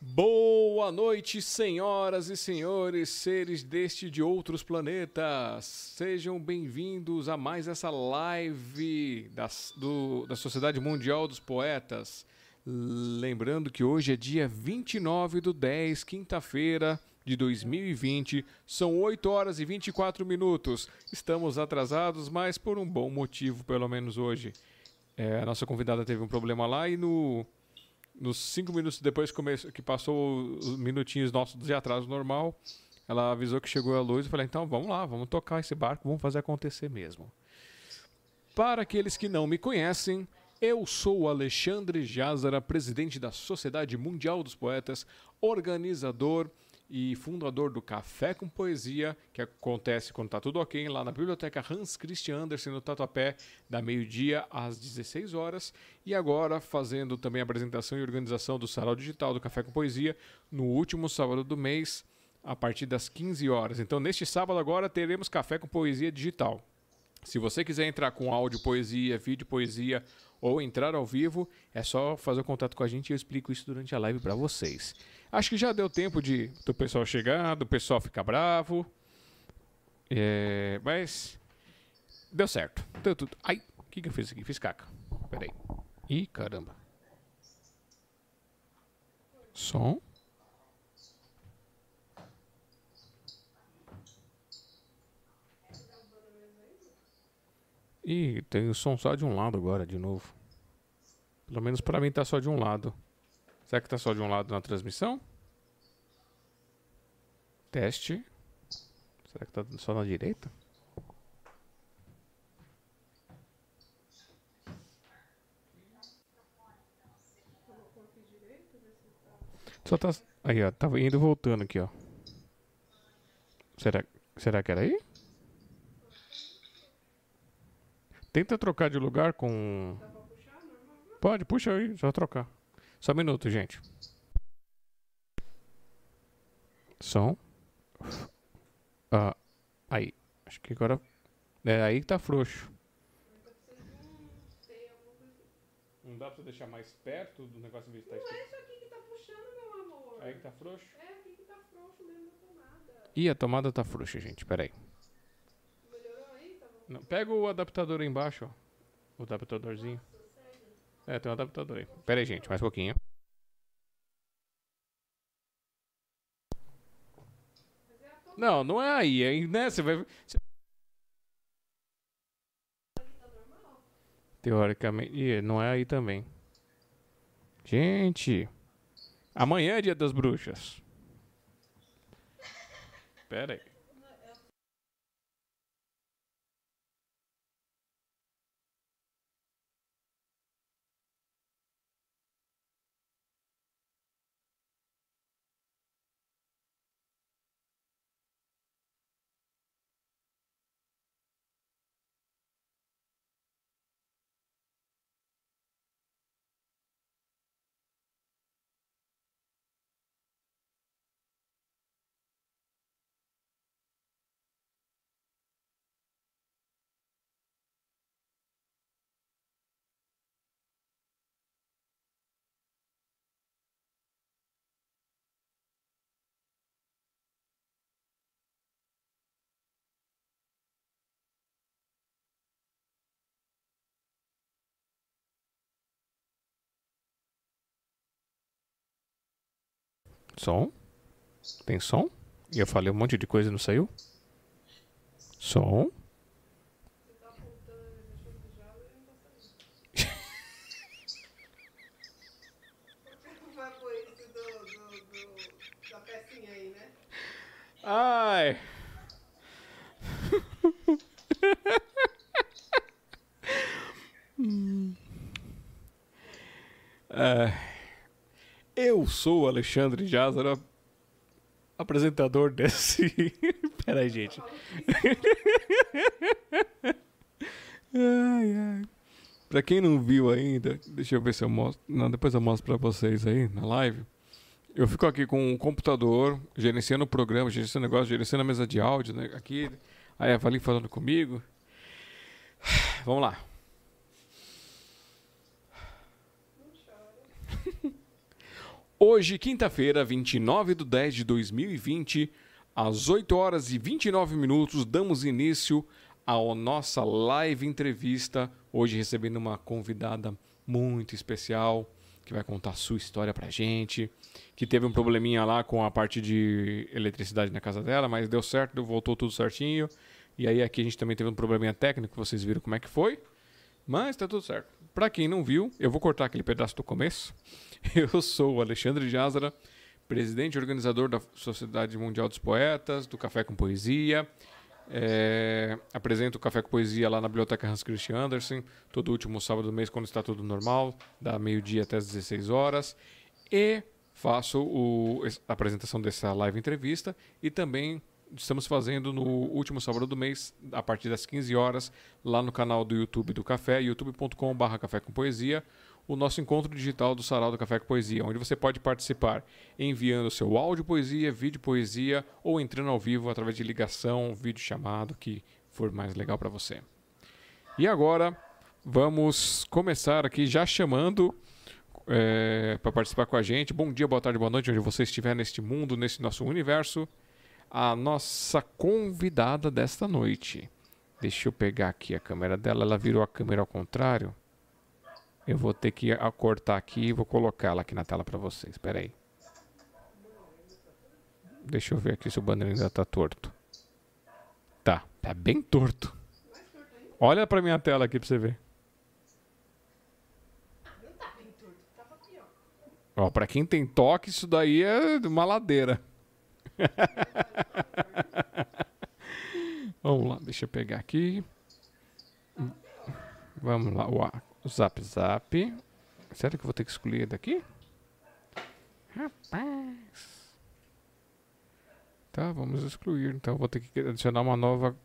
Boa noite, senhoras e senhores, seres deste de outros planetas. Sejam bem-vindos a mais essa live das, do, da Sociedade Mundial dos Poetas. Lembrando que hoje é dia 29 do 10, quinta-feira de 2020. São 8 horas e 24 minutos. Estamos atrasados, mas por um bom motivo, pelo menos hoje. É, a nossa convidada teve um problema lá e no nos cinco minutos depois que passou os minutinhos nossos de atraso normal, ela avisou que chegou a luz e falei, então vamos lá, vamos tocar esse barco, vamos fazer acontecer mesmo. Para aqueles que não me conhecem, eu sou Alexandre Jazara, presidente da Sociedade Mundial dos Poetas, organizador e fundador do Café com Poesia, que acontece quando está tudo ok, lá na Biblioteca Hans Christian Andersen, no Tatuapé, da meio-dia às 16 horas. E agora fazendo também a apresentação e organização do Sarau Digital do Café com Poesia, no último sábado do mês, a partir das 15 horas. Então, neste sábado agora, teremos Café com Poesia Digital. Se você quiser entrar com áudio, poesia, vídeo, poesia ou entrar ao vivo, é só fazer contato com a gente e eu explico isso durante a live para vocês. Acho que já deu tempo de do pessoal chegar, do pessoal ficar bravo. É, mas deu certo. Deu tudo. Ai, o que, que eu fiz aqui? Fiz caca. Peraí. Ih, caramba. Som. Ih, tem o som só de um lado agora, de novo. Pelo menos para mim tá só de um lado. Será que tá só de um lado na transmissão? Teste. Será que tá só na direita? Só tá. Aí, ó. Tava indo e voltando aqui, ó. Será, será que era aí? Tenta trocar de lugar com. Pode, puxa aí, só trocar. Só um minuto, gente. Som. Ah, aí. Acho que agora. É aí que tá frouxo. Não dá pra deixar mais perto do negócio de estar Não é isso aqui que tá puxando, meu amor. Aí que tá frouxo? É aqui que tá frouxo mesmo a tomada. Ih, a tomada tá frouxa, gente. Pera aí. Melhorou aí? Tá bom. Não, pega o adaptador aí embaixo, ó. O adaptadorzinho. É, tem um adaptador aí. Pera aí, gente. Mais um pouquinho. Não, não é aí, é, né? Você vai. Teoricamente. Ih, não é aí também. Gente. Amanhã é dia das bruxas. Pera aí. Som? Tem som? E eu falei um monte de coisa e não saiu? Som? Vai pôr isso eu sou Alexandre Jázara, apresentador desse. Peraí, gente. ai, ai. Pra quem não viu ainda, deixa eu ver se eu mostro. Não, depois eu mostro pra vocês aí na live. Eu fico aqui com o computador, gerenciando o programa, gerenciando o negócio, gerenciando a mesa de áudio, né? Aqui. Aí a Valim falando comigo. Vamos lá. Hoje, quinta-feira, 29 de 10 de 2020, às 8 horas e 29 minutos, damos início à nossa live entrevista. Hoje, recebendo uma convidada muito especial que vai contar a sua história pra gente. Que teve um probleminha lá com a parte de eletricidade na casa dela, mas deu certo, voltou tudo certinho. E aí aqui a gente também teve um probleminha técnico, vocês viram como é que foi. Mas tá tudo certo. Pra quem não viu, eu vou cortar aquele pedaço do começo. Eu sou o Alexandre Jazara, presidente e organizador da Sociedade Mundial dos Poetas, do Café com Poesia. É, apresento o Café com Poesia lá na Biblioteca Hans Christian Andersen, todo último sábado do mês, quando está tudo normal, da meio-dia até as 16 horas. E faço o, a apresentação dessa live entrevista e também estamos fazendo no último sábado do mês, a partir das 15 horas, lá no canal do YouTube do Café, youtube.com.br Café com Poesia, o nosso encontro digital do Sarau do Café com Poesia, onde você pode participar enviando seu áudio poesia, vídeo poesia ou entrando ao vivo através de ligação, vídeo chamado, que for mais legal para você. E agora vamos começar aqui já chamando é, para participar com a gente. Bom dia, boa tarde, boa noite, onde você estiver neste mundo, nesse nosso universo a nossa convidada desta noite. Deixa eu pegar aqui a câmera dela. Ela virou a câmera ao contrário. Eu vou ter que cortar aqui e vou colocar ela aqui na tela para vocês. Espera aí. Deixa eu ver aqui se o banner ainda tá torto. Tá, tá bem torto. Olha pra minha tela aqui pra você ver. Tá. Ó, pra quem tem toque, isso daí é uma ladeira. Vamos lá, deixa eu pegar aqui. Vamos lá, o Zap Zap. Sério que eu vou ter que excluir daqui? Rapaz. Tá, vamos excluir. Então vou ter que adicionar uma nova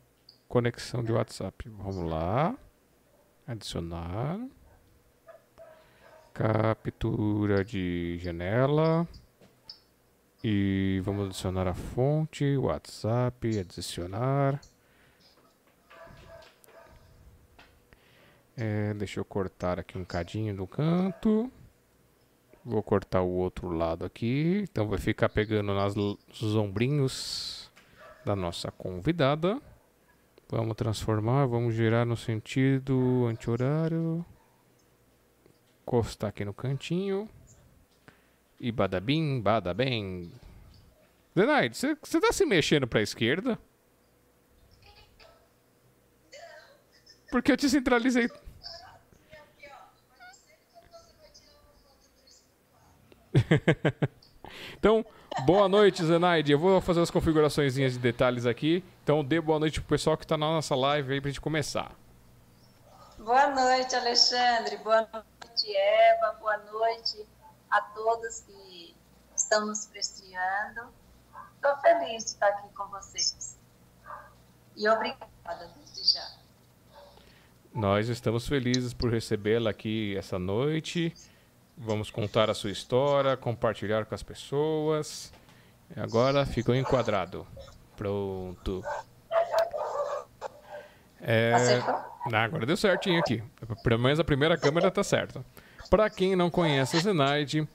conexão de WhatsApp. Vamos lá. Adicionar. Captura de janela. E vamos adicionar a fonte, WhatsApp, adicionar. É, deixa eu cortar aqui um cadinho do canto. Vou cortar o outro lado aqui. Então vai ficar pegando nas, nos ombrinhos da nossa convidada. Vamos transformar, vamos girar no sentido anti-horário. Encostar aqui no cantinho. E badabim, badabem. Zenaide, você tá se mexendo pra esquerda? Porque eu te centralizei. então, boa noite, Zenaide. Eu vou fazer as configurações de detalhes aqui. Então, dê boa noite pro pessoal que tá na nossa live aí pra gente começar. Boa noite, Alexandre. Boa noite, Eva. Boa noite a todos que estão nos prestigiando. Estou feliz de estar aqui com vocês. E obrigada desde já. Nós estamos felizes por recebê-la aqui essa noite. Vamos contar a sua história, compartilhar com as pessoas. Agora ficou enquadrado. Pronto. É... Acertou? Ah, agora deu certinho aqui. Pelo menos a primeira câmera tá certa. Para quem não conhece a Zenaide,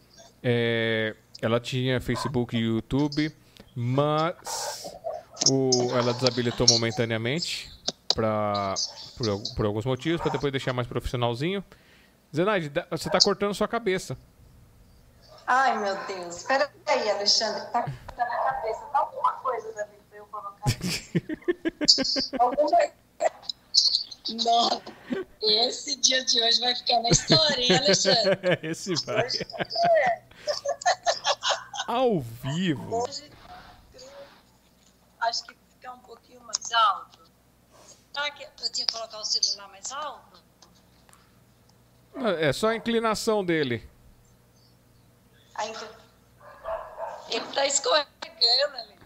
é, ela tinha Facebook e YouTube, mas o, ela desabilitou momentaneamente pra, por, por alguns motivos, para depois deixar mais profissionalzinho. Zenaide, você está cortando sua cabeça. Ai, meu Deus. Espera aí, Alexandre. Tá cortando a cabeça. Tá alguma coisa da vida pra eu colocar aqui. alguma Nossa, esse dia de hoje vai ficar na história, hein, Alexandre? Esse vai. Hoje, é. Ao vivo. hoje acho que ficar um pouquinho mais alto. Será que eu tinha que colocar o celular mais alto? É só a inclinação dele. Ainda. Ele tá escorregando ali.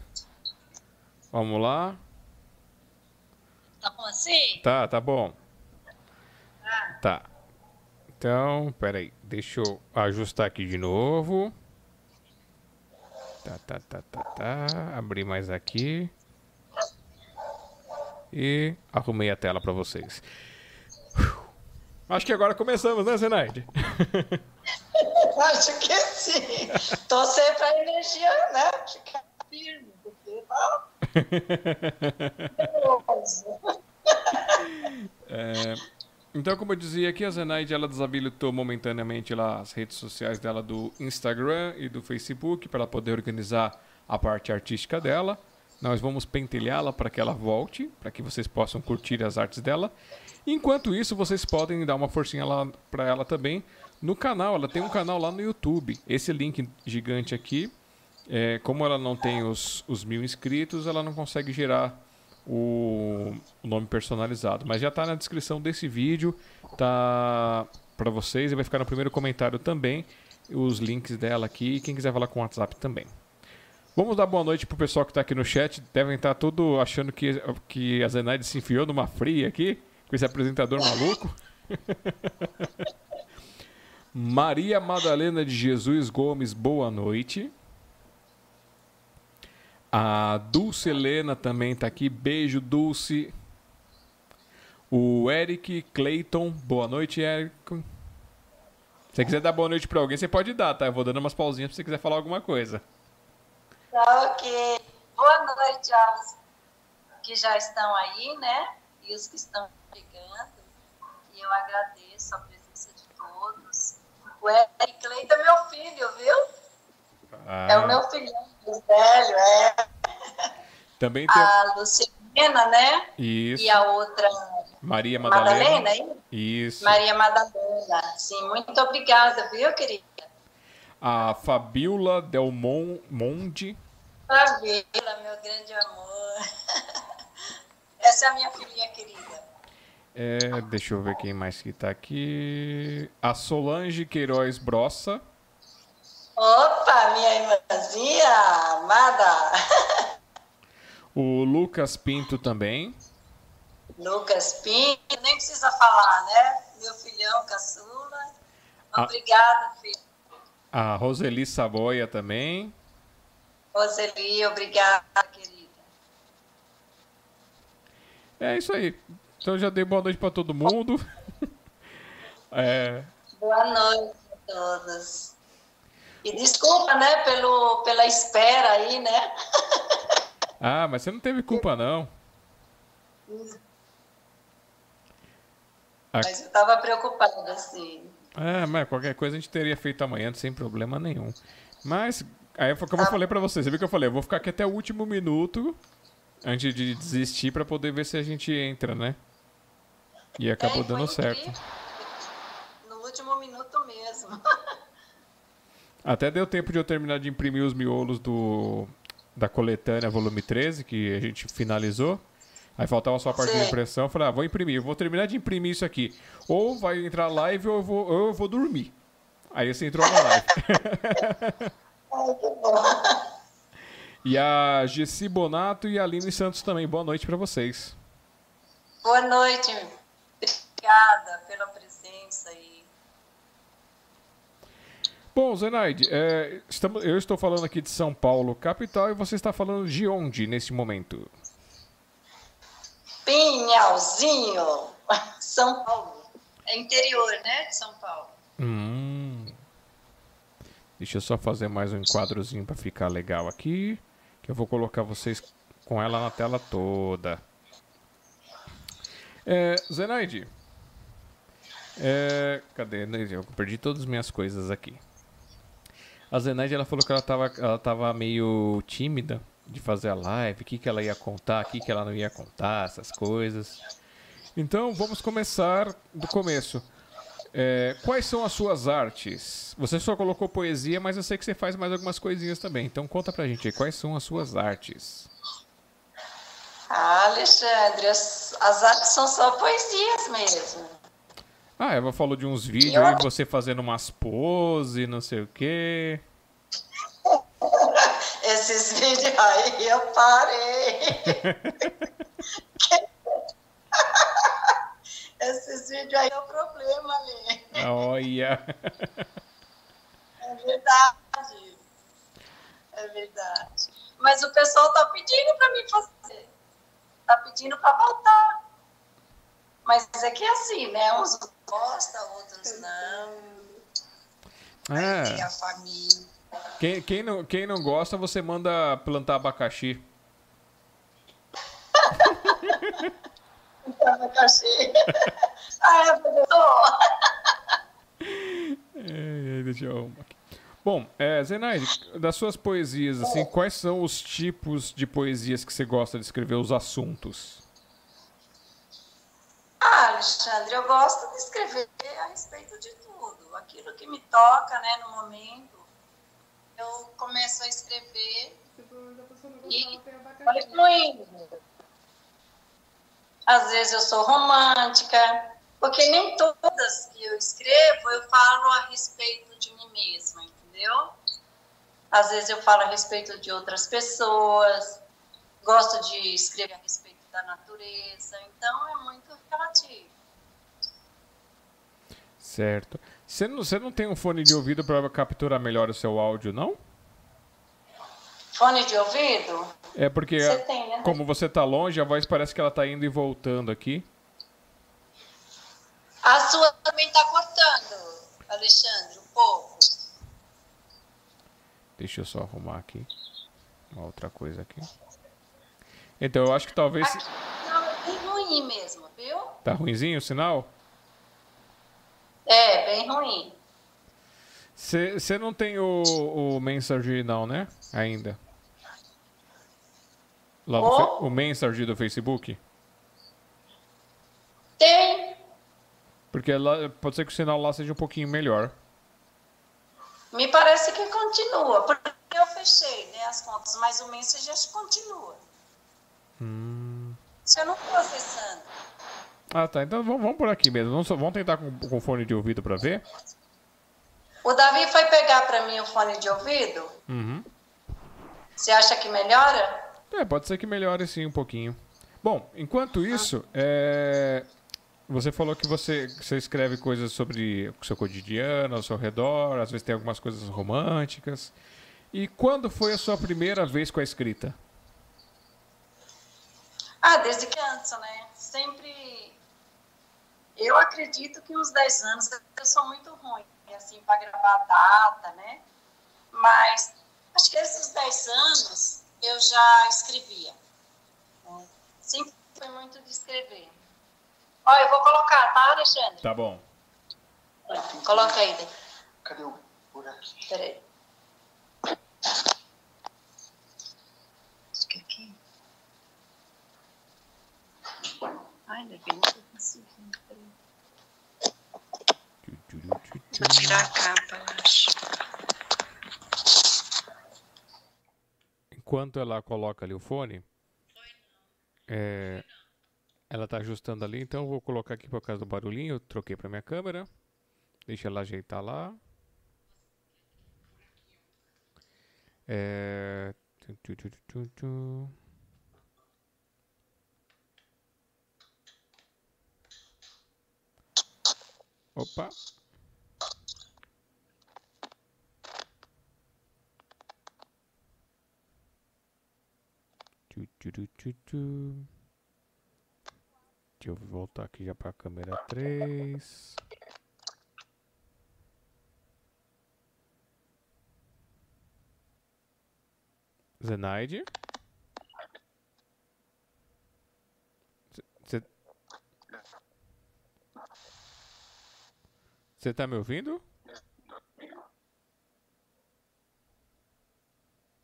Vamos lá. Tá bom assim? Tá, tá bom. Ah, Tá. Então, peraí. Deixa eu ajustar aqui de novo. Tá, tá, tá, tá, tá. Abrir mais aqui. E arrumei a tela pra vocês. Acho que agora começamos, né, Zenaide? Acho que sim. Torcer para a energia, né? Ficar firme, porque tá. É, então, como eu dizia aqui, a Zenaide ela desabilitou momentaneamente lá as redes sociais dela do Instagram e do Facebook para ela poder organizar a parte artística dela. Nós vamos pentelhá-la para que ela volte, para que vocês possam curtir as artes dela. Enquanto isso, vocês podem dar uma forcinha lá para ela também no canal. Ela tem um canal lá no YouTube. Esse link gigante aqui, é, como ela não tem os, os mil inscritos, ela não consegue gerar o, o nome personalizado. Mas já está na descrição desse vídeo, tá para vocês e vai ficar no primeiro comentário também os links dela aqui. E quem quiser falar com o WhatsApp também. Vamos dar boa noite pro pessoal que está aqui no chat. Devem estar tá tudo achando que, que a Zenaide se enfiou numa fria aqui, com esse apresentador maluco. Maria Madalena de Jesus Gomes, boa noite. A Dulce Helena também está aqui. Beijo, Dulce. O Eric Clayton, boa noite, Eric. Se você quiser dar boa noite para alguém, você pode dar, tá? Eu vou dando umas pausinhas se você quiser falar alguma coisa. Tá ok. Boa noite aos que já estão aí, né? E os que estão chegando. E eu agradeço a presença de todos. O Eric Cleiton é meu filho, viu? Ah. É o meu filhinho velho, é. Também tem... A Luciana, né? Isso. E a outra... Maria Madalena. Madalena, Isso. Maria Madalena. Sim, muito obrigada, viu, querida? A Fabiola Delmonde. Fabiola, meu grande amor. Essa é a minha filhinha querida. É, deixa eu ver quem mais que tá aqui. A Solange Queiroz Brossa. Opa, minha irmãzinha amada. O Lucas Pinto também. Lucas Pinto, nem precisa falar, né? Meu filhão caçula. Obrigada, filho. A Roseli Saboia também. Roseli, obrigada, querida. É isso aí. Então já dei boa noite para todo mundo. é... Boa noite a todos. E desculpa, né, pelo, pela espera aí, né? ah, mas você não teve culpa, não. Mas eu estava preocupada, assim. É, mas qualquer coisa a gente teria feito amanhã sem problema nenhum. Mas, aí como eu falei pra você, você viu que eu falei, eu vou ficar aqui até o último minuto antes de desistir pra poder ver se a gente entra, né? E acabou é, dando certo. No último minuto mesmo. Até deu tempo de eu terminar de imprimir os miolos do da coletânea volume 13, que a gente finalizou. Aí faltava só a parte Sim. de impressão. Eu falei, ah, vou imprimir. Eu vou terminar de imprimir isso aqui. Ou vai entrar live ou eu vou, ou eu vou dormir. Aí você entrou na live. E a Gessi Bonato e a Aline Santos também. Boa noite para vocês. Boa noite. Obrigada pela presença aí. Bom, Zenaide, é, estamos, eu estou falando aqui de São Paulo, capital, e você está falando de onde nesse momento? Pinhalzinho, São Paulo. É interior, né, de São Paulo. Hum. Deixa eu só fazer mais um enquadrozinho para ficar legal aqui, que eu vou colocar vocês com ela na tela toda. É, Zenaide, é, cadê? Eu perdi todas as minhas coisas aqui. A Zenaide, ela falou que ela tava, ela tava meio tímida de fazer a live, o que, que ela ia contar, o que, que ela não ia contar, essas coisas. Então vamos começar do começo. É, quais são as suas artes? Você só colocou poesia, mas eu sei que você faz mais algumas coisinhas também. Então conta pra gente aí, quais são as suas artes? Ah, Alexandre, as, as artes são só poesias mesmo. Ah, Eva falou de uns vídeos eu... aí, você fazendo umas poses, não sei o quê. Esses vídeos aí eu parei. Esses vídeos aí é o problema ali. Olha. É verdade. É verdade. Mas o pessoal tá pedindo para mim fazer. Tá pedindo para voltar. Mas é que é assim, né? Uns gostam, outros não. É. ver a família. Quem, quem, não, quem não gosta, você manda plantar abacaxi. Abacaxi. ah, é, professor. É, deixa eu. Bom, é, Zenaide, das suas poesias, assim, quais são os tipos de poesias que você gosta de escrever, os assuntos? Alexandre, eu gosto de escrever a respeito de tudo. Aquilo que me toca, né, no momento, eu começo a escrever E- vai fluindo. Às vezes eu sou romântica, porque nem todas que eu escrevo eu falo a respeito de mim mesma, entendeu? Às vezes eu falo a respeito de outras pessoas, gosto de escrever a respeito da natureza, então é muito relativo. Certo. Você não, você não tem um fone de ouvido para capturar melhor o seu áudio, não? Fone de ouvido? É porque, Você tem, né? como você tá longe, a voz parece que ela tá indo e voltando aqui. A sua também está cortando, Alexandre, um pouco. Deixa eu só arrumar aqui. Uma outra coisa aqui. Então, eu acho que talvez... Aqui, é bem ruim mesmo, viu? Tá ruinzinho o sinal? É, bem ruim. Você não tem o, o Mensage não, né? Ainda. Lá no O? Mensage do Facebook? Tem, Porque lá, pode ser que o sinal lá seja um pouquinho melhor. me parece que continua, porque eu fechei né, as contas, mas o que continua. Hum. Se eu não estou acessando. Ah, tá. Então vamos, vamos por aqui mesmo. Vamos, vamos tentar com, com fone de ouvido pra ver? O Davi foi pegar para mim o fone de ouvido. Uhum. Você acha que melhora? É, pode ser que melhore sim um pouquinho. Bom, enquanto isso, é, você falou que você, que você escreve coisas sobre o seu cotidiano, ao seu redor, às vezes tem algumas coisas românticas. E quando foi a sua primeira vez com a escrita? Ah, desde criança, né? Sempre. Eu acredito que uns 10 anos eu sou muito ruim, assim, para gravar data, né? Mas acho que esses 10 anos eu já escrevia. né? Sempre foi muito de escrever. Ó, eu vou colocar, tá, Alexandre? Tá bom. Coloca aí, Dê. Cadê o buraquinho? Peraí. Acho que aqui. Ai, Davi, não conseguindo. Peraí. Vou tirar a capa, eu acho. Enquanto ela coloca ali o fone, é, ela tá ajustando ali, então eu vou colocar aqui por causa do barulhinho. Eu troquei pra minha câmera. Deixa ela ajeitar lá. É, tu, tu, tu, tu, tu, tu. Opa. Deixa eu voltar aqui já para a câmera 3. Zenaide? Você tá me ouvindo?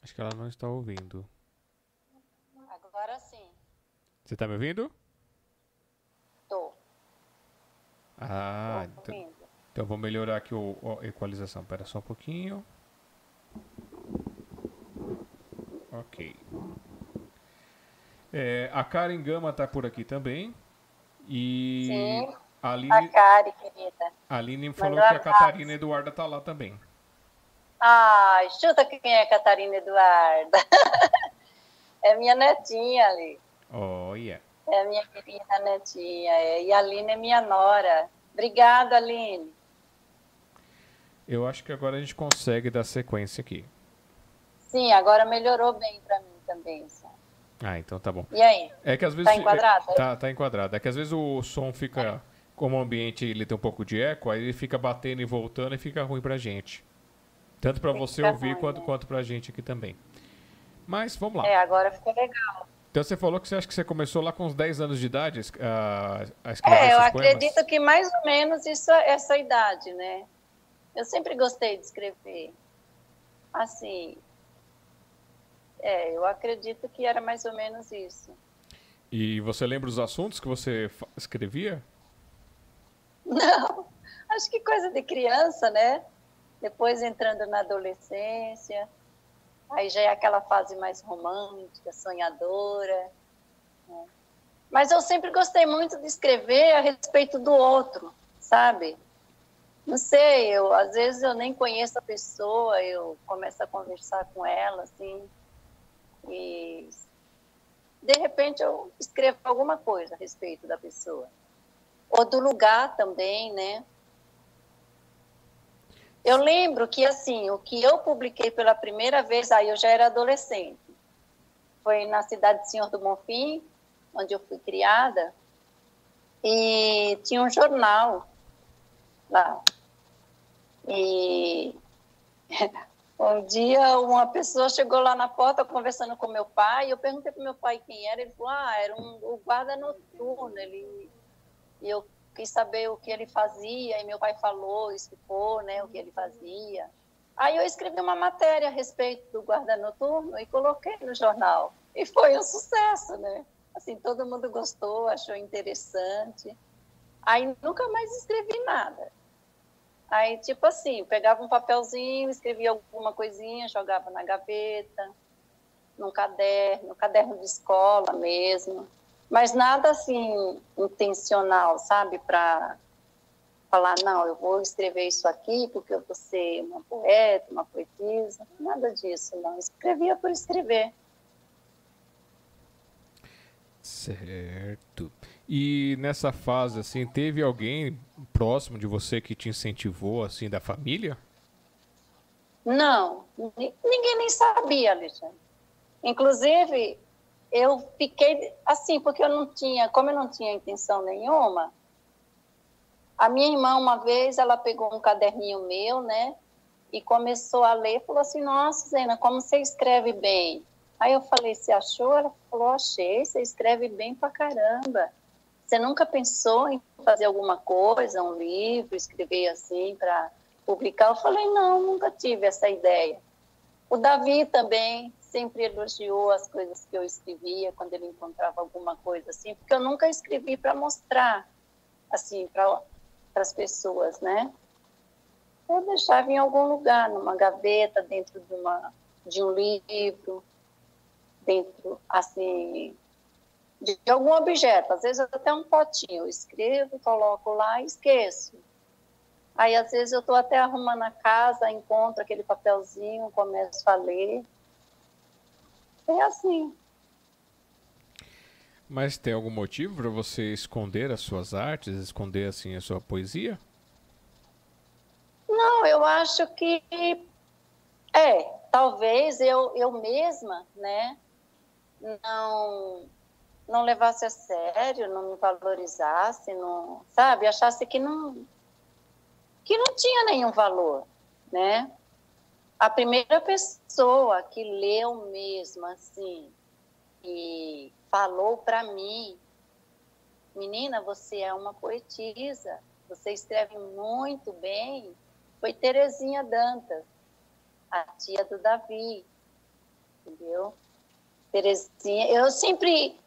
Acho que ela não está ouvindo. Agora sim, Você tá me ouvindo? tô. Ah, tô então, então vou melhorar aqui o, a equalização. Pera só um pouquinho. Ok. É, a Karen Gama tá por aqui também. E Sim. A A Aline, Kari, querida. a Aline falou Mandou que a. Catarina Eduarda tá lá também. Ai, chuta quem é a Catarina Eduarda. é minha netinha ali. Oh, yeah. É a minha querida netinha. é. E a Aline é minha nora. Obrigada, Aline. Eu acho que agora a gente consegue dar sequência aqui. Sim, agora melhorou bem pra mim também. sabe? Ah, então tá bom. E aí? É que às vezes. Tá enquadrado? É, tá, tá enquadrado. É que às vezes o som fica. Como o ambiente ele tem um pouco de eco, aí ele fica batendo e voltando e fica ruim pra gente. Tanto para você ouvir ruim, quanto, né? quanto para a gente aqui também. Mas vamos lá. É, agora ficou legal. Então você falou que você acha que você começou lá com uns 10 anos de idade a, a escrever É, eu seus acredito poemas? que mais ou menos isso é essa idade, né? Eu sempre gostei de escrever. Assim, é, eu acredito que era mais ou menos isso. E você lembra os assuntos que você escrevia? Não, acho que coisa de criança, né? Depois entrando na adolescência, aí já é aquela fase mais romântica, sonhadora. né? Mas eu sempre gostei muito de escrever a respeito do outro, sabe? Não sei, eu às vezes eu nem conheço a pessoa, eu começo a conversar com ela, assim, e de repente eu escrevo alguma coisa a respeito da pessoa ou do lugar também, né? Eu lembro que, assim, o que eu publiquei pela primeira vez, aí eu já era adolescente, foi na cidade de Senhor do Bonfim, onde eu fui criada, e tinha um jornal lá. E um dia uma pessoa chegou lá na porta conversando com meu pai, eu perguntei para meu pai quem era, ele falou, ah, era um, o guarda noturno, ele e eu quis saber o que ele fazia, e meu pai falou, explicou né, o que ele fazia. Aí eu escrevi uma matéria a respeito do guarda noturno e coloquei no jornal. E foi um sucesso, né? Assim, todo mundo gostou, achou interessante. Aí nunca mais escrevi nada. Aí, tipo assim, pegava um papelzinho, escrevia alguma coisinha, jogava na gaveta, num caderno, caderno de escola mesmo mas nada assim intencional, sabe, para falar não, eu vou escrever isso aqui porque eu vou ser uma poeta, uma poetisa, nada disso, não. Escrevia por escrever. Certo. E nessa fase, assim, teve alguém próximo de você que te incentivou, assim, da família? Não, ni- ninguém nem sabia, Alexandre. Inclusive, eu fiquei assim, porque eu não tinha, como eu não tinha intenção nenhuma, a minha irmã, uma vez, ela pegou um caderninho meu, né, e começou a ler, falou assim, nossa, Zena, como você escreve bem. Aí eu falei, você achou? Ela falou, achei, você escreve bem pra caramba. Você nunca pensou em fazer alguma coisa, um livro, escrever assim para publicar? Eu falei, não, nunca tive essa ideia. O Davi também sempre elogiou as coisas que eu escrevia quando ele encontrava alguma coisa assim, porque eu nunca escrevi para mostrar assim para as pessoas, né? Eu deixava em algum lugar, numa gaveta, dentro de uma de um livro, dentro assim de algum objeto, às vezes até um potinho, eu escrevo, coloco lá e esqueço. Aí, às vezes, eu estou até arrumando a casa, encontro aquele papelzinho, começo a ler. É assim. Mas tem algum motivo para você esconder as suas artes, esconder, assim, a sua poesia? Não, eu acho que é, talvez eu, eu mesma, né, não não levasse a sério, não me valorizasse, não, sabe, achasse que não que não tinha nenhum valor, né? A primeira pessoa que leu mesmo assim e falou para mim, menina, você é uma poetisa, você escreve muito bem, foi Terezinha Dantas, a tia do Davi, entendeu? Terezinha, eu sempre,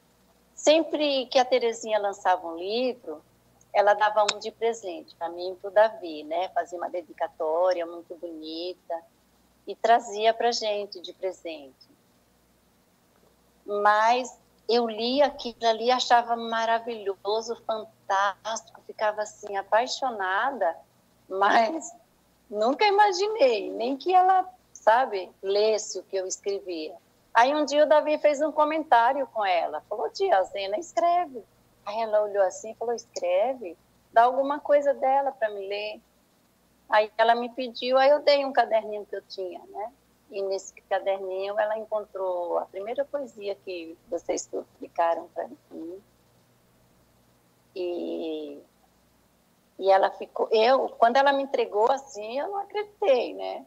sempre que a Terezinha lançava um livro, ela dava um de presente para mim e para o Davi, né? Fazia uma dedicatória muito bonita e trazia para gente de presente. Mas eu li aquilo ali, achava maravilhoso, fantástico, ficava assim apaixonada, mas nunca imaginei nem que ela, sabe, lesse o que eu escrevia. Aí um dia o Davi fez um comentário com ela, falou: "Tia, a Zena escreve". Aí ela olhou assim e falou: escreve, dá alguma coisa dela para me ler. Aí ela me pediu, aí eu dei um caderninho que eu tinha, né? E nesse caderninho ela encontrou a primeira poesia que vocês publicaram para mim. E, e ela ficou, eu, quando ela me entregou assim, eu não acreditei, né?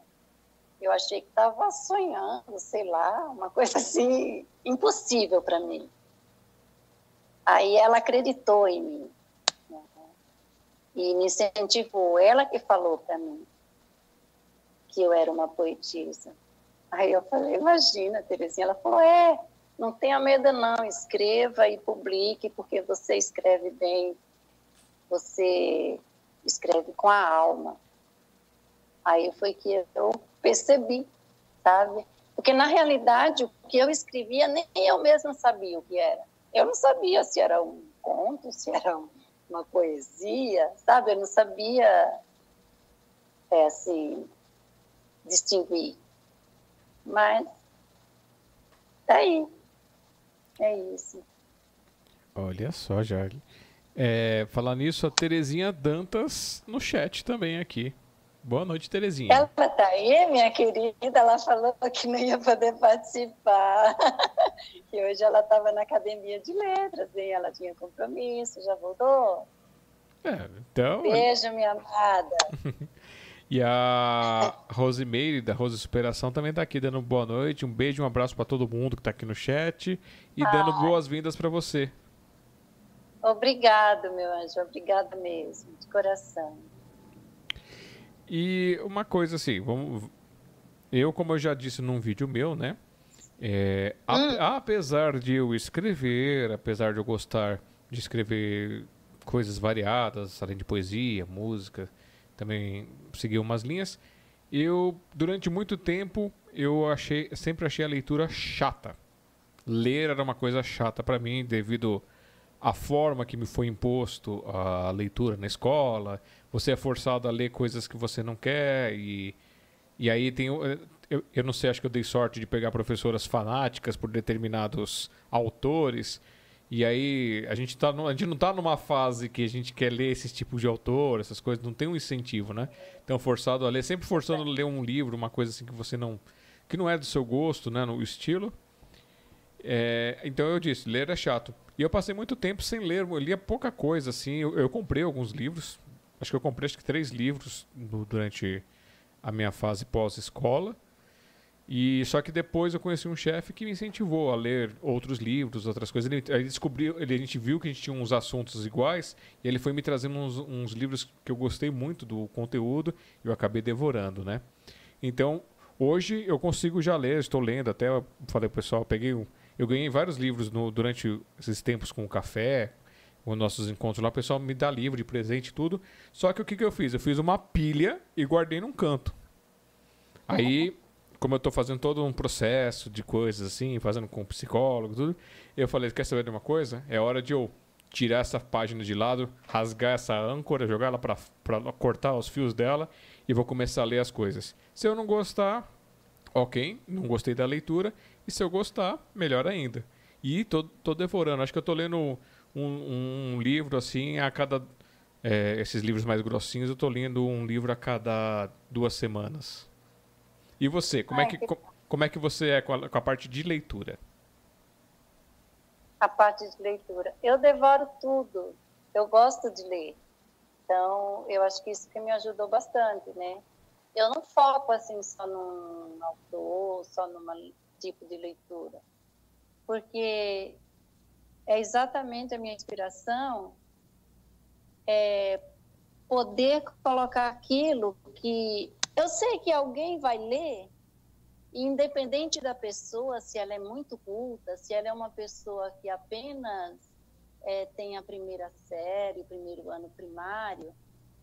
Eu achei que estava sonhando, sei lá, uma coisa assim impossível para mim. Aí ela acreditou em mim? E me incentivou. Ela que falou para mim que eu era uma poetisa. Aí eu falei, imagina, Terezinha. Ela falou, é, não tenha medo não, escreva e publique, porque você escreve bem, você escreve com a alma. Aí foi que eu percebi, sabe? Porque na realidade o que eu escrevia nem eu mesma sabia o que era. Eu não sabia se era um conto, se era uma poesia, sabe? Eu não sabia, é assim, distinguir. Mas tá aí. É isso. Olha só, Jarly. É, falar nisso, a Terezinha Dantas no chat também aqui. Boa noite, Terezinha. Ela tá aí, minha querida. Ela falou que não ia poder participar. que hoje ela estava na academia de letras e ela tinha compromisso, já voltou. É, então. Beijo, minha amada. e a Rosemeire, da Rose Superação, também está aqui dando boa noite. Um beijo, um abraço para todo mundo que está aqui no chat e dando boas-vindas para você. Obrigado, meu anjo. Obrigada mesmo, de coração. E uma coisa assim, vamos, eu, como eu já disse num vídeo meu, né? É, hum. a, apesar de eu escrever, apesar de eu gostar de escrever coisas variadas, além de poesia, música, também seguir umas linhas, eu durante muito tempo eu achei, sempre achei a leitura chata. Ler era uma coisa chata para mim devido à forma que me foi imposto a leitura na escola, você é forçado a ler coisas que você não quer e e aí tem eu, eu não sei, acho que eu dei sorte de pegar professoras fanáticas por determinados autores. E aí a gente, tá no, a gente não está numa fase que a gente quer ler esses tipos de autor, essas coisas, não tem um incentivo, né? Então forçado a ler, sempre forçando a ler um livro, uma coisa assim que você não que não é do seu gosto, né, no estilo. É, então eu disse, ler é chato. E eu passei muito tempo sem ler, eu lia pouca coisa assim. Eu, eu comprei alguns livros, Acho que eu comprei acho que três livros durante a minha fase pós-escola. E só que depois eu conheci um chefe que me incentivou a ler outros livros, outras coisas. Ele, ele descobriu, ele, a gente viu que a gente tinha uns assuntos iguais e ele foi me trazendo uns, uns livros que eu gostei muito do conteúdo e eu acabei devorando, né? Então, hoje eu consigo já ler, estou lendo, até eu falei pessoal, peguei um, eu ganhei vários livros no, durante esses tempos com o café, os nossos encontros lá, o pessoal me dá livro de presente e tudo. Só que o que, que eu fiz? Eu fiz uma pilha e guardei num canto. Aí, como eu estou fazendo todo um processo de coisas assim, fazendo com psicólogo tudo, eu falei, quer saber de uma coisa? É hora de eu tirar essa página de lado, rasgar essa âncora, jogar ela para cortar os fios dela e vou começar a ler as coisas. Se eu não gostar, ok, não gostei da leitura. E se eu gostar, melhor ainda. E tô, tô devorando. Acho que eu tô lendo um, um livro assim a cada. É, esses livros mais grossinhos, eu estou lendo um livro a cada duas semanas. E você, como, é, que, como é que você é com a, com a parte de leitura? A parte de leitura. Eu devoro tudo. Eu gosto de ler. Então, eu acho que isso que me ajudou bastante, né? Eu não foco assim só num autor, só num tipo de leitura. Porque é exatamente a minha inspiração é poder colocar aquilo que eu sei que alguém vai ler, independente da pessoa, se ela é muito culta, se ela é uma pessoa que apenas é, tem a primeira série, o primeiro ano primário,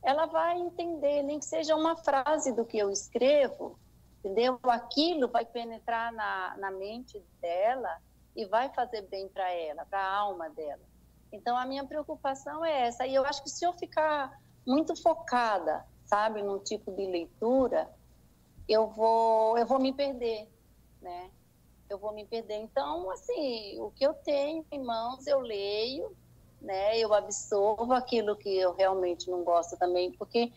ela vai entender, nem que seja uma frase do que eu escrevo, entendeu? Aquilo vai penetrar na, na mente dela e vai fazer bem para ela, para a alma dela. Então a minha preocupação é essa. E eu acho que se eu ficar muito focada, sabe, num tipo de leitura, eu vou eu vou me perder, né? Eu vou me perder. Então, assim, o que eu tenho em mãos eu leio, né? Eu absorvo aquilo que eu realmente não gosto também, porque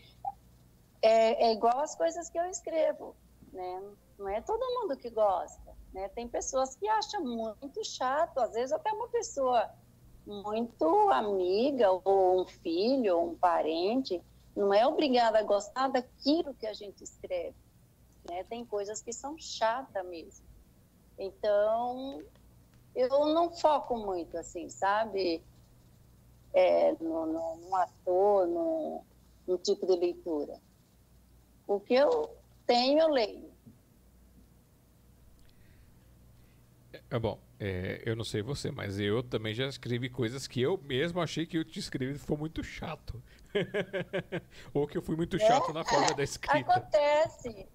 é, é igual as coisas que eu escrevo, né? Não é todo mundo que gosta. Né? Tem pessoas que acham muito chato, às vezes até uma pessoa muito amiga, ou um filho, ou um parente, não é obrigada a gostar daquilo que a gente escreve. né? Tem coisas que são chatas mesmo. Então, eu não foco muito, assim, sabe? É, no, no, no ator, no, no tipo de leitura. O que eu tenho, eu leio. É bom, é, eu não sei você, mas eu também já escrevi coisas que eu mesmo achei que eu te escrevi foi muito chato. Ou que eu fui muito chato É, na forma da escrita. Acontece.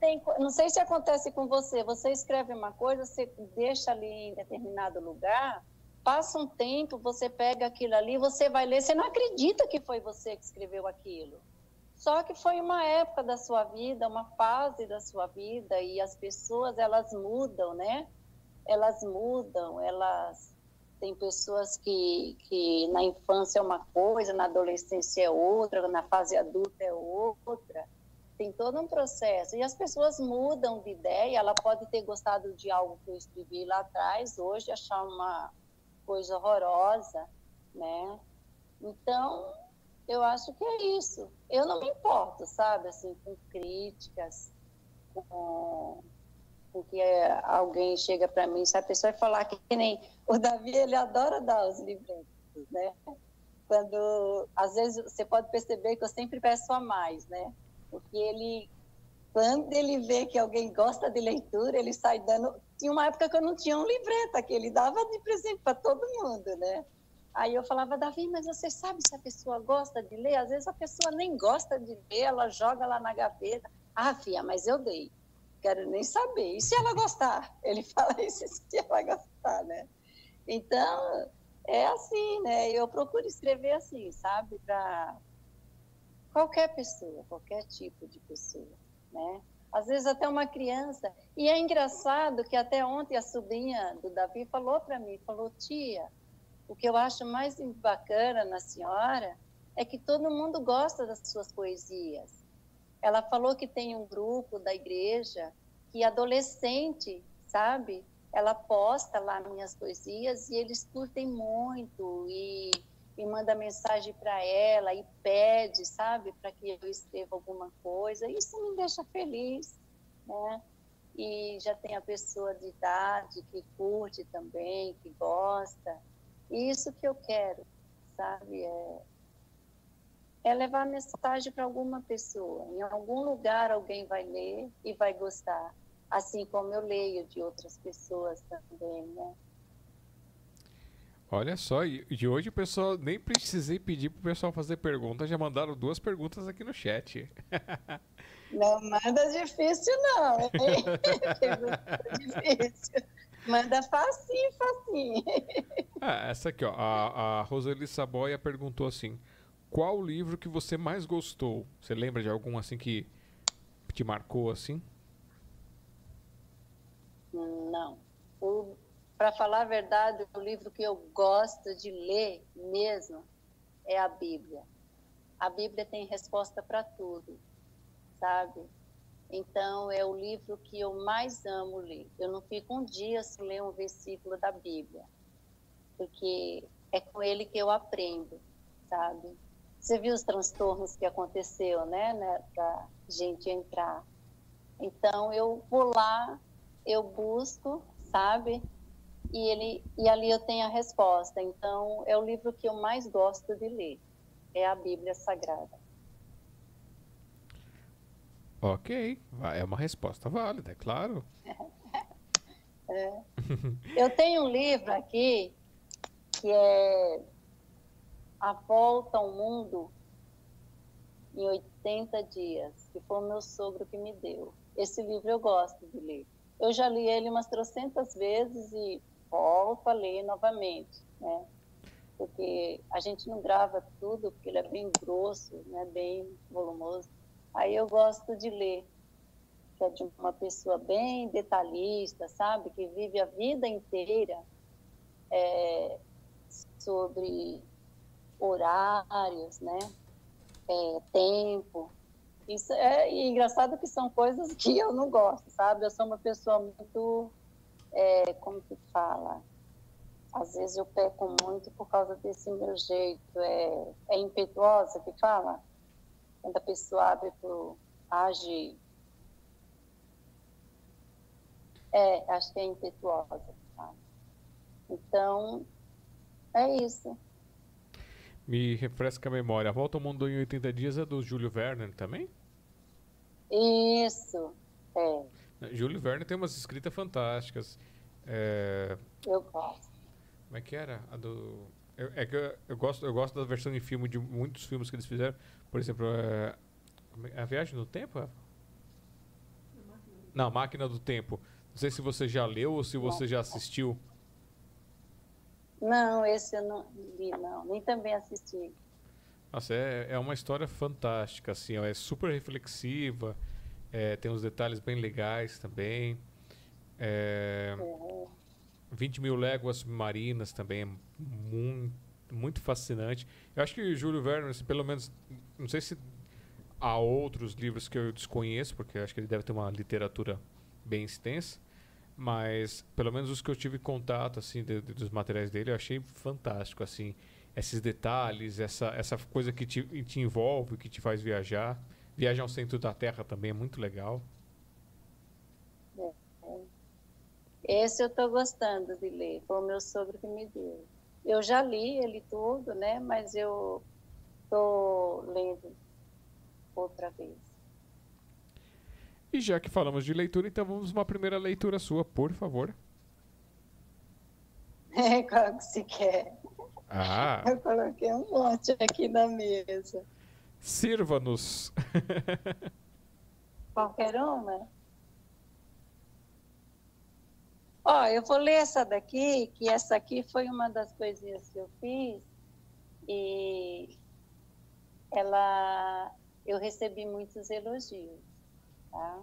Tem, não sei se acontece com você. Você escreve uma coisa, você deixa ali em determinado lugar, passa um tempo, você pega aquilo ali, você vai ler, você não acredita que foi você que escreveu aquilo. Só que foi uma época da sua vida, uma fase da sua vida, e as pessoas, elas mudam, né? Elas mudam, elas... Tem pessoas que, que na infância é uma coisa, na adolescência é outra, na fase adulta é outra tem todo um processo. E as pessoas mudam de ideia. Ela pode ter gostado de algo que eu escrevi lá atrás, hoje achar uma coisa horrorosa, né? Então, eu acho que é isso. Eu não me importo, sabe, assim, com críticas, com, com que é, alguém chega para mim, se a pessoa falar que, nem o Davi, ele adora dar os livretos, né? Quando, às vezes, você pode perceber que eu sempre peço a mais, né? porque ele quando ele vê que alguém gosta de leitura, ele sai dando. Tinha uma época que eu não tinha um livreta, que ele dava de presente para todo mundo, né? Aí eu falava, Davi, mas você sabe se a pessoa gosta de ler? Às vezes a pessoa nem gosta de ler, ela joga lá na gaveta. Ah, filha, mas eu dei. Quero nem saber. E se ela gostar? Ele fala isso se ela gostar, né? Então, é assim, né? Eu procuro escrever assim, sabe? Para qualquer pessoa, qualquer tipo de pessoa, né? Às vezes até uma criança. E é engraçado que até ontem a sobrinha do Davi falou para mim, falou, tia, o que eu acho mais bacana na senhora é que todo mundo gosta das suas poesias. Ela falou que tem um grupo da igreja que adolescente, sabe? Ela posta lá minhas poesias e eles curtem muito e e manda mensagem para ela e pede, sabe, para que eu escreva alguma coisa. Isso me deixa feliz, né? E já tem a pessoa de idade que curte também, que gosta. E isso que eu quero, sabe? É, é levar a mensagem para alguma pessoa. Em algum lugar alguém vai ler e vai gostar, assim como eu leio de outras pessoas também, né? Olha só, e e hoje o pessoal nem precisei pedir pro pessoal fazer pergunta, já mandaram duas perguntas aqui no chat. Não manda difícil, não, difícil. Manda facinho, facinho. Ah, essa aqui, ó. A, a Roseli Saboia perguntou assim: qual livro que você mais gostou? Você lembra de algum assim que te marcou assim? Não. Para falar a verdade, o livro que eu gosto de ler mesmo é a Bíblia. A Bíblia tem resposta para tudo, sabe? Então, é o livro que eu mais amo ler. Eu não fico um dia sem ler um versículo da Bíblia, porque é com ele que eu aprendo, sabe? Você viu os transtornos que aconteceu, né, né para gente entrar. Então, eu vou lá, eu busco, sabe? E, ele, e ali eu tenho a resposta. Então, é o livro que eu mais gosto de ler. É a Bíblia Sagrada. Ok, é uma resposta válida, é claro. Eu tenho um livro aqui que é A Volta ao Mundo em 80 Dias, que foi o meu sogro que me deu. Esse livro eu gosto de ler. Eu já li ele umas trocentas vezes e volto a ler novamente, né? Porque a gente não grava tudo, porque ele é bem grosso, né? bem volumoso. Aí eu gosto de ler, que é de uma pessoa bem detalhista, sabe? Que vive a vida inteira é, sobre horários, né? É, tempo. Isso é e engraçado que são coisas que eu não gosto, sabe? Eu sou uma pessoa muito, é, como que fala? Às vezes eu peco muito por causa desse meu jeito. É, é impetuosa que fala? Quando a pessoa abre pro, age É, acho que é impetuosa. Tá? Então, é isso. Me refresca a memória. A Volta ao Mundo em 80 Dias é do Júlio Werner também? Isso, é. Júlio Verne tem umas escritas fantásticas. É, Eu gosto. como é que era? A do, eu, é que eu, eu gosto, eu gosto da versão em filme de muitos filmes que eles fizeram. Por exemplo, é, como é- A Viagem no Tempo? é? Não, Máquina do Tempo. Não sei se você já leu ou se você já assistiu. Não, esse eu não li, não. Nem também assisti. Nossa, é, é uma história fantástica, assim, ó, é super reflexiva, é, tem uns detalhes bem legais também. É, É. 20 mil léguas submarinas também é muito, muito fascinante. Eu acho que Júlio Verne, assim, pelo menos, não sei se há outros livros que eu desconheço, porque eu acho que ele deve ter uma literatura bem extensa, mas pelo menos os que eu tive contato assim de- de- dos materiais dele, eu achei fantástico assim, esses detalhes, essa essa coisa que te, te envolve, que te faz viajar. Viagem ao centro da Terra também é muito legal. Esse eu estou gostando de ler. Foi o meu sogro que me deu. Eu já li ele tudo, né? Mas eu estou lendo outra vez. E já que falamos de leitura, então vamos uma primeira leitura sua, por favor. Qual que se quer? Ah, Eu coloquei um monte aqui na mesa. sirva-nos. Qualquer uma? Ó, eu vou ler essa daqui, que essa aqui foi uma das coisinhas que eu fiz e ela eu recebi muitos elogios, tá?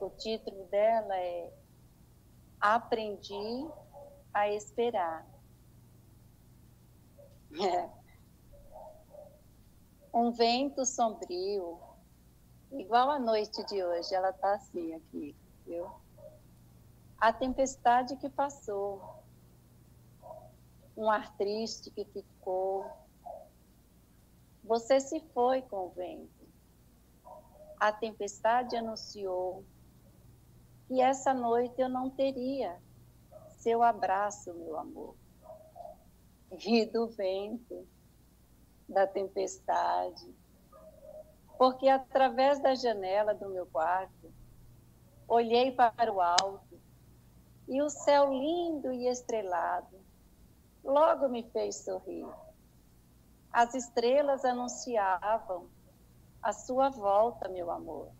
O título dela é Aprendi a Esperar. É. Um vento sombrio, igual a noite de hoje, ela tá assim aqui, viu? A tempestade que passou, um ar triste que ficou. Você se foi com o vento. A tempestade anunciou que essa noite eu não teria seu abraço, meu amor. E do vento, da tempestade, porque através da janela do meu quarto, olhei para o alto e o céu lindo e estrelado logo me fez sorrir. As estrelas anunciavam a sua volta, meu amor,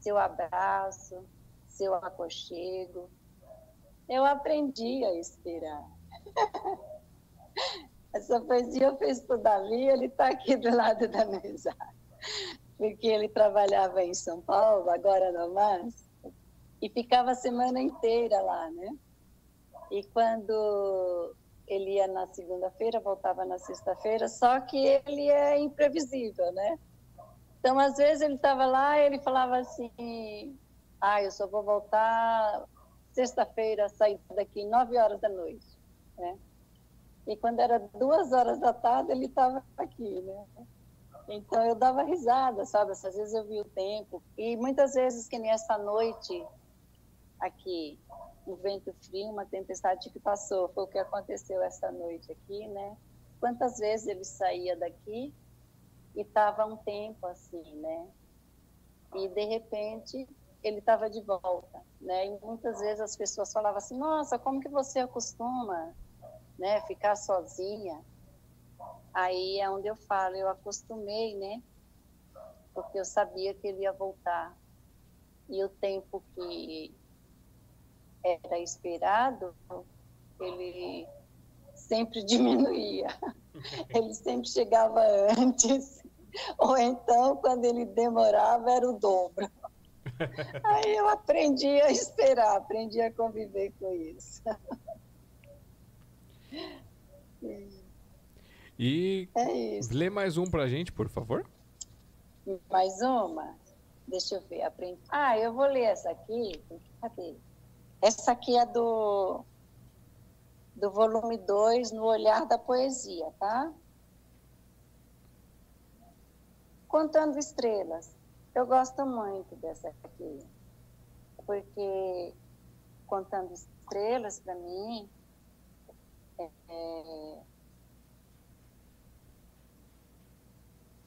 seu abraço, seu aconchego. Eu aprendi a esperar. Essa poesia eu fiz para o ele está aqui do lado da mesa. Porque ele trabalhava em São Paulo, agora no MAS, e ficava a semana inteira lá, né? E quando ele ia na segunda-feira, voltava na sexta-feira, só que ele é imprevisível, né? Então, às vezes ele estava lá e ele falava assim: Ah, eu só vou voltar sexta-feira, sair daqui nove horas da noite, né? E quando era duas horas da tarde, ele estava aqui, né? Então eu dava risada, sabe? Às vezes eu via o tempo. E muitas vezes, que nem essa noite aqui, um vento frio, uma tempestade que passou, foi o que aconteceu essa noite aqui, né? Quantas vezes ele saía daqui e estava um tempo assim, né? E de repente ele estava de volta, né? E muitas vezes as pessoas falavam assim: "Nossa, como que você acostuma, né, ficar sozinha?" Aí é onde eu falo, eu acostumei, né? Porque eu sabia que ele ia voltar. E o tempo que era esperado, ele sempre diminuía. Ele sempre chegava antes, ou então, quando ele demorava, era o dobro. Aí eu aprendi a esperar, aprendi a conviver com isso. E É isso. lê mais um pra gente, por favor. Mais uma? Deixa eu ver. Aprendi. Ah, eu vou ler essa aqui. Cadê? Essa aqui é do, do volume 2, No Olhar da Poesia, tá? Contando Estrelas. Eu gosto muito dessa aqui. porque contando estrelas para mim é, é,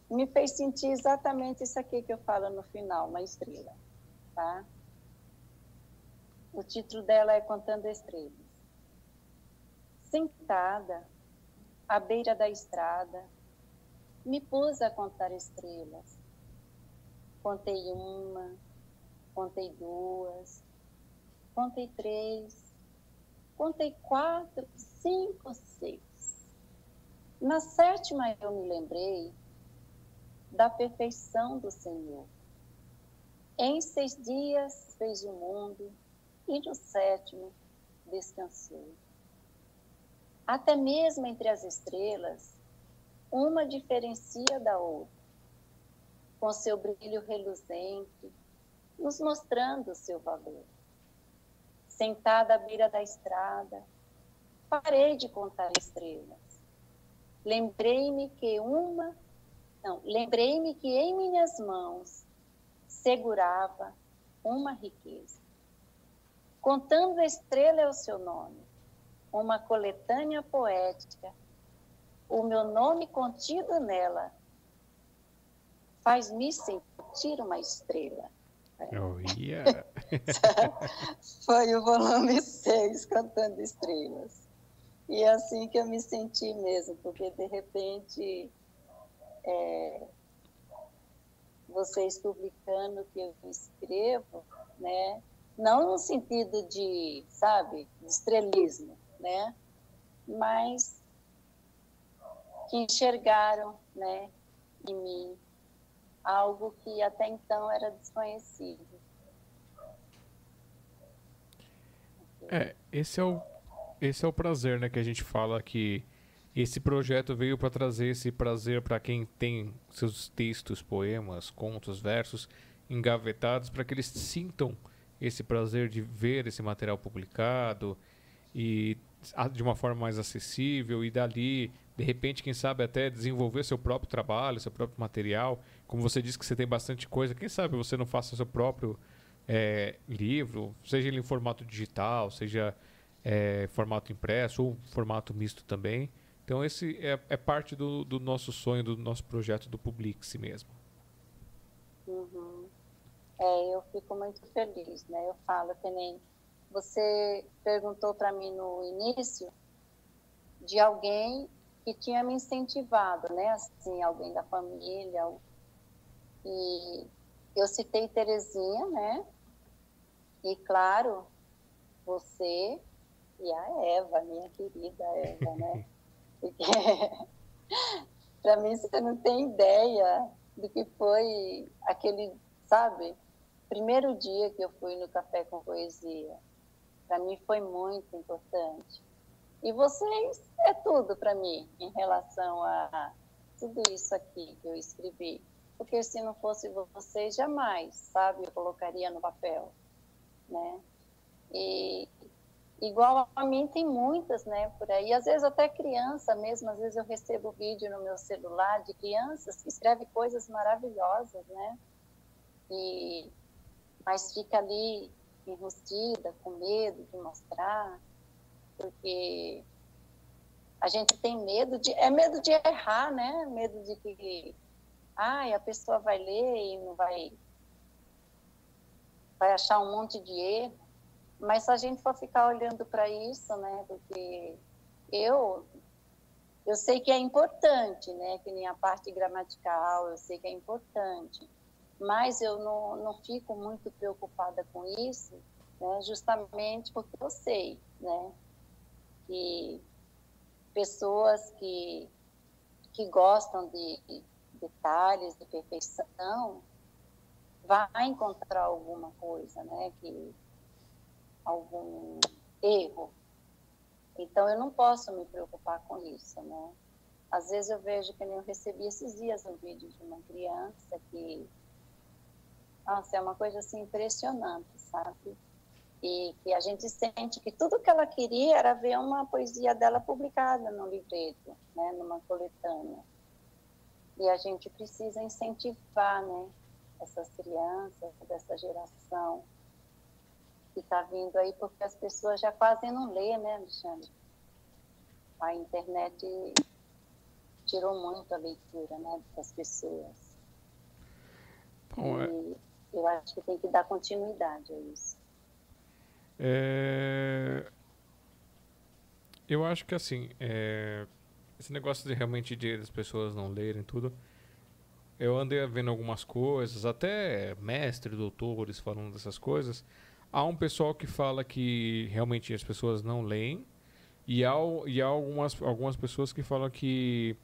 me fez sentir exatamente isso aqui que eu falo no final, uma estrela, tá? O título dela é Contando Estrelas. Sentada à beira da estrada, me pus a contar estrelas. Contei uma, contei duas, contei três, contei quatro, cinco, seis. Na sétima eu me lembrei da perfeição do Senhor. Em seis dias fez o mundo e no sétimo descansou. Até mesmo entre as estrelas, uma diferencia da outra, com seu brilho reluzente, nos mostrando seu valor. Sentada à beira da estrada, parei de contar estrelas. Lembrei-me que uma, não, lembrei-me que em minhas mãos segurava uma riqueza. Contando a estrela é o seu nome, uma coletânea poética. O meu nome contido nela faz-me sentir uma estrela. Oh, yeah. Foi o volume 6, Cantando Estrelas. E é assim que eu me senti mesmo, porque de repente é, vocês publicando o que eu escrevo, né? não no sentido de, sabe, de estrelismo, né? Mas que enxergaram, né, em mim algo que até então era desconhecido. É, esse é o esse é o prazer, né, que a gente fala que esse projeto veio para trazer esse prazer para quem tem seus textos, poemas, contos, versos engavetados, para que eles sintam esse prazer de ver esse material publicado e de uma forma mais acessível e dali, de repente, quem sabe até desenvolver seu próprio trabalho, seu próprio material. Como você disse que você tem bastante coisa, quem sabe você não faça seu próprio é, livro, seja ele em formato digital, seja é, formato impresso ou formato misto também. Então esse é, é parte do, do, nosso sonho, do nosso projeto do Publix mesmo. Uhum. É, eu fico muito feliz, né? Eu falo que nem você perguntou para mim no início de alguém que tinha me incentivado, né? Assim, alguém da família. E eu citei Terezinha, né? E claro, você e a Eva, minha querida Eva, né? Porque para mim você não tem ideia do que foi aquele, sabe? Primeiro dia que eu fui no Café com Poesia. Para mim foi muito importante. E vocês é tudo para mim em relação a tudo isso aqui que eu escrevi. Porque se não fosse vocês, jamais, sabe, eu colocaria no papel, né? E igual a mim tem muitas, né, por aí. Às vezes até criança mesmo, às vezes eu recebo vídeo no meu celular de crianças que escrevem coisas maravilhosas, né? E mas fica ali enrustida, com medo de mostrar, porque a gente tem medo de é medo de errar, né? Medo de que ai, a pessoa vai ler e não vai vai achar um monte de erro. Mas se a gente for ficar olhando para isso, né, porque eu eu sei que é importante, né, que nem a parte gramatical, eu sei que é importante, mas eu não, não fico muito preocupada com isso, né, justamente porque eu sei, né, que pessoas que que gostam de detalhes, de perfeição, vai encontrar alguma coisa, né, que algum erro. Então, eu não posso me preocupar com isso, né? Às vezes eu vejo que nem eu recebi esses dias um vídeo de uma criança que, nossa, é uma coisa assim impressionante, sabe? E que a gente sente que tudo que ela queria era ver uma poesia dela publicada no livreto, né, numa coletânea. E a gente precisa incentivar, né, essas crianças dessa geração que está vindo aí, porque as pessoas já quase não lê, né, Alexandre? A internet tirou muito a leitura, né, das pessoas. Bom, é- E eu acho que tem que dar continuidade a isso. É, Eu acho que assim, é, esse negócio de realmente de as pessoas não lerem tudo, eu andei vendo algumas coisas, até mestres, doutores falando dessas coisas. Há um pessoal que fala que realmente as pessoas não leem, e há, e há algumas, algumas pessoas que falam que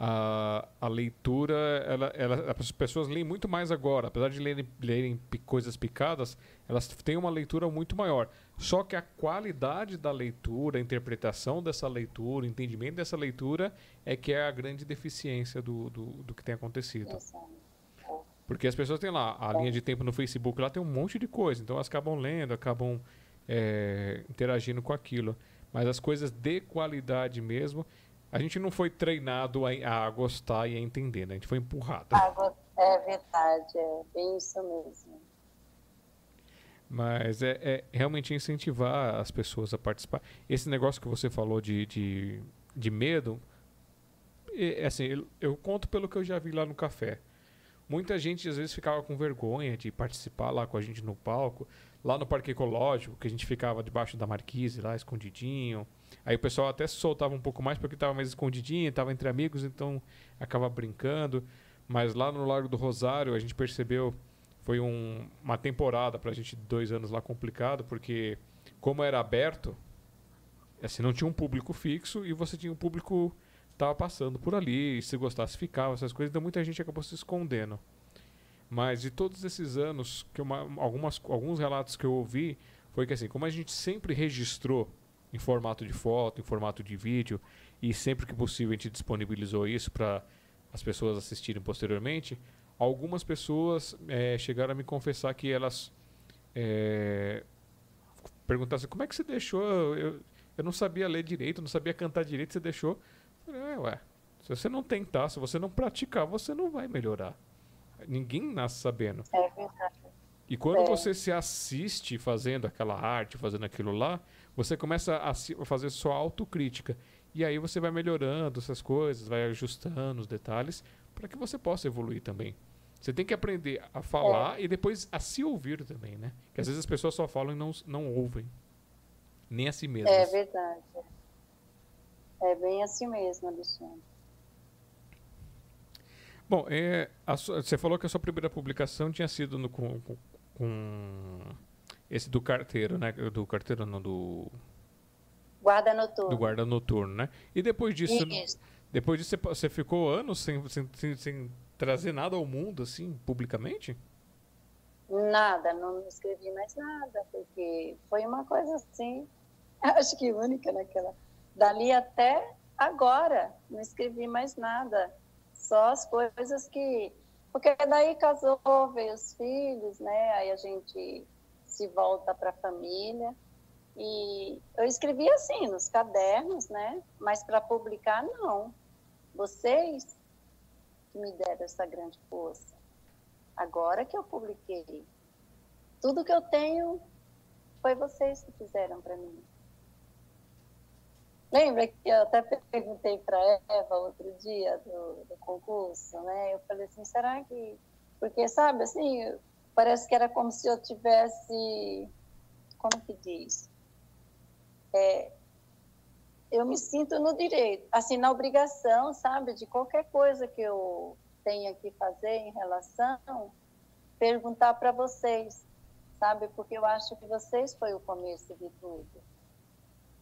a, a leitura, ela, ela, as pessoas leem muito mais agora. Apesar de lerem, lerem coisas picadas, elas têm uma leitura muito maior. Só que a qualidade da leitura, a interpretação dessa leitura, o entendimento dessa leitura é que é a grande deficiência do, do, do que tem acontecido. Porque as pessoas têm lá a linha de tempo no Facebook, lá tem um monte de coisa. Então elas acabam lendo, acabam é, interagindo com aquilo. Mas as coisas de qualidade mesmo, a gente não foi treinado a, a gostar e a entender, né? A gente foi empurrado. É verdade, é bem isso mesmo. Mas é, é realmente incentivar as pessoas a participar. Esse negócio que você falou de, de, de medo, é, assim, eu, eu conto pelo que eu já vi lá no café. Muita gente às vezes ficava com vergonha de participar lá com a gente no palco, lá no Parque Ecológico, que a gente ficava debaixo da marquise lá, escondidinho. Aí o pessoal até se soltava um pouco mais porque estava mais escondidinho, estava entre amigos, então acaba brincando. Mas lá no Largo do Rosário a gente percebeu foi um- uma temporada pra gente, dois anos lá complicado, porque como era aberto, assim, não tinha um público fixo e você tinha um público que tava passando por ali, e se gostasse ficava, essas coisas, então muita gente acabou se escondendo. Mas de todos esses anos, que uma, algumas, alguns relatos que eu ouvi, foi que assim, como a gente sempre registrou em formato de foto, em formato de vídeo, e sempre que possível a gente disponibilizou isso para as pessoas assistirem posteriormente, algumas pessoas eh, chegaram a me confessar que elas eh, perguntaram assim, como é que você deixou? Eu, eu não sabia ler direito, não sabia cantar direito, você deixou? Eu falei, é, ué, se você não tentar, se você não praticar, você não vai melhorar. Ninguém nasce sabendo. É verdade. E quando É. você se assiste fazendo aquela arte, fazendo aquilo lá, você começa a fazer sua autocrítica. E aí você vai melhorando essas coisas, vai ajustando os detalhes para que você possa evoluir também. Você tem que aprender a falar e depois a se ouvir também, né? Que às vezes as pessoas só falam e não, não ouvem. Nem a si mesmas. É verdade. É bem assim mesmo, Alexandre. Bom, é, a você falou que a sua primeira publicação tinha sido no- com- com esse do carteiro, né? Do carteiro não, do, Guarda noturno. do guarda noturno, né? E depois disso, Isso. depois disso você, ficou anos sem, sem, sem, sem trazer nada ao mundo, assim, publicamente? Nada, não escrevi mais nada, porque foi uma coisa assim, acho que única naquela. Dali até agora, não escrevi mais nada. Só as coisas que. Porque daí casou, veio os filhos, né? Aí a gente se volta para a família. E eu escrevi assim, nos cadernos, né? Mas para publicar, não. Vocês que me deram essa grande força. Agora que eu publiquei. Tudo que eu tenho foi vocês que fizeram para mim. Lembra que eu até perguntei para Eva outro dia do, do concurso, né? Eu falei assim, será que... Porque, sabe, assim, parece que era como se eu tivesse... Como que diz? É, eu me sinto no direito, assim, na obrigação, sabe, de qualquer coisa que eu tenha que fazer em relação, perguntar para vocês, sabe, porque eu acho que vocês foi o começo de tudo.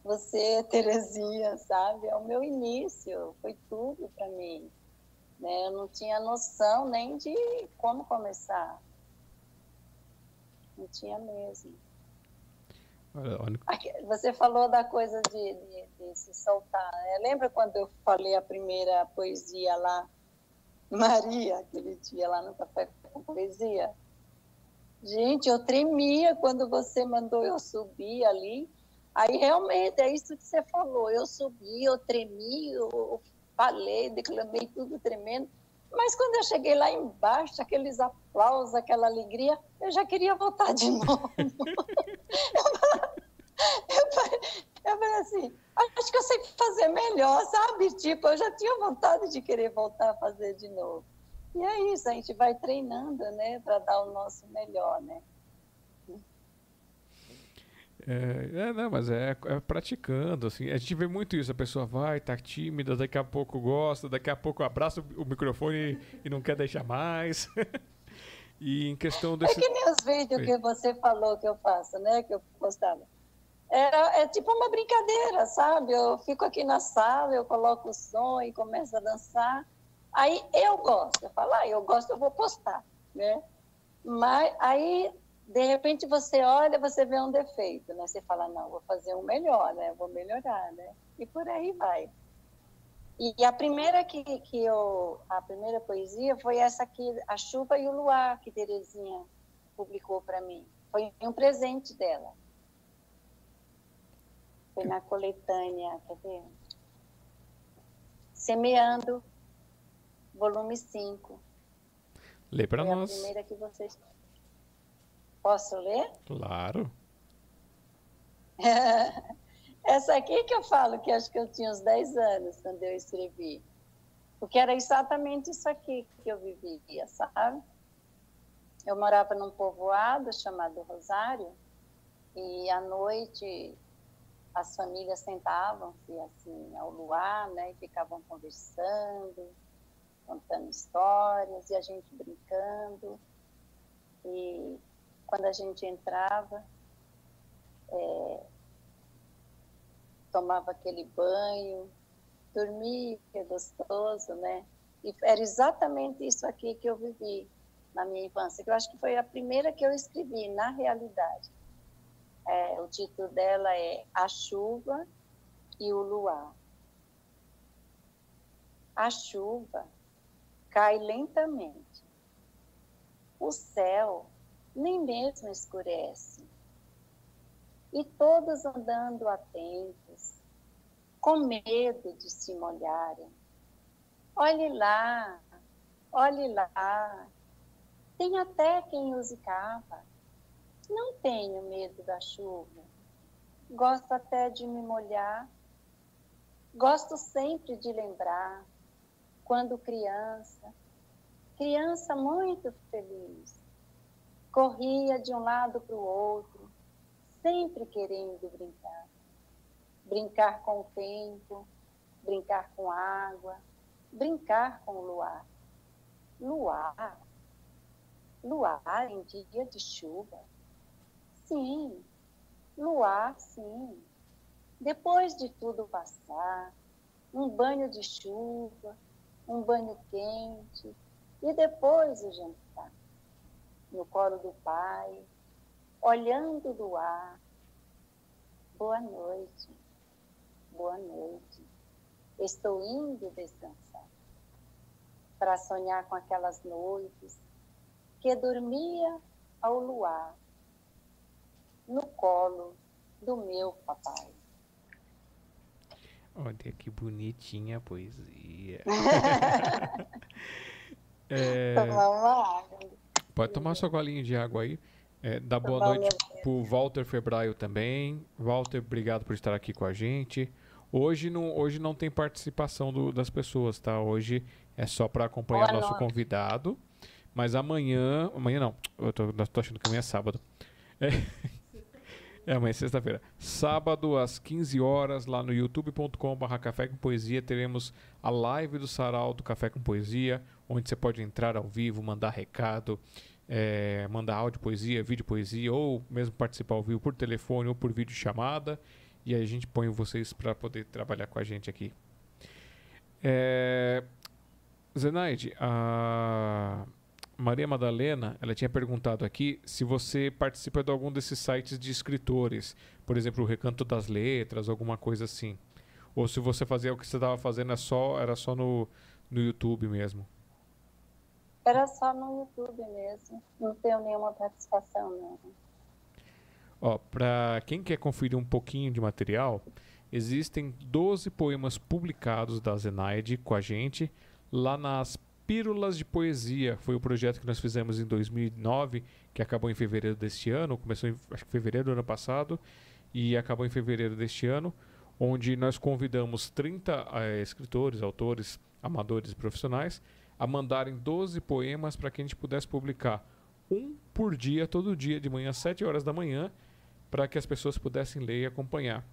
Você, Terezinha, sabe, é o meu início, foi tudo para mim. Né? Eu não tinha noção nem de como começar. Não tinha mesmo. Olha, olha, Aqui, Você falou da coisa de, de, de se soltar. né? Lembra quando eu falei a primeira poesia lá, Maria, aquele dia lá no Café com Poesia? Gente, eu tremia quando você mandou eu subir ali. Aí realmente é isso que você falou. Eu subi, eu tremi, eu falei, declamei tudo tremendo. Mas quando eu cheguei lá embaixo, aqueles aplausos, aquela alegria, eu já queria voltar de novo. eu, falei, eu falei assim, acho que eu sei fazer melhor, sabe? Tipo, eu já tinha vontade de querer voltar a fazer de novo. E é isso, a gente vai treinando, né, para dar o nosso melhor, né? É, é, não, mas é, é, praticando, assim. A gente vê muito isso, a pessoa vai, tá tímida, daqui a pouco gosta, daqui a pouco abraça o microfone e, e não quer deixar mais. e em questão desse... É que nem os vídeos que você falou que eu faço, né, que eu postava. É, é tipo uma brincadeira, sabe? Eu fico aqui na sala, eu coloco o som e começo a dançar. Aí eu gosto, eu falo, ah, eu gosto, eu vou postar, né? Mas aí de repente você olha, você vê um defeito, né? Você fala, não, vou fazer um melhor, né? Vou melhorar, né? E por aí vai. E a primeira que, que eu, a primeira poesia foi essa aqui, A Chuva e o Luar, que Terezinha publicou para mim. Foi um presente dela. Foi na coletânea, quer ver? Semeando, volume 5. Lê para nós. a primeira que vocês Posso ler? Claro. Essa aqui que eu falo que acho que eu tinha uns 10 anos quando eu escrevi. Porque era exatamente isso aqui que eu vivia, sabe? Eu morava num povoado chamado Rosário e à noite as famílias sentavam-se assim ao luar, né, e ficavam conversando, contando histórias e a gente brincando. E quando a gente entrava, é, tomava aquele banho, dormia, gostoso, né? E era exatamente isso aqui que eu vivi na minha infância, que eu acho que foi a primeira que eu escrevi, na realidade. É, o título dela é A Chuva e o Luar. A chuva cai lentamente. O céu nem mesmo escurece. E todos andando atentos, com medo de se molharem. Olhe lá, olhe lá. Tem até quem use cava. Não tenho medo da chuva. Gosto até de me molhar. Gosto sempre de lembrar, quando criança, criança muito feliz, Corria de um lado para o outro, sempre querendo brincar. Brincar com o tempo, brincar com água, brincar com o luar. Luar? Luar em dia de chuva? Sim, luar, sim. Depois de tudo passar, um banho de chuva, um banho quente e depois o jantar no colo do pai, olhando do ar. Boa noite, boa noite. Estou indo descansar para sonhar com aquelas noites que dormia ao luar no colo do meu papai. Olha que bonitinha a poesia. é... Tomar uma água. Pode tomar sua golinha de água aí. É, dá boa tá noite pro Walter Febraio também. Walter, obrigado por estar aqui com a gente. Hoje não, hoje não tem participação do, das pessoas, tá? Hoje é só para acompanhar boa nosso noite. convidado. Mas amanhã. Amanhã não. Eu tô, tô achando que amanhã é sábado. É, é amanhã é sexta-feira. Sábado, às 15 horas, lá no youtube.com.br Café com Poesia, teremos a live do Sarau do Café com Poesia onde você pode entrar ao vivo, mandar recado, é, mandar áudio poesia, vídeo poesia, ou mesmo participar ao vivo por telefone ou por vídeo chamada. E aí a gente põe vocês para poder trabalhar com a gente aqui. É, Zenaide, a Maria Madalena, ela tinha perguntado aqui se você participa de algum desses sites de escritores, por exemplo, o Recanto das Letras, alguma coisa assim. Ou se você fazia o que você estava fazendo é só, era só no, no YouTube mesmo. Era só no YouTube mesmo. Não tenho nenhuma participação, não. Ó, para quem quer conferir um pouquinho de material, existem 12 poemas publicados da Zenaide com a gente lá nas Pílulas de Poesia. Foi o projeto que nós fizemos em 2009, que acabou em fevereiro deste ano. Começou em acho que fevereiro do ano passado e acabou em fevereiro deste ano, onde nós convidamos 30 eh, escritores, autores, amadores e profissionais a mandarem 12 poemas para que a gente pudesse publicar um por dia, todo dia, de manhã às 7 horas da manhã, para que as pessoas pudessem ler e acompanhar.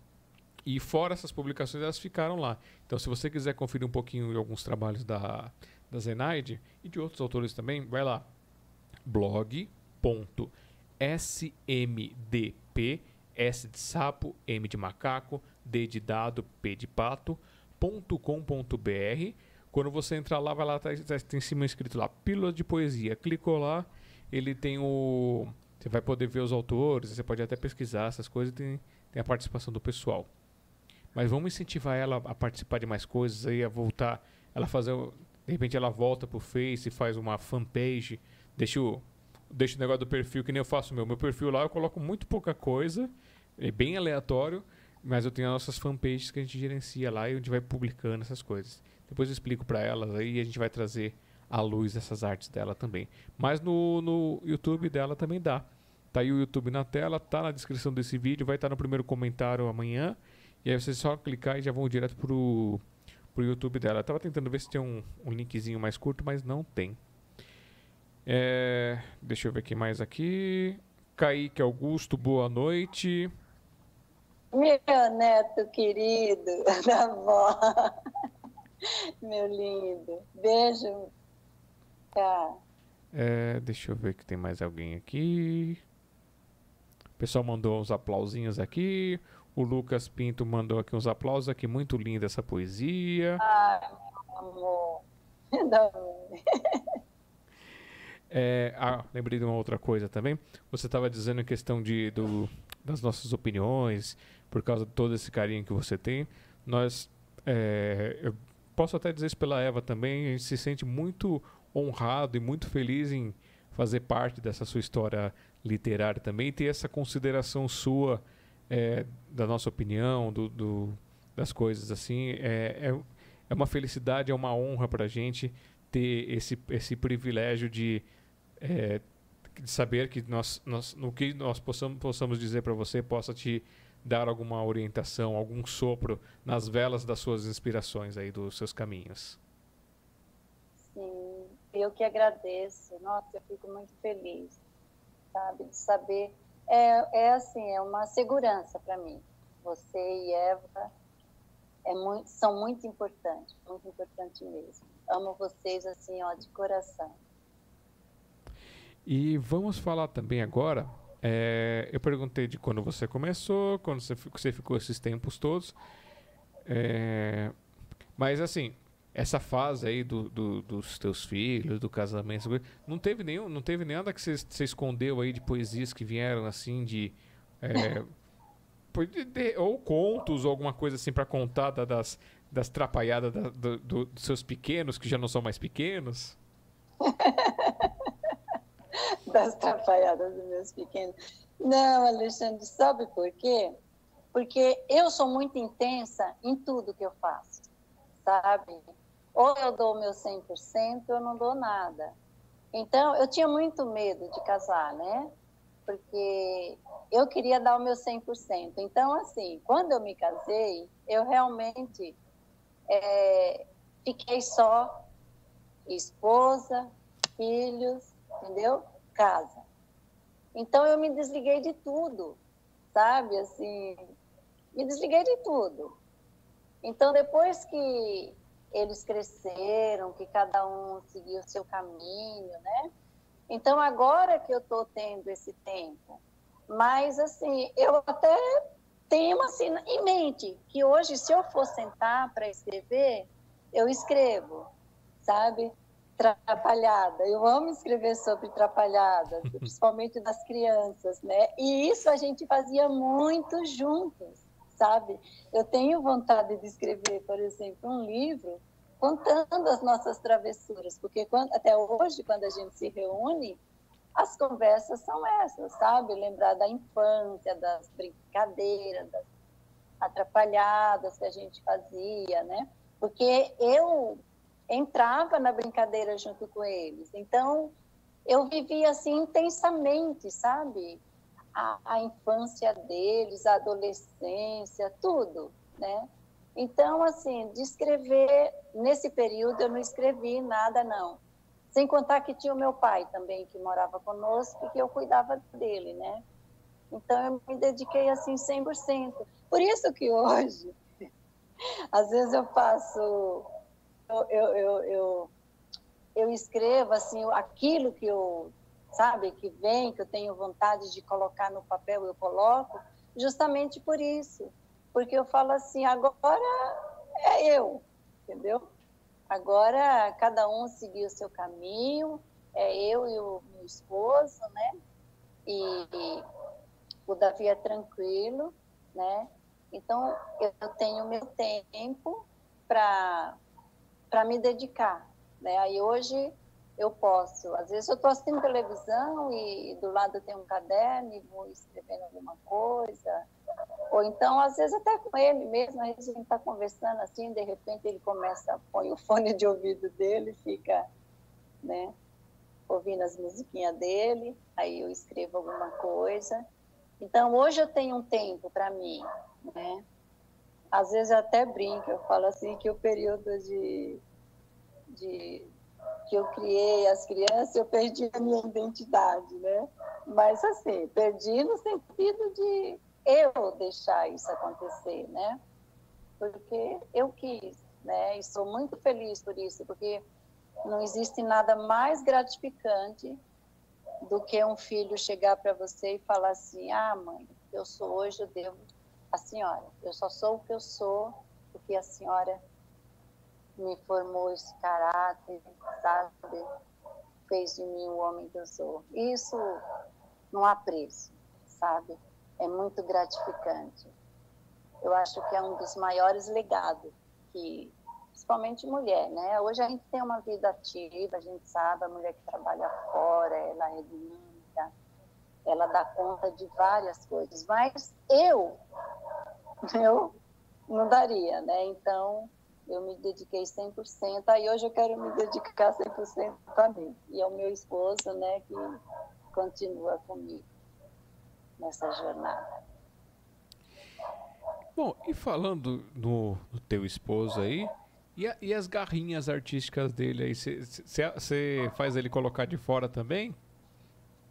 E fora essas publicações, elas ficaram lá. Então, se você quiser conferir um pouquinho de alguns trabalhos da, da Zenaide e de outros autores também, vai lá. blog.smdp, S de sapo, M de macaco, D de dado, P de pato, .com.br. Quando você entrar lá, vai lá, tá, tá, em cima escrito lá, Pílula de Poesia. Clicou lá, ele tem o... Você vai poder ver os autores, você pode até pesquisar essas coisas, tem, tem a participação do pessoal. Mas vamos incentivar ela a participar de mais coisas, aí a voltar, ela fazer, de repente ela volta pro Face faz uma fanpage, deixa o, deixa o negócio do perfil que nem eu faço meu. Meu perfil lá eu coloco muito pouca coisa, é bem aleatório, mas eu tenho as nossas fanpages que a gente gerencia lá e onde vai publicando essas coisas. Depois eu explico para elas aí e a gente vai trazer à luz essas artes dela também. Mas no, no YouTube dela também dá. Tá aí o YouTube na tela, tá na descrição desse vídeo, vai estar tá no primeiro comentário amanhã. E aí vocês só clicar e já vão direto pro, pro YouTube dela. Eu tava tentando ver se tem um, um linkzinho mais curto, mas não tem. É, deixa eu ver aqui mais aqui. Kaique Augusto, boa noite. Meu neto querido da avó. Meu lindo. Beijo. Tá. É, deixa eu ver que tem mais alguém aqui. O pessoal mandou uns aplausinhos aqui. O Lucas Pinto mandou aqui uns aplausos aqui. Muito linda essa poesia. Ai, meu amor. É, ah, lembrei de uma outra coisa também. Você estava dizendo em questão de, do, das nossas opiniões, por causa de todo esse carinho que você tem. Nós, é, eu posso até dizer isso pela Eva também, a gente se sente muito honrado e muito feliz em fazer parte dessa sua história literária também e ter essa consideração sua é, da nossa opinião, do, do, das coisas assim. É, é, é uma felicidade, é uma honra para a gente ter esse, esse privilégio de, é, de saber que nós, nós, no que nós possamos, possamos dizer para você possa te dar alguma orientação, algum sopro nas velas das suas inspirações aí, dos seus caminhos. Sim, eu que agradeço. Nossa, eu fico muito feliz, sabe, de saber é, é assim, é uma segurança para mim. Você e Eva é muito, são muito importantes, muito importante mesmo. Amo vocês assim, ó, de coração. E vamos falar também agora. É, eu perguntei de quando você começou, quando você, você ficou esses tempos todos. É, mas assim, essa fase aí do, do, dos teus filhos, do casamento, não teve nenhum, não teve nada que você escondeu aí de poesias que vieram assim de, é, ou contos ou alguma coisa assim para contar da, das das trapalhadas da, do, dos seus pequenos que já não são mais pequenos? das trapalhadas dos meus pequenos. Não, Alexandre, sabe por quê? Porque eu sou muito intensa em tudo que eu faço, sabe? Ou eu dou o meu 100%, ou eu não dou nada. Então, eu tinha muito medo de casar, né? Porque eu queria dar o meu 100%. Então, assim, quando eu me casei, eu realmente é, fiquei só, esposa, filhos, entendeu? Casa. Então, eu me desliguei de tudo, sabe? Assim, me desliguei de tudo. Então, depois que eles cresceram, que cada um seguiu o seu caminho, né? Então, agora que eu estou tendo esse tempo, mas assim, eu até tenho assim em mente que hoje, se eu for sentar para escrever, eu escrevo, sabe? Trapalhada. Eu amo escrever sobre trapalhadas, principalmente das crianças, né? E isso a gente fazia muito juntos sabe? Eu tenho vontade de escrever, por exemplo, um livro contando as nossas travessuras, porque quando, até hoje, quando a gente se reúne, as conversas são essas, sabe? Lembrar da infância, das brincadeiras, das atrapalhadas que a gente fazia, né? Porque eu entrava na brincadeira junto com eles. Então, eu vivia assim intensamente, sabe? A, a infância deles, a adolescência, tudo, né? Então, assim, de escrever, nesse período eu não escrevi nada, não. Sem contar que tinha o meu pai também, que morava conosco, e que eu cuidava dele, né? Então, eu me dediquei, assim, 100%. Por isso que hoje, às vezes eu faço... Eu, eu, eu, eu, escrevo, assim, aquilo que eu, sabe, que vem, que eu tenho vontade de colocar no papel, eu coloco, justamente por isso porque eu falo assim, agora é eu, entendeu? Agora cada um seguiu o seu caminho, é eu e o meu esposo, né? E, e o Davi é tranquilo, né? Então eu tenho meu tempo para para me dedicar, né? Aí hoje eu posso, às vezes eu estou assistindo televisão e do lado tem um caderno e vou escrevendo alguma coisa, ou então, às vezes, até com ele mesmo, a gente está conversando assim, de repente ele começa, põe o fone de ouvido dele, fica, né, ouvindo as musiquinhas dele, aí eu escrevo alguma coisa. Então, hoje eu tenho um tempo para mim, né? Às vezes eu até brinco, eu falo assim que o período de, de que eu criei as crianças, eu perdi a minha identidade, né? Mas assim, perdi no sentido de eu deixar isso acontecer, né? Porque eu quis, né? E sou muito feliz por isso, porque não existe nada mais gratificante do que um filho chegar para você e falar assim: "Ah, mãe, eu sou hoje, eu devo a senhora. Eu só sou o que eu sou porque a senhora me formou esse caráter, sabe? Fez de mim o homem que eu sou. Isso não há preço, sabe? é muito gratificante. Eu acho que é um dos maiores legados que, principalmente mulher, né? Hoje a gente tem uma vida ativa, a gente sabe, a mulher que trabalha fora, ela é dinâmica, ela dá conta de várias coisas, mas eu, eu não daria, né? Então, eu me dediquei 100%, aí hoje eu quero me dedicar 100% para mim. E é o meu esposo, né, que continua comigo nessa jornada. Bom, e falando no, no teu esposo aí, e, a, e, as garrinhas artísticas dele aí, você faz ele colocar de fora também?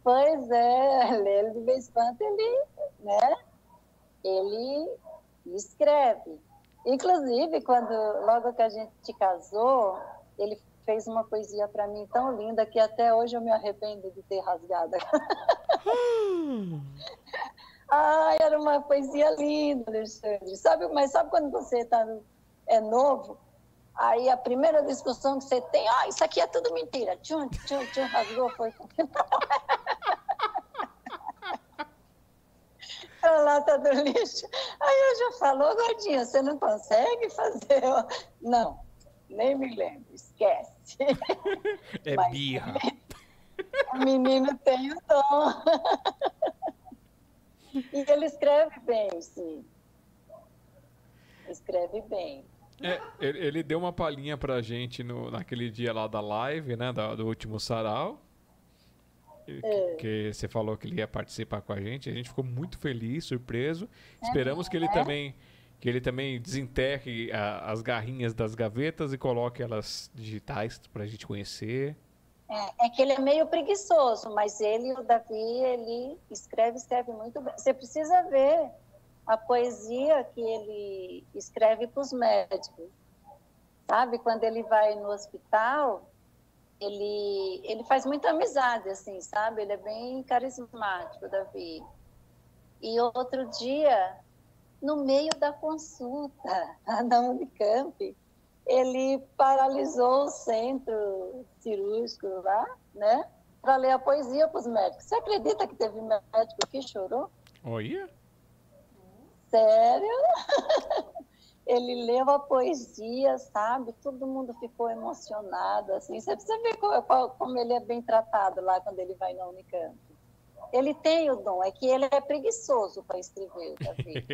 Pois é, ele de vez em quando ele, né, ele escreve. Inclusive, quando logo que a gente casou, ele fez uma poesia para mim tão linda que até hoje eu me arrependo de ter rasgado. Ai, era uma poesia linda, Alexandre. Sabe, mas sabe quando você tá, é novo? Aí a primeira discussão que você tem, ah, isso aqui é tudo mentira. Tchum, tchum, tchum, rasgou, foi. a lata do lixo. Aí eu já falou, gordinha, você não consegue fazer? Não, nem me lembro, esquece. É Mas, birra. O menino tem o dom. E ele escreve bem, sim. Escreve bem. É, ele deu uma palhinha pra gente no, naquele dia lá da live, né? Do último sarau. É. Que, você falou que ele ia participar com a gente. A gente ficou muito feliz, surpreso. É, Esperamos que ele é? também que ele também desenterre a, as garrinhas das gavetas e coloque elas digitais pra gente conhecer. É, é, que ele é meio preguiçoso, mas ele, o Davi, ele escreve, escreve muito bem. Você precisa ver a poesia que ele escreve para os médicos. Sabe, quando ele vai no hospital, ele, ele faz muita amizade, assim, sabe? Ele é bem carismático, Davi. E outro dia, no meio da consulta, na Unicamp, ele paralisou o centro cirúrgico lá, né? Para ler a poesia para os médicos. Você acredita que teve médico que chorou? Olha. Sério? ele leu a poesia, sabe? Todo mundo ficou emocionado, assim. Você precisa ver como, como ele é bem tratado lá quando ele vai na Unicamp. Ele tem o dom, é que ele é preguiçoso para escrever, Davi.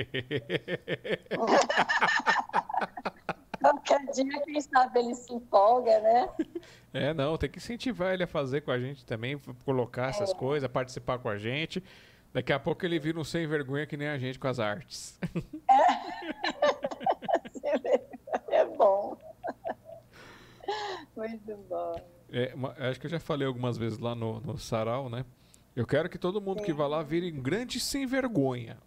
ok? Qualquer dia, quem sabe, ele se empolga, né? É, não, tem que incentivar ele a fazer com a gente também, colocar É. essas coisas, participar com a gente. Daqui a pouco ele vira um sem vergonha que nem a gente com as artes. É bom. Muito bom. É, acho que eu já falei algumas vezes lá no, no sarau, né? Eu quero que todo mundo que vá lá vire um grande sem vergonha.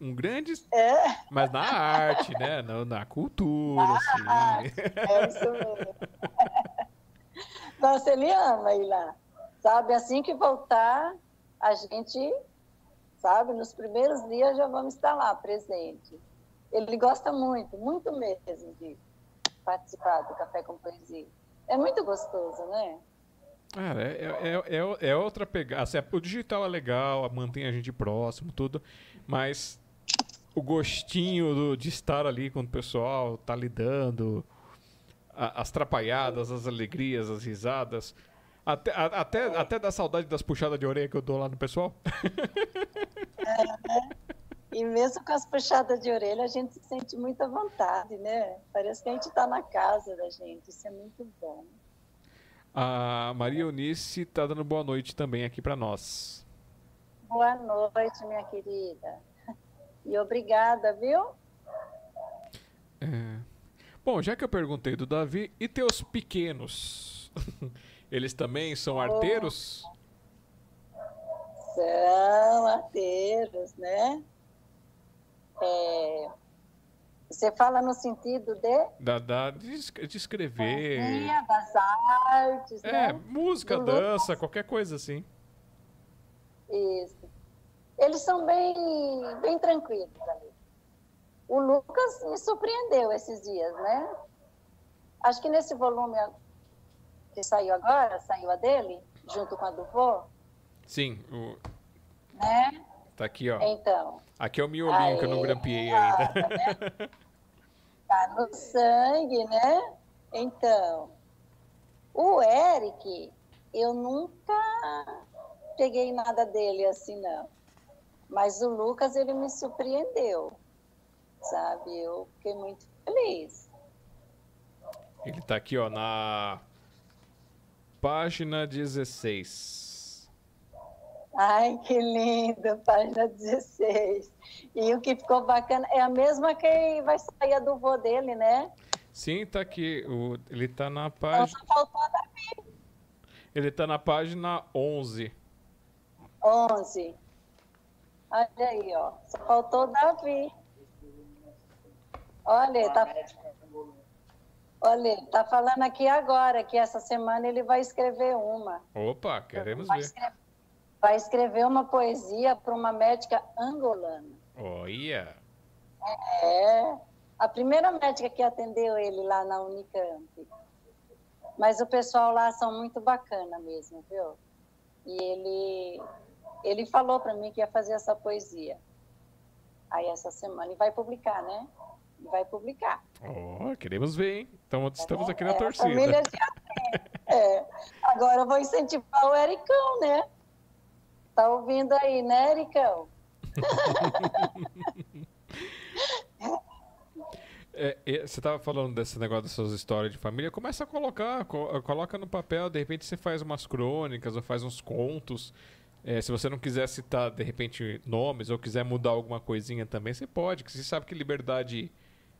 Um grande, É, mas na arte, né? Na, na cultura, assim. é isso mesmo. Nossa, ele ama ir lá. Sabe, assim que voltar, a gente, sabe, nos primeiros dias já vamos estar lá presente. Ele gosta muito, muito mesmo de participar do Café com Poesia. É muito gostoso, né? Cara, é, é, é, é outra pegada. Assim, o digital é legal, mantém a gente próximo, tudo, mas o gostinho do- de estar ali com o pessoal, tá lidando, a- as trapalhadas, as alegrias, as risadas, até, a- até, até da saudade das puxadas de orelha que eu dou lá no pessoal. E mesmo com as puxadas de orelha, a gente se sente muita vontade, né? Parece que a gente está na casa da gente. Isso é muito bom. A Maria Eunice tá dando boa noite também aqui pra nós. Boa noite, minha querida. E obrigada, viu? É. Bom, já que eu perguntei do Davi, e teus pequenos? Eles também são arteiros? São arteiros, né? É, Você fala no sentido de Da, da, de, de escrever. poesia, das artes, É, né? música, Do dança, qualquer coisa assim. Isso. Eles são bem, bem tranquilos. O Lucas me surpreendeu esses dias, né? Acho que nesse volume que saiu agora, saiu a dele, junto com a do vô, Sim, o- né? tá aqui, ó. Então, Aqui é o miolinho que eu não Aê. grampeei ainda. tá no sangue, né? Então, o Eric, eu nunca peguei nada dele assim, não. Mas o Lucas, ele me surpreendeu, sabe? Eu fiquei muito feliz. Ele tá aqui, ó, na página 16. Ai, que lindo, página 16. E o que ficou bacana é a mesma que vai sair a do vô dele, né? Sim, tá aqui. O, ele tá na Então página. só faltou a Davi. Ele tá na página 11. 11. Olha aí, ó. Só faltou o Davi. Olha, tá, olha, tá falando aqui agora que essa semana ele vai escrever uma. Opa, queremos vai ver. Escrever, vai escrever uma poesia para uma médica angolana. Olha. É, a primeira médica que atendeu ele lá na Unicamp. Mas o pessoal lá são muito bacana mesmo, viu? E ele, ele falou para mim que ia fazer essa poesia. Aí essa semana, e vai publicar, né? E vai publicar. Ó, queremos ver, hein? Então estamos aqui na É, a torcida. família já. É. Agora eu vou incentivar o Ericão, né? Tá ouvindo aí, né, Ericão? É, você estava falando desse negócio dessas histórias de família. Começa a colocar, co- coloca no papel. De repente você faz umas crônicas ou faz uns contos. É, se você não quiser citar, de repente, nomes ou quiser mudar alguma coisinha também, você pode. que Você sabe que liberdade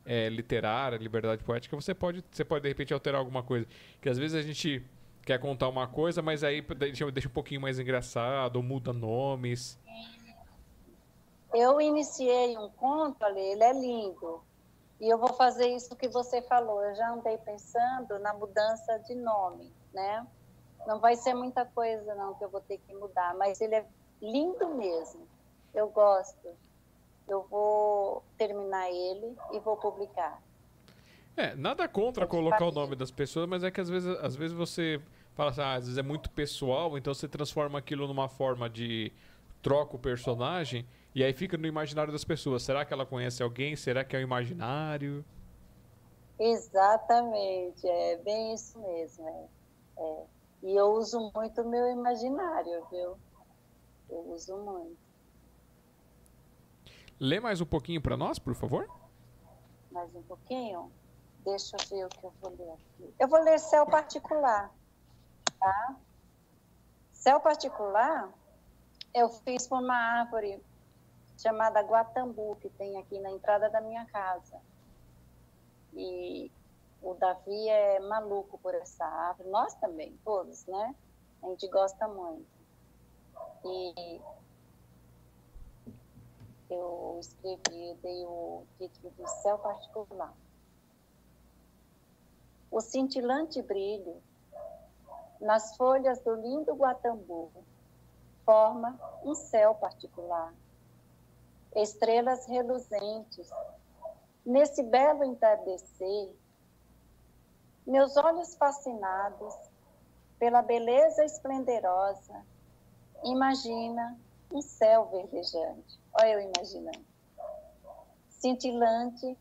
é, literária, liberdade poética, você pode, você pode, de repente, alterar alguma coisa. Que às vezes a gente quer contar uma coisa, mas aí deixa, deixa um pouquinho mais engraçado, ou muda nomes. Eu iniciei um conto ele é lindo. E eu vou fazer isso que você falou. Eu já andei pensando na mudança de nome, né? Não vai ser muita coisa, não, que eu vou ter que mudar, mas ele é lindo mesmo. Eu gosto. Eu vou terminar ele e vou publicar. É, nada contra colocar o nome das pessoas, mas é que às vezes, às vezes você fala assim, ah, às vezes é muito pessoal, então você transforma aquilo numa forma de troca o personagem e aí fica no imaginário das pessoas. Será que ela conhece alguém? Será que é o imaginário? Exatamente, é bem isso mesmo. É. É. E eu uso muito o meu imaginário, viu? Eu uso muito. Lê mais um pouquinho pra nós, por favor? Mais um pouquinho? Deixa eu ver o que eu vou ler aqui. Eu vou ler céu particular, tá? Céu particular, eu fiz por uma árvore chamada Guatambu, que tem aqui na entrada da minha casa. E o Davi é maluco por essa árvore, nós também, todos, né? A gente gosta muito. E eu escrevi, dei o título de Céu Particular. O cintilante brilho nas folhas do lindo Guatambu forma um céu particular. Estrelas reluzentes, nesse belo entardecer, meus olhos fascinados pela beleza esplendorosa, imagina um céu verdejante. Olha eu imaginando. Cintilante,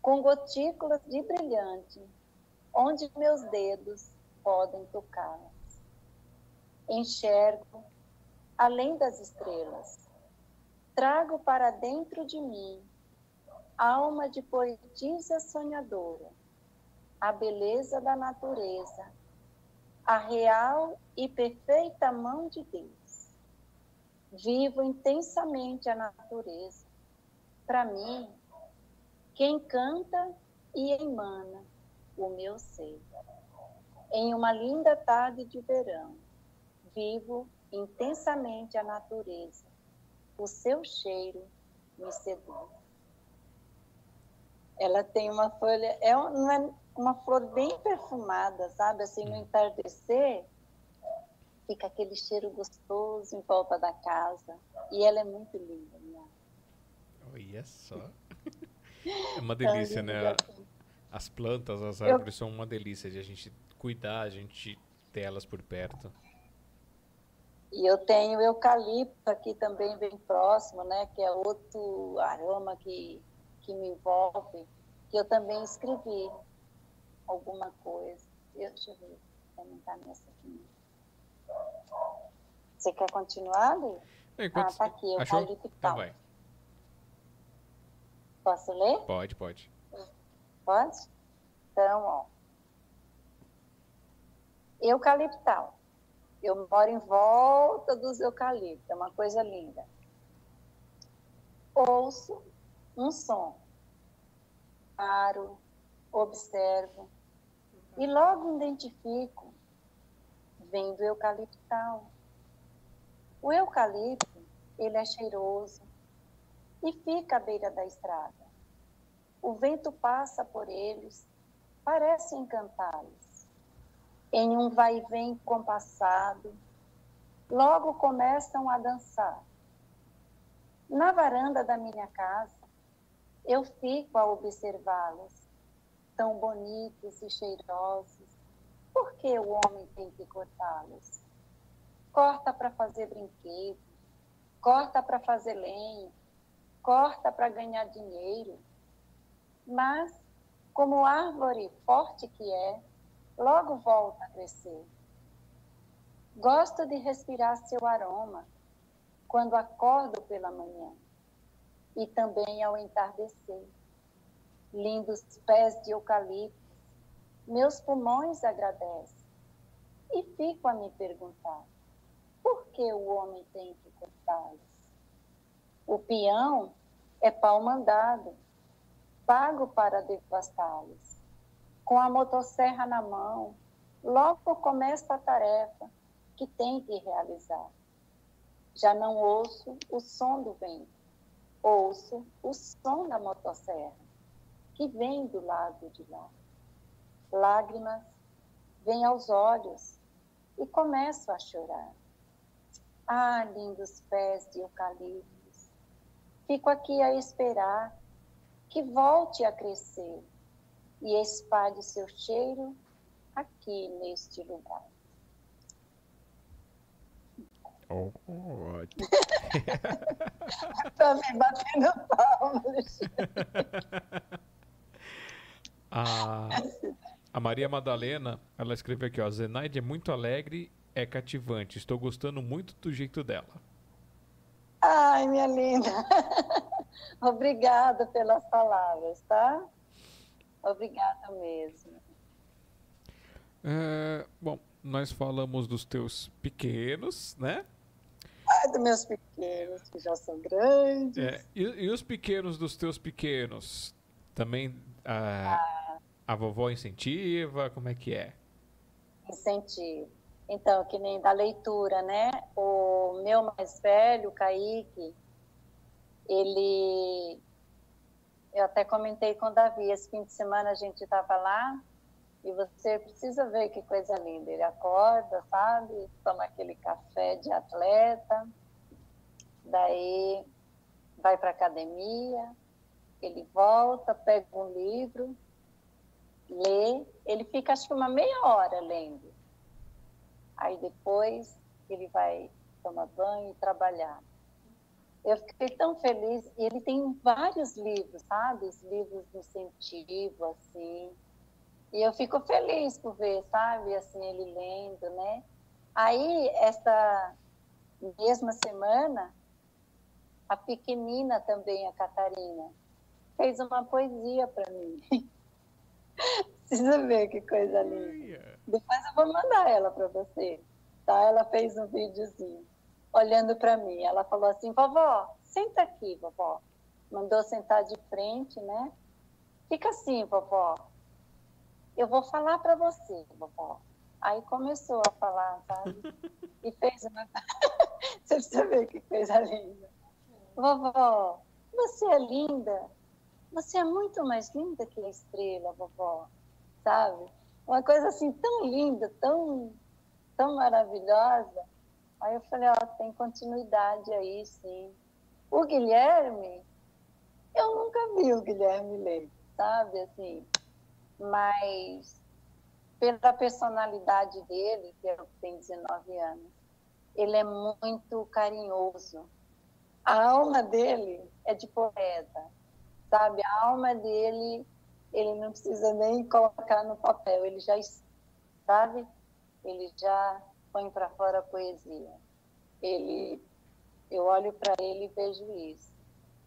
com gotículas de brilhante, onde meus dedos podem tocá-las. Enxergo além das estrelas. Trago para dentro de mim alma de poetisa sonhadora, a beleza da natureza, a real e perfeita mão de Deus. Vivo intensamente a natureza. Para mim, quem canta e emana o meu ser. Em uma linda tarde de verão, vivo intensamente a natureza. O seu cheiro me seduz. Ela tem uma folha, é uma, uma flor bem perfumada, sabe? Assim, no entardecer, fica aquele cheiro gostoso em volta da casa. E ela é muito linda, né? Olha só. É uma delícia, né? As plantas, as árvores Eu... são uma delícia de a gente cuidar, a gente ter elas por perto. E eu tenho eucalipto aqui também bem próximo, né? Que é outro aroma que, que me envolve. Que eu também escrevi alguma coisa. Deixa eu ver. Não está nessa aqui. Você quer continuar, Lu? Enquanto... Ah, tá aqui, eucalipto. Então vai. Posso ler? Pode, pode. Pode? Então, ó. Eucaliptal. Eu moro em volta dos eucaliptos, é uma coisa linda. Ouço um som. Paro, observo e logo identifico. Vem do eucaliptal. O eucalipto, ele é cheiroso e fica à beira da estrada. O vento passa por eles, parece encantá-los. Em um vai e vem compassado, logo começam a dançar. Na varanda da minha casa, eu fico a observá-los, tão bonitos e cheirosos. Por que o homem tem que cortá-los? Corta para fazer brinquedo, corta para fazer lenha, corta para ganhar dinheiro mas, como árvore forte que é, logo volta a crescer. Gosto de respirar seu aroma quando acordo pela manhã e também ao entardecer. Lindos pés de eucalipto, meus pulmões agradecem. E fico a me perguntar: por que o homem tem que cortá-los? O peão é pau mandado, pago para devastá-los. Com a motosserra na mão, logo começa a tarefa que tem que realizar. Já não ouço o som do vento, ouço o som da motosserra, que vem do lado de lá. Lágrimas vêm aos olhos e começo a chorar. Ah, lindos pés de eucaliptos, fico aqui a esperar que volte a crescer e espalhe seu cheiro aqui neste lugar. Oh, ótimo. Tá me batendo palmas. a, a Maria Madalena, ela escreveu aqui, ó, Zenaide é muito alegre, é cativante. Estou gostando muito do jeito dela. Ai, minha linda. Obrigada pelas palavras, tá? Obrigada mesmo. É, bom, nós falamos dos teus pequenos, né? Ah, dos meus pequenos, que já são grandes. É, e, e os pequenos dos teus pequenos? Também a, a vovó incentiva? Como é que é? Incentivo. Então, que nem da leitura, né? O meu mais velho, o Kaique, ele. Eu até comentei com o Davi, esse fim de semana a gente estava lá e você precisa ver que coisa linda. Ele acorda, sabe? Toma aquele café de atleta, daí vai para academia, ele volta, pega um livro, lê, ele fica acho que uma meia hora lendo. Aí depois ele vai tomar banho e trabalhar. Eu fiquei tão feliz. E ele tem vários livros, sabe? Os livros de incentivo, assim. E eu fico feliz por ver, sabe? Assim, ele lendo, né? Aí, essa mesma semana, a pequenina também, a Catarina, fez uma poesia para mim. Precisa ver que coisa linda. Depois eu vou mandar ela para você. Tá? Ela fez um videozinho olhando para mim. Ela falou assim: vovó, senta aqui, vovó. Mandou sentar de frente, né? Fica assim, vovó. Eu vou falar para você, vovó. Aí começou a falar, sabe? E fez uma. você precisa ver que coisa linda. Vovó, você é linda. Você é muito mais linda que a estrela, vovó. Sabe? Uma coisa assim tão linda, tão, tão maravilhosa. Aí eu falei, ó, tem continuidade aí, sim. O Guilherme, eu nunca vi o Guilherme ler, sabe, assim, mas pela personalidade dele, que tem 19 anos, ele é muito carinhoso. A alma dele é de poeta, sabe? A alma dele, ele não precisa nem colocar no papel, ele já, sabe? Ele já põe para fora a poesia. Ele, eu olho para ele e vejo isso.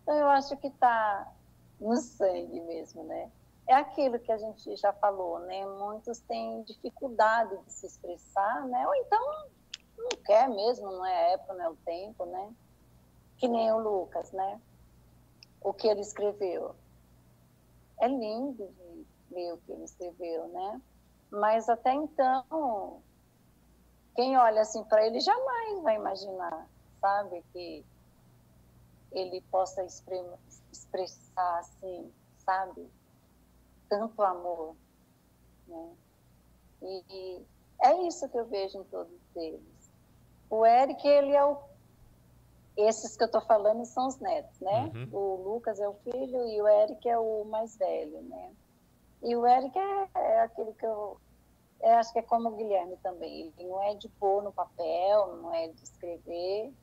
Então eu acho que está no sangue mesmo, né? É aquilo que a gente já falou, né? Muitos têm dificuldade de se expressar, né? Ou então não quer mesmo, não é a época, não é o tempo, né? Que nem o Lucas, né? O que ele escreveu. É lindo de ler o que ele escreveu, né? Mas até então, quem olha assim para ele jamais vai imaginar, sabe, que ele possa expressar assim, sabe, tanto amor, né? E, e é isso que eu vejo em todos eles. O Eric, ele é o esses que eu estou falando são os netos, né? Uhum. O Lucas é o filho e o Eric é o mais velho, né? E o Eric é, é aquele que eu eu acho que é como o Guilherme também. Ele não é de pôr no papel, não é de escrever,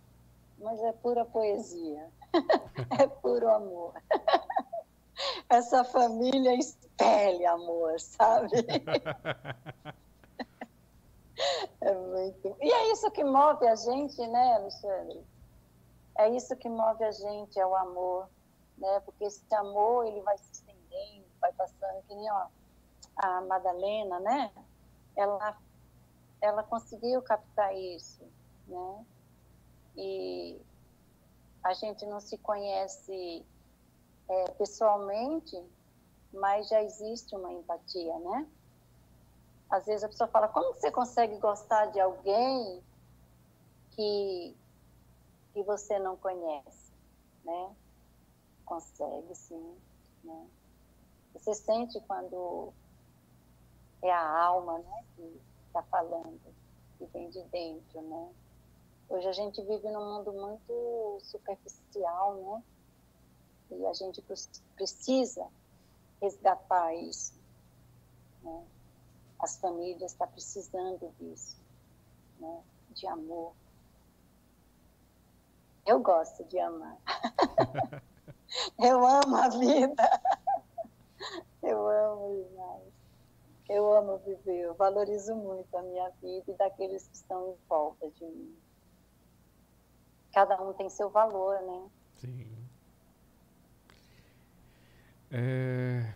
mas é pura poesia. é puro amor. Essa família espelha amor, sabe? é muito. E é isso que move a gente, né, Alexandre? É isso que move a gente, é o amor, né? Porque esse amor ele vai se estendendo, vai passando, que nem ó, a Madalena, né? Ela, ela conseguiu captar isso, né? E a gente não se conhece é, pessoalmente, mas já existe uma empatia, né? Às vezes a pessoa fala, como você consegue gostar de alguém que, que você não conhece, né? Consegue, sim, né? Você sente quando é a alma, né, que está falando, que vem de dentro, né? Hoje a gente vive num mundo muito superficial, né? E a gente precisa resgatar isso, né? As famílias estão tá precisando disso, né? De amor. Eu gosto de amar. Eu amo a vida. Eu amo demais. Eu amo viver, eu valorizo muito a minha vida e daqueles que estão em volta de mim. Cada um tem seu valor, né? Sim. É...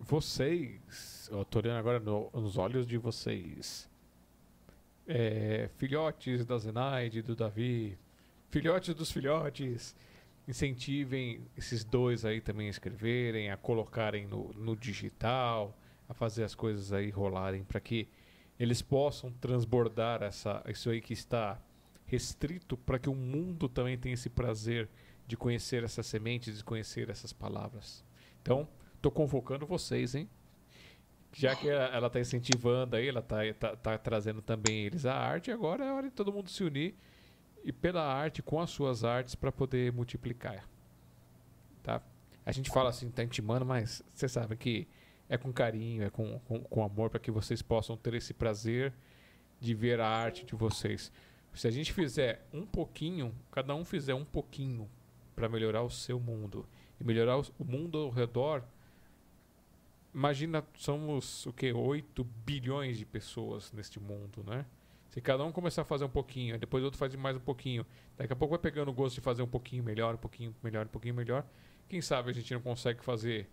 vocês, eu tô olhando agora no- nos olhos de vocês, é, filhotes da Zenaide, do Davi, filhotes dos filhotes, incentivem esses dois aí também a escreverem, a colocarem no, no digital, a fazer as coisas aí rolarem para que eles possam transbordar essa, isso aí que está restrito para que o mundo também tenha esse prazer de conhecer essas sementes, de conhecer essas palavras. Então, tô convocando vocês, hein? Já que ela, ela tá incentivando aí, ela tá, tá, tá trazendo também eles a arte, agora é hora de todo mundo se unir e pela arte, com as suas artes, para poder multiplicar. Tá? A gente fala assim, tá intimando, mas vocês sabem que é com carinho, é com, com, com amor, para que vocês possam ter esse prazer de ver a arte de vocês. Se a gente fizer um pouquinho, cada um fizer um pouquinho para melhorar o seu mundo e melhorar o mundo ao redor, imagina, somos o que? 8 bilhões de pessoas neste mundo, né? Se cada um começar a fazer um pouquinho, depois o outro faz mais um pouquinho, daqui a pouco vai pegando o gosto de fazer um pouquinho melhor, um pouquinho melhor, um pouquinho melhor. Quem sabe a gente não consegue fazer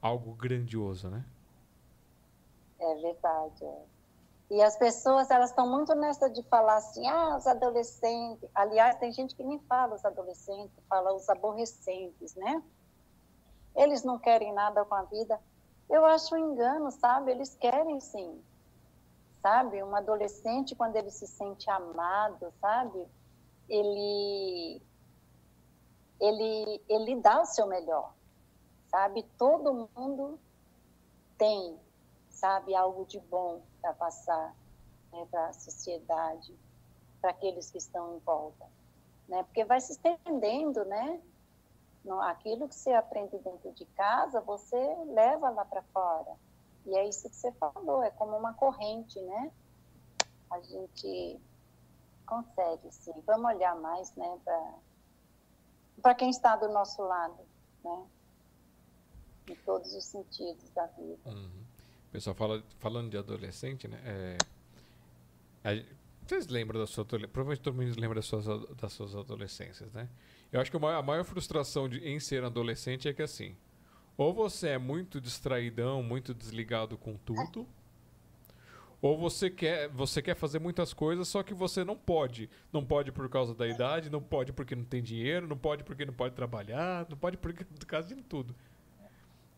algo grandioso, né? É verdade. é. E as pessoas, elas estão muito nessa de falar assim, ah, os adolescentes. Aliás, tem gente que nem fala os adolescentes, fala os aborrecentes, né? Eles não querem nada com a vida. Eu acho um engano, sabe? Eles querem sim. Sabe? Um adolescente, quando ele se sente amado, sabe? Ele, ele, ele dá o seu melhor, sabe? Todo mundo tem sabe, algo de bom para passar né, para a sociedade, para aqueles que estão em volta. Né? Porque vai se estendendo, né? Aquilo que você aprende dentro de casa, você leva lá para fora. E é isso que você falou, é como uma corrente, né? A gente consegue, sim. Vamos olhar mais, né, para quem está do nosso lado, né? Em todos os sentidos da vida. Uhum. Pessoal fala, falando de adolescente, né? é, a vocês lembram da sua? Provavelmente todo mundo lembra das suas, das suas adolescências, né? Eu acho que a maior, a maior frustração de, em ser adolescente é que assim, ou você é muito distraidão, muito desligado com tudo, ou você quer, você quer fazer muitas coisas, só que você não pode. Não pode por causa da idade, não pode porque não tem dinheiro, não pode porque não pode trabalhar, não pode porque por causa de tudo.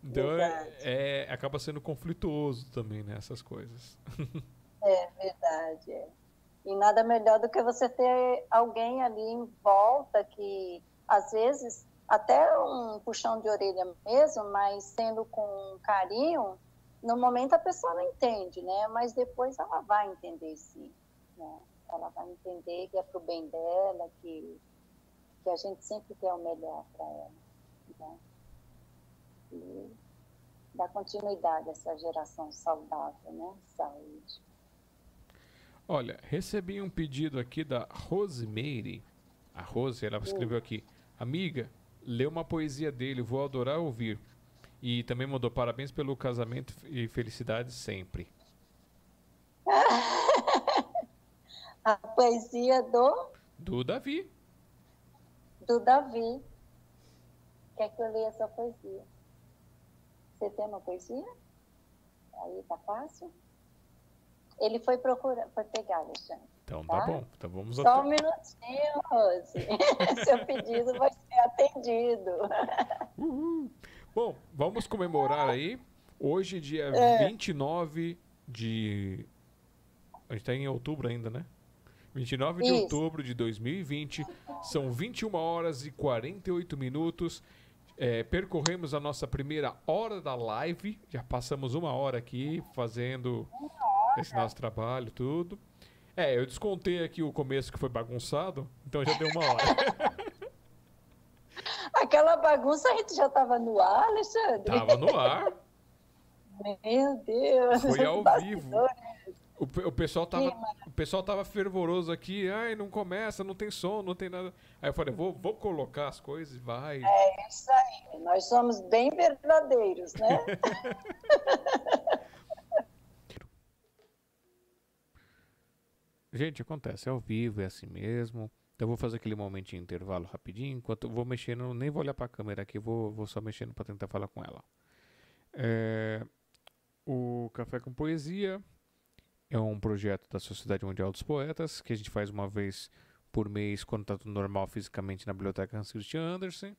Então é, é- acaba sendo conflituoso também, né? Essas coisas. É verdade. é. E nada melhor do que você ter alguém ali em volta que, às vezes, até um puxão de orelha mesmo, mas sendo com carinho, no momento a pessoa não entende, né? Mas depois ela vai entender sim. Né? Ela vai entender que é pro bem dela, que, que a gente sempre quer o melhor para ela. Né? E dar continuidade a essa geração saudável, né? Saúde. Olha, recebi um pedido aqui da Rosemary. A Rose, ela escreveu aqui: Amiga, lê uma poesia dele, vou adorar ouvir. E também mandou parabéns pelo casamento e felicidade sempre. A poesia do, Do Davi. do Davi. Quer que eu leia essa poesia? Você tem uma poesia? Aí tá fácil? Ele foi procurar, foi pegar, Alexandre. Então tá Tá. bom. Então vamos Só um minutinho, Rose. Seu pedido vai ser atendido. Uhul. Bom, vamos comemorar aí. Hoje, dia É. 29 de. A gente tá em outubro ainda, né? 29 de Isso. outubro de 2020. São 21 horas e 48 minutos. É, percorremos a nossa primeira hora da live. Já passamos uma hora aqui fazendo esse nosso trabalho, tudo. É, eu descontei aqui o começo que foi bagunçado, então já deu uma hora. Aquela bagunça a gente já estava no ar, Alexandre? Tava no ar. Meu Deus. Foi ao vivo. O, o pessoal tava, o pessoal tava fervoroso aqui. Ai, não começa, não tem som, não tem nada. Aí eu falei, vou, vou colocar as coisas e vai. É isso aí. Nós somos bem verdadeiros, né? Gente, acontece, é ao vivo, é assim mesmo. Então eu vou fazer aquele momentinho de intervalo rapidinho, enquanto eu vou mexendo, nem vou olhar pra câmera aqui, vou, vou só mexendo pra tentar falar com ela. É, o Café com Poesia é um projeto da Sociedade Mundial dos Poetas que a gente faz uma vez por mês quando está tudo normal fisicamente na Biblioteca Hans Christian Andersen.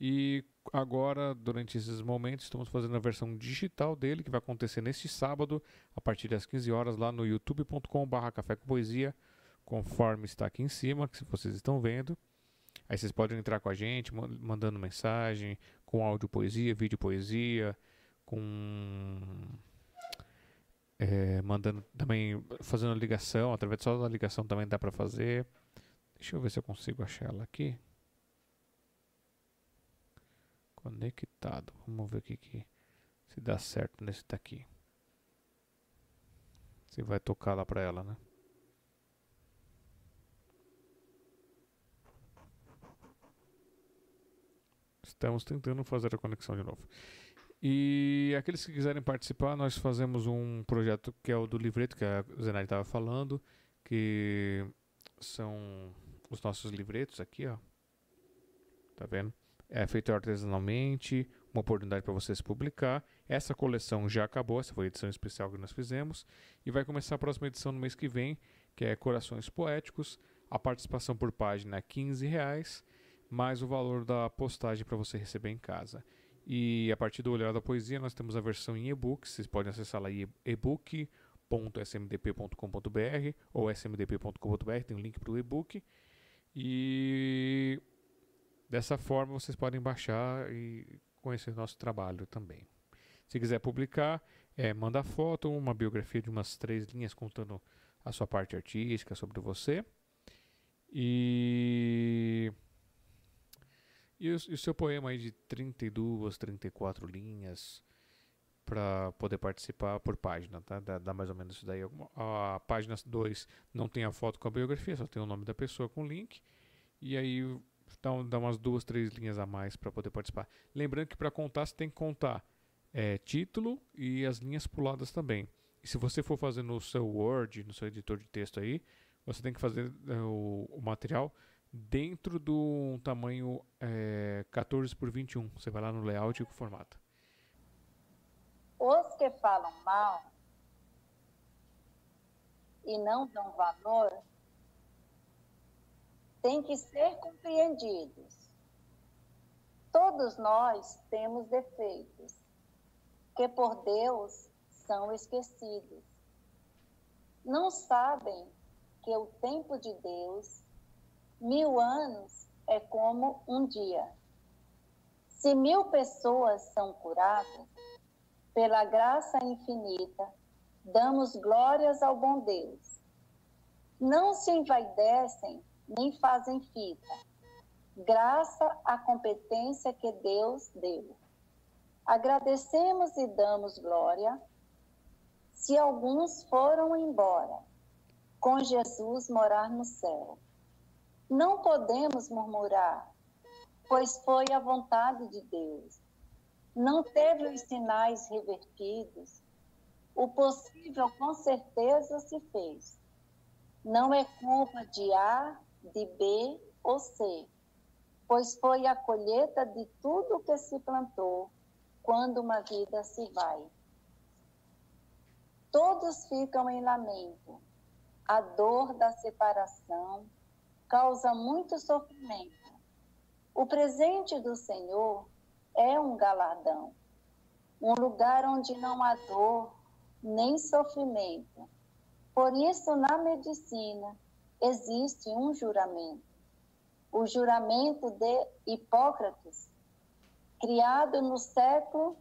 E agora, durante esses momentos, estamos fazendo a versão digital dele, que vai acontecer neste sábado, a partir das 15 horas, lá no youtube.com.br Café com Poesia, conforme está aqui em cima, que vocês estão vendo. Aí vocês podem entrar com a gente, mandando mensagem, com áudio poesia, vídeo poesia, com. É, mandando também, fazendo ligação, através só da ligação também dá para fazer. Deixa eu ver se eu consigo achar ela aqui. Conectado. Vamos ver o que se dá certo nesse daqui. Se vai tocar lá para ela, né? Estamos tentando fazer a conexão de novo. E aqueles que quiserem participar, nós fazemos um projeto que é o do livreto, que a Zenari estava falando, que são os nossos livretos aqui, ó. Tá vendo? É feito artesanalmente, uma oportunidade para vocês publicar. Essa coleção já acabou, essa foi a edição especial que nós fizemos. E vai começar a próxima edição no mês que vem, que é Corações Poéticos. A participação por página é 15 reais, mais o valor da postagem para você receber em casa. E a partir do Olhar da Poesia, nós temos a versão em e-book. Vocês podem acessar lá e-book.smdp.com.br ou smdp.com.br, tem um link para o e-book. E Dessa forma, vocês podem baixar e conhecer nosso trabalho também. Se quiser publicar, é, manda foto, uma biografia de umas três linhas contando a sua parte artística sobre você. E, e, o, e o seu poema aí de 32, 34 linhas para poder participar por página, tá? Dá, dá, mais ou menos isso daí. A página 2 não tem a foto com a biografia, só tem o nome da pessoa com o link. E aí então dá umas duas, três linhas a mais para poder participar. Lembrando que para contar você tem que contar é, título e as linhas puladas também. E se você for fazer no seu Word, no seu editor de texto aí, você tem que fazer é, o, o, material dentro do um tamanho é, 14 por 21. Você vai lá no layout e o formato. Os que falam mal e não dão valor têm que ser compreendidos. Todos nós temos defeitos, que por Deus são esquecidos. Não sabem que o tempo de Deus, mil anos, é como um dia. Se mil pessoas são curadas, pela graça infinita, damos glórias ao bom Deus. Não se envaidecem nem fazem fita, graça à competência que Deus deu. Agradecemos e damos glória se alguns foram embora, com Jesus morar no céu. Não podemos murmurar, pois foi a vontade de Deus. Não teve os sinais revertidos, o possível com certeza se fez. Não é culpa de A de B ou C, pois foi a colheita de tudo que se plantou quando uma vida se vai. Todos ficam em lamento. A dor da separação causa muito sofrimento. O presente do Senhor é um galardão, um lugar onde não há dor nem sofrimento. Por isso, na medicina, existe um juramento. O juramento de Hipócrates, criado no século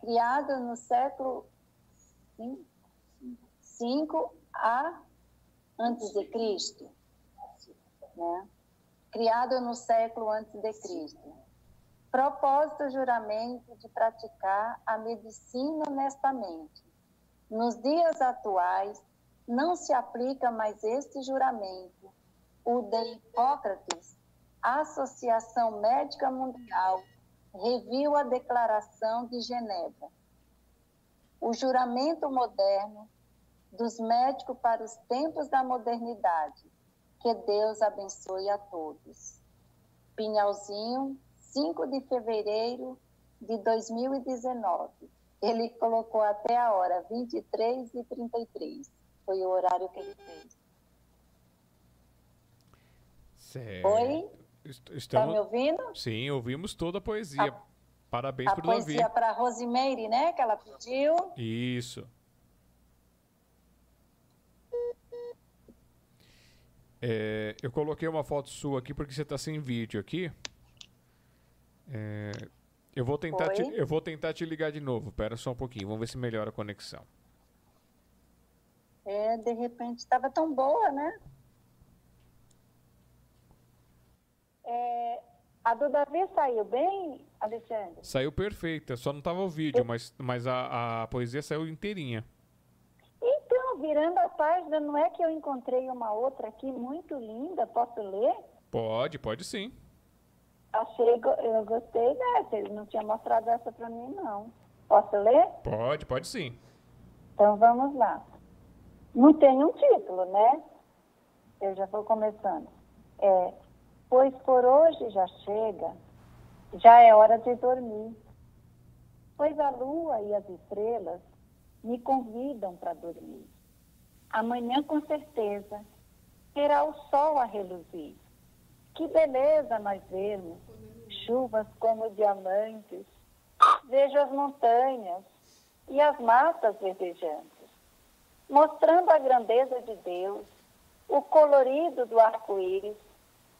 criado no século 5 a antes de Cristo, né? Criado no século antes de Cristo. Propósito juramento de praticar a medicina honestamente nos dias atuais, não se aplica mais este juramento, o de Hipócrates. A Associação Médica Mundial reviu a Declaração de Genebra. O juramento moderno dos médicos para os tempos da modernidade. Que Deus abençoe a todos. Pinhalzinho, 5 de fevereiro de 2019. Ele colocou até a hora 23 e 33. Foi o horário que ele fez. Certo. Oi? Est- Está me Estamos... ouvindo? Sim, ouvimos toda a poesia. Parabéns A por Davi. poesia para Rosimeire, né? Que ela pediu. Isso. É, eu coloquei uma foto sua aqui porque você está sem vídeo aqui. É, eu, vou tentar te, eu vou tentar te ligar de novo. Pera só um pouquinho. Vamos ver se melhora a conexão. É, de repente estava tão boa, né? É, a do Davi saiu bem, Alexandre? Saiu perfeita. Só não tava o vídeo, mas, mas a, a poesia saiu inteirinha. Então, virando a página, não é que eu encontrei uma outra aqui muito linda? Posso ler? Pode, pode sim. Achei, eu gostei dessa. Ele não tinha mostrado essa para mim, não. Posso ler? Pode, pode sim. Então vamos lá. Não tem um título, né? Eu já vou começando. É, pois por hoje já chega, já é hora de dormir. Pois a lua e as estrelas me convidam para dormir. Amanhã, com certeza, terá o sol a reluzir. Que beleza nós vermos, chuvas como diamantes. Vejo as montanhas e as matas verdejantes mostrando a grandeza de Deus, o colorido do arco-íris,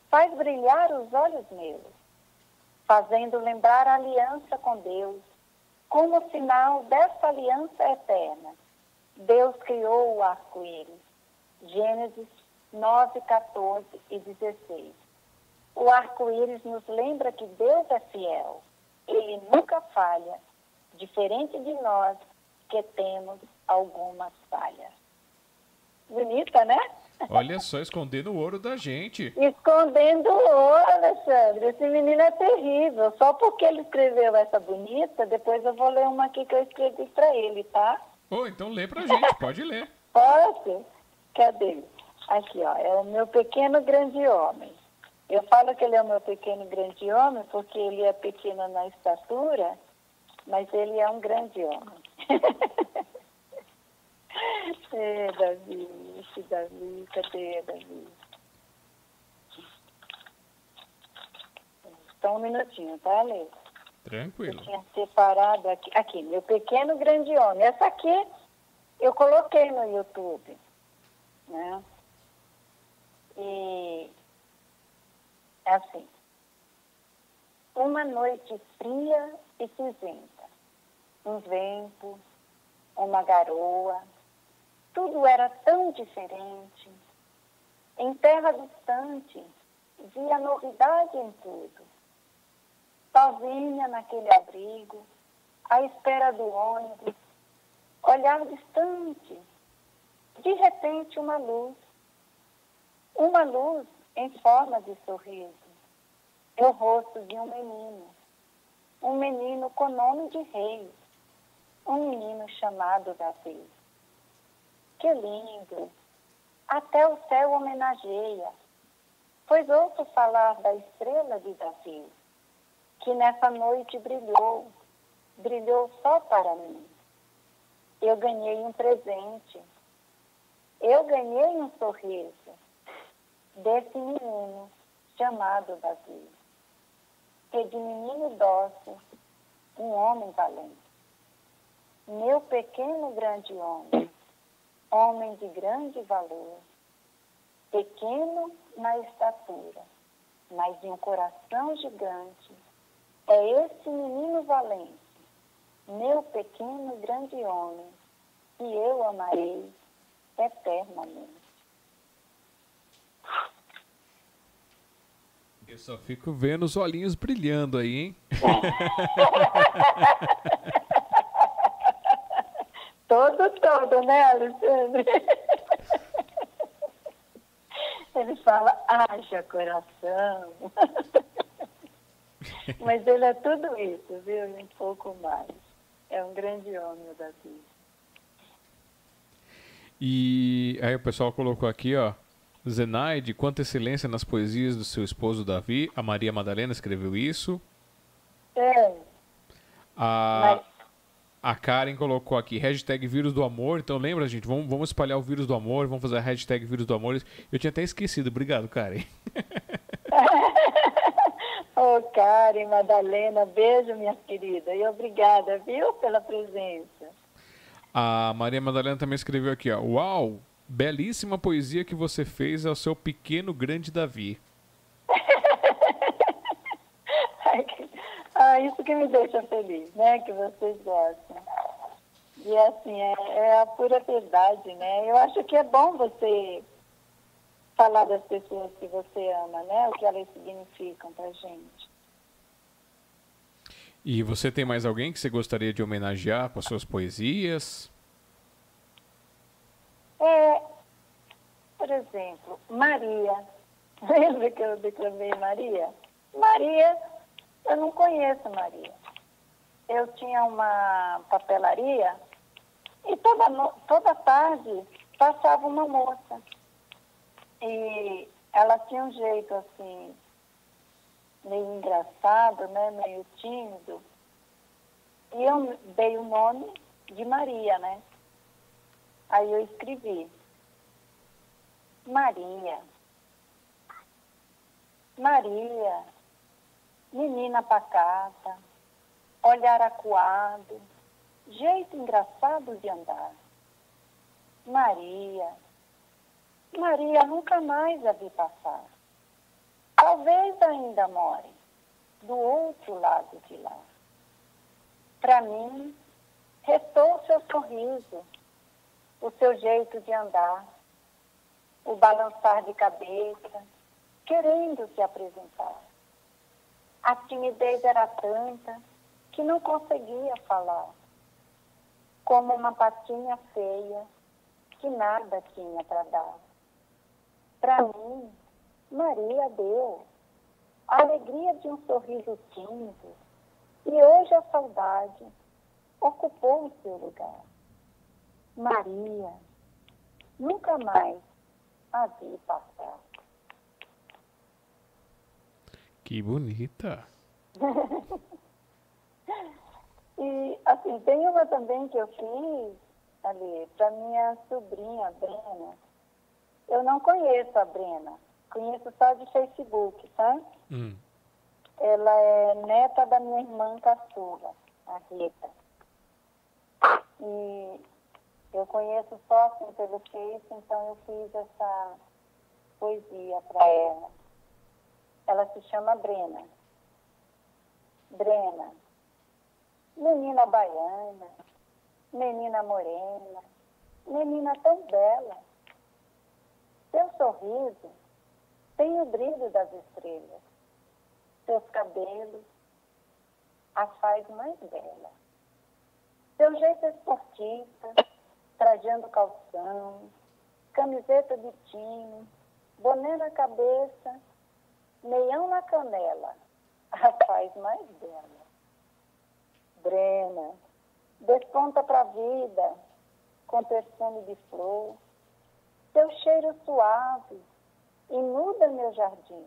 faz brilhar os olhos meus, fazendo lembrar a aliança com Deus, como sinal dessa aliança eterna. Deus criou o arco-íris. Gênesis 9, 14 e 16. O arco-íris nos lembra que Deus é fiel. Ele nunca falha, diferente de nós que temos algumas falhas. Bonita, né? Olha só, escondendo o ouro da gente. Escondendo o ouro, Alexandre. Esse menino é terrível. Só porque ele escreveu essa bonita, depois eu vou ler uma aqui que eu escrevi para ele, tá? Ô, então lê pra gente, pode ler. Posso? Cadê? Aqui, ó. É o meu pequeno grande homem. Eu falo que ele é o meu pequeno grande homem porque ele é pequeno na estatura, mas ele é um grande homem. é, Davi, esse Davi, cadê Davi? Só um minutinho, tá, Lê? Eu Tranquilo. tinha separado aqui. Aqui, meu pequeno grande homem. Essa aqui eu coloquei no YouTube. Né? E é assim. Uma noite fria e cinzenta. Um vento, uma garoa. Tudo era tão diferente. Em terra distante, via novidade em tudo sozinha naquele abrigo, à espera do ônibus, olhar distante. De repente, uma luz. Uma luz em forma de sorriso. No rosto de um menino. Um menino com nome de rei. Um menino chamado Davi. Que lindo! Até o céu homenageia. Pois ouço falar da estrela de Davi que nessa noite brilhou, brilhou só para mim. Eu ganhei um presente. Eu ganhei um sorriso desse menino chamado Davi. Que de menino dócil, um homem valente. Meu pequeno grande homem, homem de grande valor, pequeno na estatura, mas de um coração gigante, é esse menino valente, meu pequeno grande homem, que eu amarei eternamente. Eu só fico vendo os olhinhos brilhando aí, hein? Todo, todo, né, Alexandre? Ele fala, haja coração. Mas ele é tudo isso, viu? Um pouco mais. É um grande homem, o Davi. E aí o pessoal colocou aqui, ó. Zenaide, quanta excelência nas poesias do seu esposo Davi. A Maria Madalena escreveu isso. É, A, a Karen colocou aqui, hashtag vírus do amor. Então lembra, gente, vamos, vamos espalhar o vírus do amor, vamos fazer a hashtag vírus do amor. Eu tinha até esquecido. Obrigado, Karen. Ô, Karen, Madalena, beijo, minha querida. E obrigada, viu, pela presença. A Maria Madalena também escreveu aqui, ó. Uau! Belíssima poesia que você fez ao seu pequeno grande Davi. Ah, isso que me deixa feliz, né? Que vocês gostam. E assim, é, é a pura verdade, né? Eu acho que é bom você falar das pessoas que você ama, né? O que elas significam pra gente. E você tem mais alguém que você gostaria de homenagear com as suas poesias? É, por exemplo, Maria. Lembra que eu declamei Maria? Maria, eu não conheço Maria. Eu tinha uma papelaria e toda, toda tarde passava uma moça. E ela tinha um jeito assim, meio engraçado, né? meio tímido. E eu dei o nome de Maria, né? Aí eu escrevi. Maria. Maria. Menina pacata. Olhar acuado. Jeito engraçado de andar. Maria. Maria nunca mais a vi passar. Talvez ainda more do outro lado de lá. Para mim, restou seu sorriso, o seu jeito de andar, o balançar de cabeça, querendo se apresentar. A timidez era tanta que não conseguia falar, como uma patinha feia que nada tinha para dar. Para mim, Maria deu a alegria de um sorriso tímido e hoje a saudade ocupou o seu lugar. Maria, nunca mais a vi passar. Que bonita. E, assim, tem uma também que eu fiz ali para minha sobrinha, Brena. Eu não conheço a Brena, conheço só de Facebook, tá? Hum. Ela é neta da minha irmã caçula, a Rita. E eu conheço só assim pelo Face, então eu fiz essa poesia para ela. Ela se chama Brena. Brena, menina baiana, menina morena, menina tão bela. Seu sorriso tem o brilho das estrelas seus cabelos a faz mais bela. Seu jeito esportista, trajando calção, camiseta de time, boné na cabeça, meião na canela, a faz mais bela. Brena, desponta pra vida, com perfume de flor, seu cheiro suave, inunda meu jardim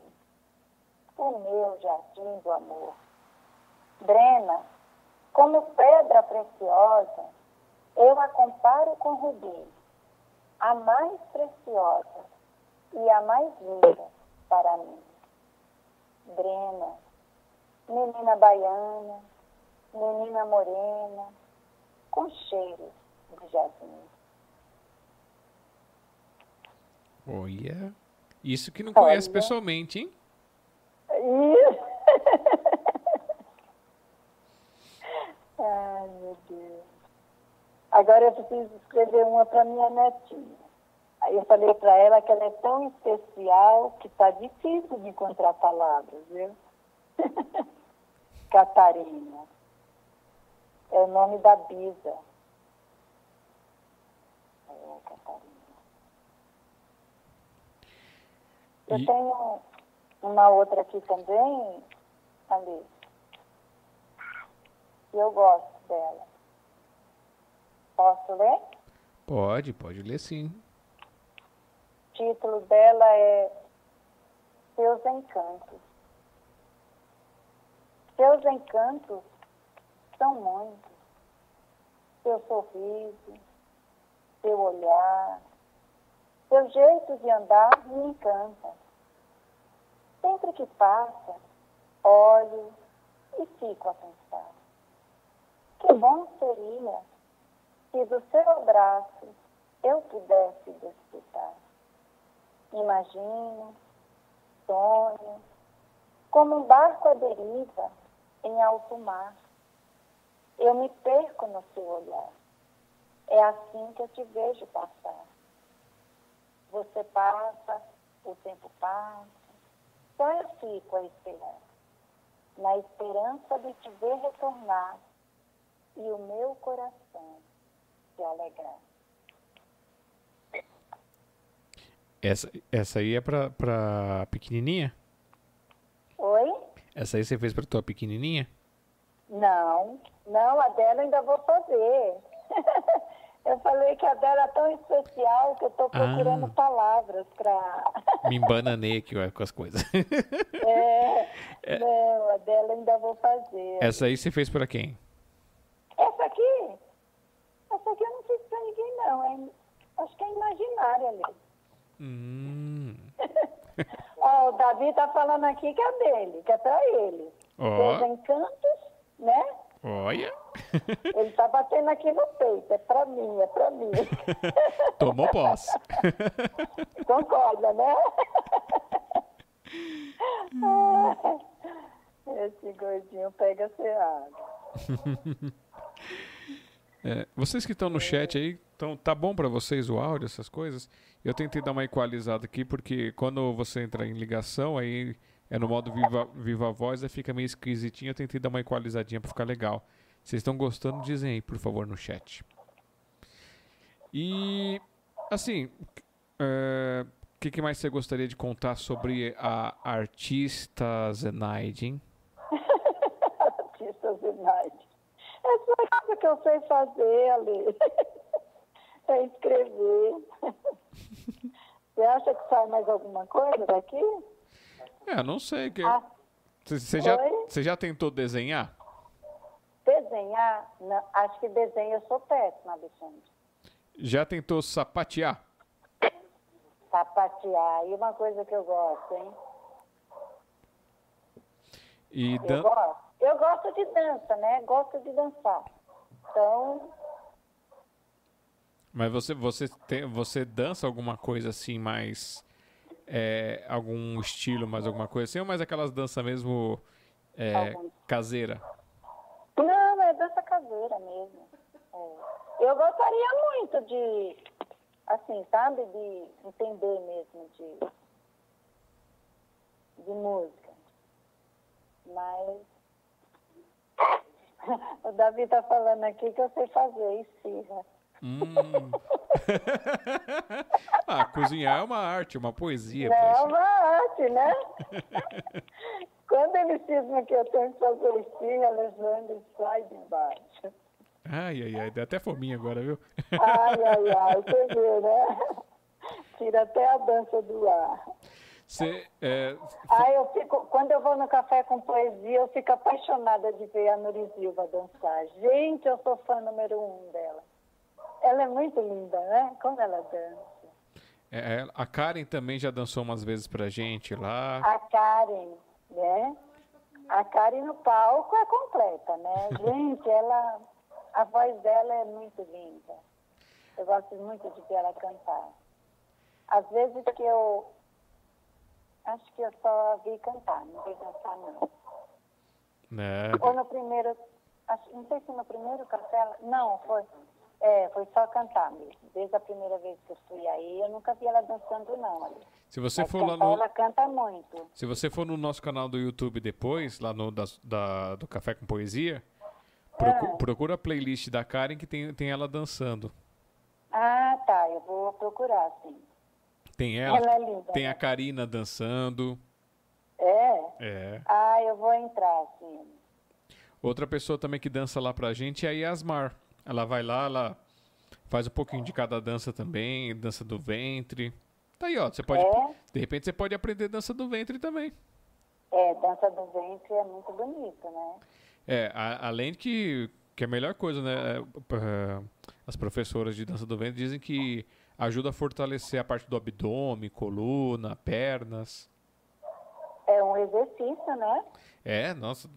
o meu jardim do amor. Brena, como pedra preciosa, eu a comparo com rubi, a mais preciosa e a mais linda para mim. Brena, menina baiana, menina morena, com cheiro de jasmim. Olha. Isso que não conhece Olha. pessoalmente, hein? Isso. Ai, meu Deus. Agora eu preciso escrever uma para minha netinha. Aí eu falei para ela que ela é tão especial que está difícil de encontrar palavras, viu? Catarina. É o nome da Bisa. É, Catarina. Eu E- tenho uma outra aqui também, ali. E eu gosto dela. Posso ler? Pode, pode ler sim. O título dela é Seus Encantos. Seus encantos são muitos. Seu sorriso, seu olhar, seu jeito de andar me encanta. Sempre que passa, olho e fico a pensar. Que bom seria se do seu abraço eu pudesse desfrutar. Imagino, sonho, como um barco à deriva em alto mar. Eu me perco no seu olhar. É assim que eu te vejo passar. Você passa, o tempo passa, só eu fico a esperar, na esperança de te ver retornar e o meu coração se alegrar. Essa, essa aí é pra, pra pequenininha? Oi? Essa aí você fez pra tua pequenininha? Não, não, a dela ainda vou fazer. eu falei que a dela é tão especial que eu estou procurando Ah. palavras para. Me embananei aqui ó, com as coisas. é, Não, a dela ainda vou fazer. Essa aí você fez pra quem? Essa aqui? Essa aqui eu não fiz para ninguém, não. É, acho que é imaginária ali. Hum. Ó, o Davi tá falando aqui que é dele, que é para ele. Ó. Seus encantos, né? Olha. Ele tá batendo aqui no peito. É para mim, é para mim. Tomou posse. Concorda, né? Esse gordinho pega água. É, vocês que estão no chat aí, então tá bom pra vocês o áudio, essas coisas? Eu tentei dar uma equalizada aqui, porque quando você entra em ligação, aí é no modo viva, viva voz, aí fica meio esquisitinho. Eu tentei dar uma equalizadinha pra ficar legal. Vocês estão gostando? Dizem aí, por favor, no chat. E, assim, é, o que, que mais você gostaria de contar sobre a artista Zenaide, hein? Artista Zenaide. É só isso que eu sei fazer ali. É escrever. Você acha que sai mais alguma coisa daqui? É, não sei. Que... Ah, Você já, você já tentou desenhar? desenhar? Não, acho que desenho eu sou péssima, Alexandre. Já tentou sapatear? Sapatear. E uma coisa que eu gosto, hein? E Eu dan... gosto. Eu gosto de dança, né? Gosto de dançar. Então, Mas você, você, tem, você dança alguma coisa assim, mais. é, algum estilo, mais alguma coisa assim? Ou mais aquelas danças mesmo é, caseira? Não, é dança caseira mesmo. É. Eu gostaria muito de, assim, sabe, de entender mesmo de, de música. Mas o Davi tá falando aqui que eu sei fazer esfirra. Hum. ah, cozinhar é uma arte, uma poesia. É poxa. uma arte, né? Quando ele cisma que eu tenho que fazer esfirra, Alexandre sai de baixo. Ai, ai, ai, deu até fominha agora, viu? Ai, ai, ai, você vê, né? Tira até a dança do ar. Você, é, Ai, eu fico, quando eu vou no café com poesia, eu fico apaixonada de ver a Nurisilva dançar. Gente, eu sou fã número um dela. Ela é muito linda, né? Como ela dança. é, a Karen também já dançou umas vezes pra gente lá. A Karen, né? A Karen no palco é completa, né? Gente, ela, a voz dela é muito linda. Eu gosto muito de ver ela cantar. Às vezes que eu acho que eu só vi cantar, não vi dançar não. Né? Ou no primeiro, acho, não sei se no primeiro café, ela- não, foi, é, foi só cantar mesmo. Desde a primeira vez que eu fui aí, eu nunca vi ela dançando não. Ali. Se você Mas for lá no, ela canta muito. Se você for no nosso canal do YouTube depois, lá no da, da- do Café com Poesia, procu- Ah. procura a playlist da Karen que tem, tem ela dançando. Ah, tá, eu vou procurar, sim. Tem ela, Ela é linda. tem né? a Karina dançando. É? É. Ah, eu vou entrar, sim. Outra pessoa também que dança lá pra gente é a Yasmar. Ela vai lá, ela faz um pouquinho de cada dança também, dança do ventre. Tá aí, ó. Você pode, É? De repente você pode aprender dança do ventre também. É, dança do ventre é muito bonito, né? É, a- além que, que é a melhor coisa, né? é, p- As professoras de dança do ventre dizem que ajuda a fortalecer a parte do abdômen, coluna, pernas. É um exercício, né? É, nossa.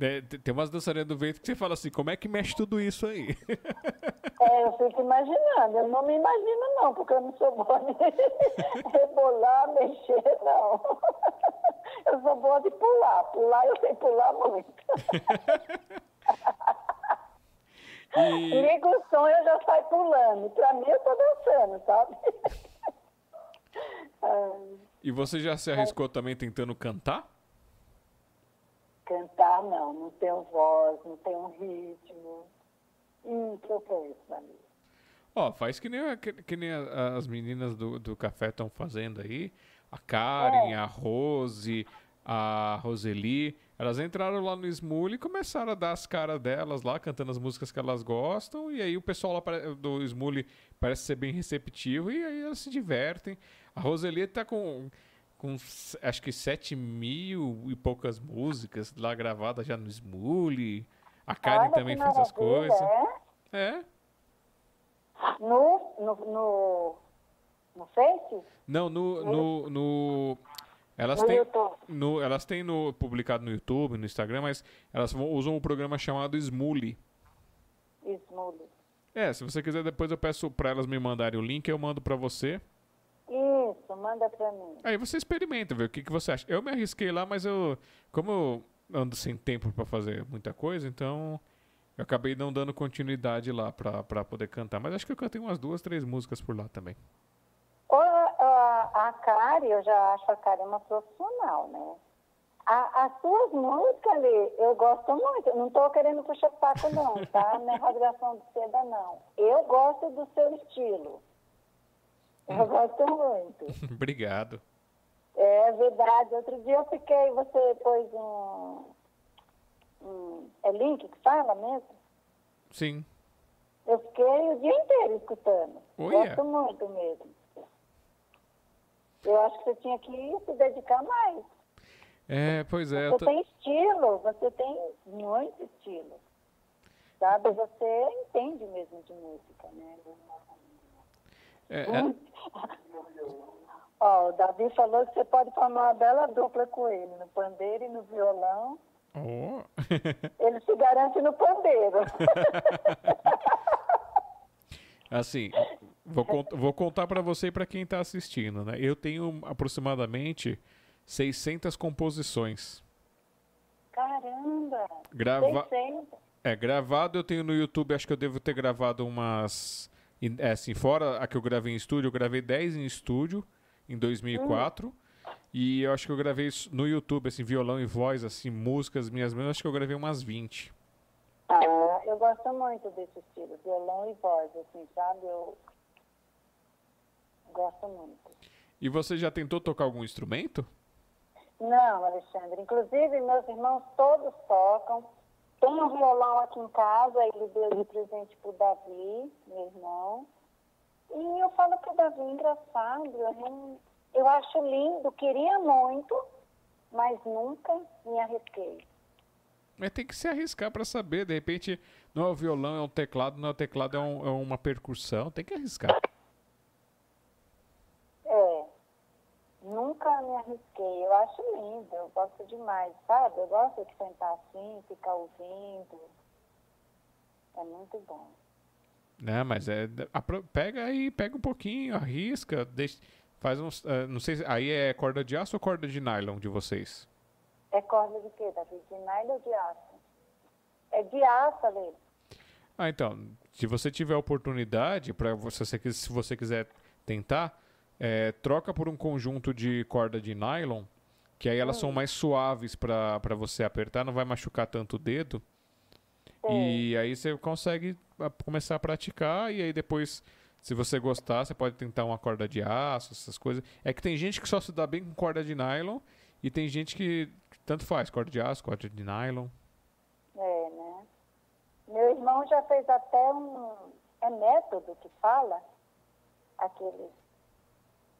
é, te- tem umas dançarinas do ventre que você fala assim, como é que mexe tudo isso aí? É, eu fico imaginando. Eu não me imagino, não, porque eu não sou boa de rebolar, mexer, não. Eu sou boa de pular. Pular, eu sei pular muito. E, Liga o som eu já saio pulando. Pra mim, eu tô dançando, sabe? Ah, e você já se arriscou também tentando cantar? cantar, não. Não tenho voz, não tenho ritmo. Hum, que eu penso, amigo. Ó, faz que nem, que, que nem as meninas do, do café estão fazendo aí. A Karen, É. a Rose, a Roseli. Elas entraram lá no Smule e começaram a dar as caras delas lá, cantando as músicas que elas gostam. E aí o pessoal lá do Smule parece ser bem receptivo e aí elas se divertem. A Roseli tá com, com acho que 7 mil e poucas músicas lá gravadas já no Smule. A Karen Olha também fez as coisas. É? É. No, no, no, no Face? Não, no. no, no elas No têm. YouTube. No, elas têm no, publicado no YouTube, no Instagram, mas elas vão- usam um programa chamado Smule. Smule. É, se você quiser, depois eu peço pra elas me mandarem o link, eu mando pra você. Isso, manda pra mim. Aí você experimenta, vê o que, que você acha. Eu me arrisquei lá, mas eu. Como eu ando sem tempo pra fazer muita coisa, então. Eu acabei não dando continuidade lá pra, pra poder cantar. Mas acho que eu cantei umas duas, três músicas por lá também. Ô, A, a Eu já acho a Kari uma profissional, né? A- as suas músicas ali, eu gosto muito. Não estou querendo puxar saco, não, tá? Não é rasgação de seda, não. Eu gosto do seu estilo. Eu gosto muito. Obrigado. É verdade. Outro dia eu fiquei, você pôs um. um é link que fala mesmo? Sim. Eu fiquei o dia inteiro escutando. Olha. Gosto muito mesmo. Eu acho que você tinha que se dedicar mais. É, pois é. Você tô- tem estilo, você tem muito estilo. Sabe? Você entende mesmo de música, né? é, é, Ó, o Davi falou que você pode formar uma bela dupla com ele, no pandeiro e no violão. Ó. Ele se garante no pandeiro. Assim, vou, cont- vou contar pra você e pra quem tá assistindo, né? Eu tenho aproximadamente 600 composições. Caramba! Grava 600. é, gravado eu tenho no YouTube, acho que eu devo ter gravado umas... É, assim, fora a que eu gravei em estúdio, eu gravei 10 em estúdio em 2004. E eu acho que eu gravei isso no YouTube, assim, violão e voz, assim, músicas minhas mesmas, acho que eu gravei umas 20. Ah, eu gosto muito desse estilo, violão e voz, assim, sabe? Eu gosto muito. E você já tentou tocar algum instrumento? Não, Alexandre. Inclusive, meus irmãos todos tocam. Tem um violão aqui em casa, ele deu de presente pro Davi, meu irmão. E eu falo pro Davi, engraçado, eu, não- eu acho lindo, queria muito, mas nunca me arrisquei. Mas tem que se arriscar pra saber. De repente, não é o violão, é um teclado, não é o teclado, é, um- é uma percussão. Tem que arriscar. É, nunca me arrisquei. Eu acho lindo, eu gosto demais, sabe? Eu gosto de sentar assim, ficar ouvindo. É muito bom. Né, mas é. Pega aí, pega um pouquinho, arrisca, deixa, faz uns. eh, não sei se. Aí é corda de aço ou corda de nylon de vocês? É corda de quê, Davi? De nylon ou de aço? É de aço, Ale. Ah, então, se você tiver oportunidade, para você, se você quiser tentar, eh, troca por um conjunto de corda de nylon, que aí elas são mais suaves para você apertar, não vai machucar tanto o dedo. E aí você consegue ah, começar a praticar e aí depois, se você gostar, você pode tentar uma corda de aço, essas coisas. É que tem gente que só se dá bem com corda de nylon e tem gente que tanto faz, corda de aço, corda de nylon. É, né? Meu irmão já fez até um. É método que fala? Aquele.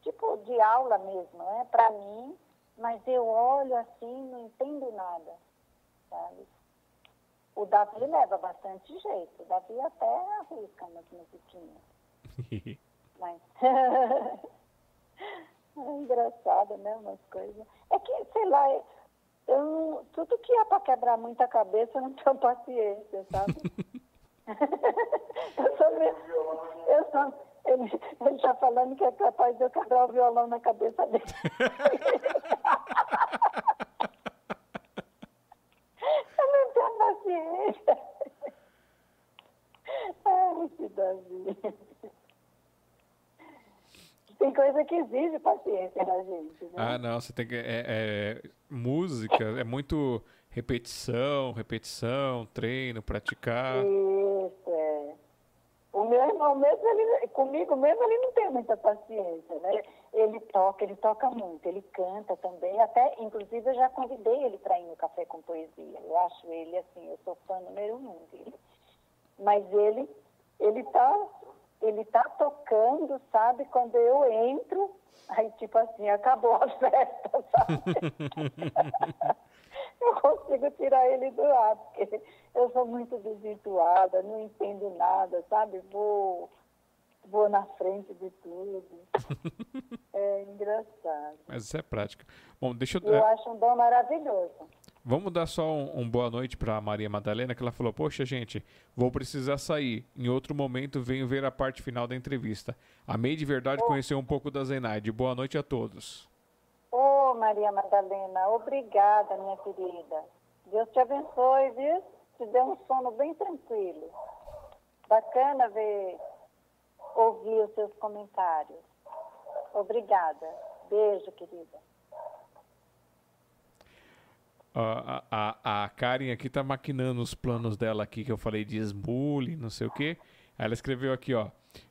Tipo de aula mesmo, né? Pra mim, mas eu olho assim, não entendo nada, sabe? O Davi leva bastante jeito, o Davi até arrisca umas musiquinhas, mas... é engraçado, né, umas coisas. É que, sei lá, eu não- tudo que é para quebrar muita cabeça, eu não tenho paciência, sabe? eu sou meio, eu sou, ele, ele tá falando que é capaz de eu quebrar o violão na cabeça dele. eu não tenho paciência. Ai, esse Davi. Tem coisa que exige paciência da gente, né? Ah, não, você tem que. É, é- música é muito repetição, repetição, treino, praticar. Isso, é. O meu irmão mesmo, ele, comigo mesmo, ele não tem muita paciência, né? Ele toca, ele toca muito, ele canta também, até, inclusive, eu já convidei ele para ir no Café com Poesia. Eu acho ele, assim, eu sou fã número um dele. Mas ele, ele tá, ele tá tocando, sabe? Quando eu entro, aí, tipo assim, acabou a festa, sabe? eu consigo tirar ele do ar, porque eu sou muito desvirtuada, não entendo nada, sabe? Vou, vou na frente de tudo. É engraçado. Mas isso é prática. Bom, deixa eu. Eu acho um dom maravilhoso. Vamos dar só um, um boa noite para Maria Madalena, que ela falou: Poxa, gente, vou precisar sair. Em outro momento, venho ver a parte final da entrevista. Amei de verdade conhecer um pouco da Zenaide. Boa noite a todos. Ô, Maria Madalena, obrigada, minha querida. Deus te abençoe, viu? Te dê um sono bem tranquilo. Bacana ver, ouvir os seus comentários. Obrigada. Beijo, querida. A, a, a Karen aqui tá maquinando os planos dela aqui, que eu falei de Smule, não sei o quê. Ela escreveu aqui, ó.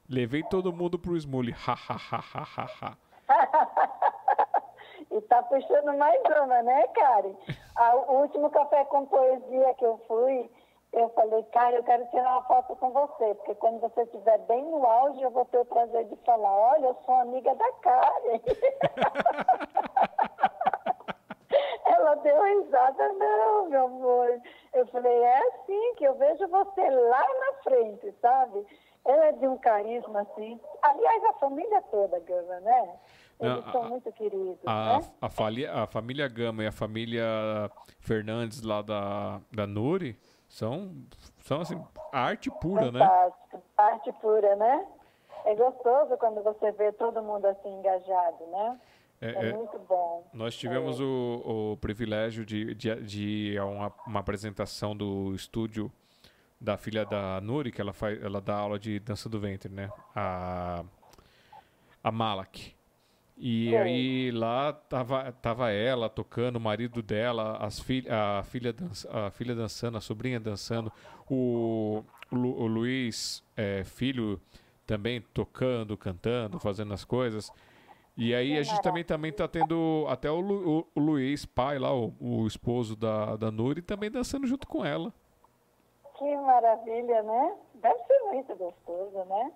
Levei todo mundo pro Smule. Ha, ha, ha, ha, ha, ha. E tá puxando mais uma, né, Karen? Ah, o último café com poesia que eu fui, eu falei, Karen, eu quero tirar uma foto com você, porque quando você estiver bem no auge, eu vou ter o prazer de falar, olha, eu sou amiga da Karen. Ela deu risada, não, meu amor. Eu falei, é assim que eu vejo você lá na frente, sabe? Ela é de um carisma assim. Aliás, a família toda, Gama, né? Eles Não, são a- muito queridos, A, né? a, família, a família Gama e a família Fernandes lá da, da Nuri são, são assim, arte pura, né? Fantástico. Arte pura, né? É gostoso quando você vê todo mundo assim engajado, né? É, É, é, muito bom. nós tivemos o, o privilégio de, de, de uma, uma apresentação do estúdio da filha da Nuri, que ela, faz, ela dá aula de dança do ventre, né? A, a Malak. E aí lá tava, tava ela tocando, o marido dela, as fi, a, filha dança, a filha dançando, a sobrinha dançando, o, o, Lu- o Luiz, é, filho, também tocando, cantando, fazendo as coisas. E aí a gente também, também tá tendo até o, Lu, o Luiz, pai lá, o, o esposo da, da Nuri, também dançando junto com ela. Que maravilha, né? Deve ser muito gostoso, né?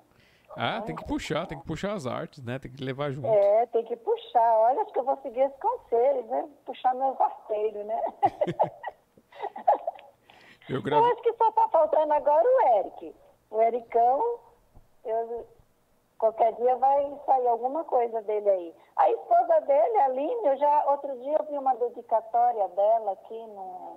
Ah, tem que puxar, tem que puxar as artes, né? Tem que levar junto. É, tem que puxar. Olha, acho que eu vou seguir esse conselho, né? Puxar meus arteiros, né? Eu Eu gravei. acho que só tá faltando agora o Eric. O Ericão, eu, qualquer dia vai sair alguma coisa dele aí. A esposa dele, a Aline, eu já, outro dia eu vi uma dedicatória dela aqui no.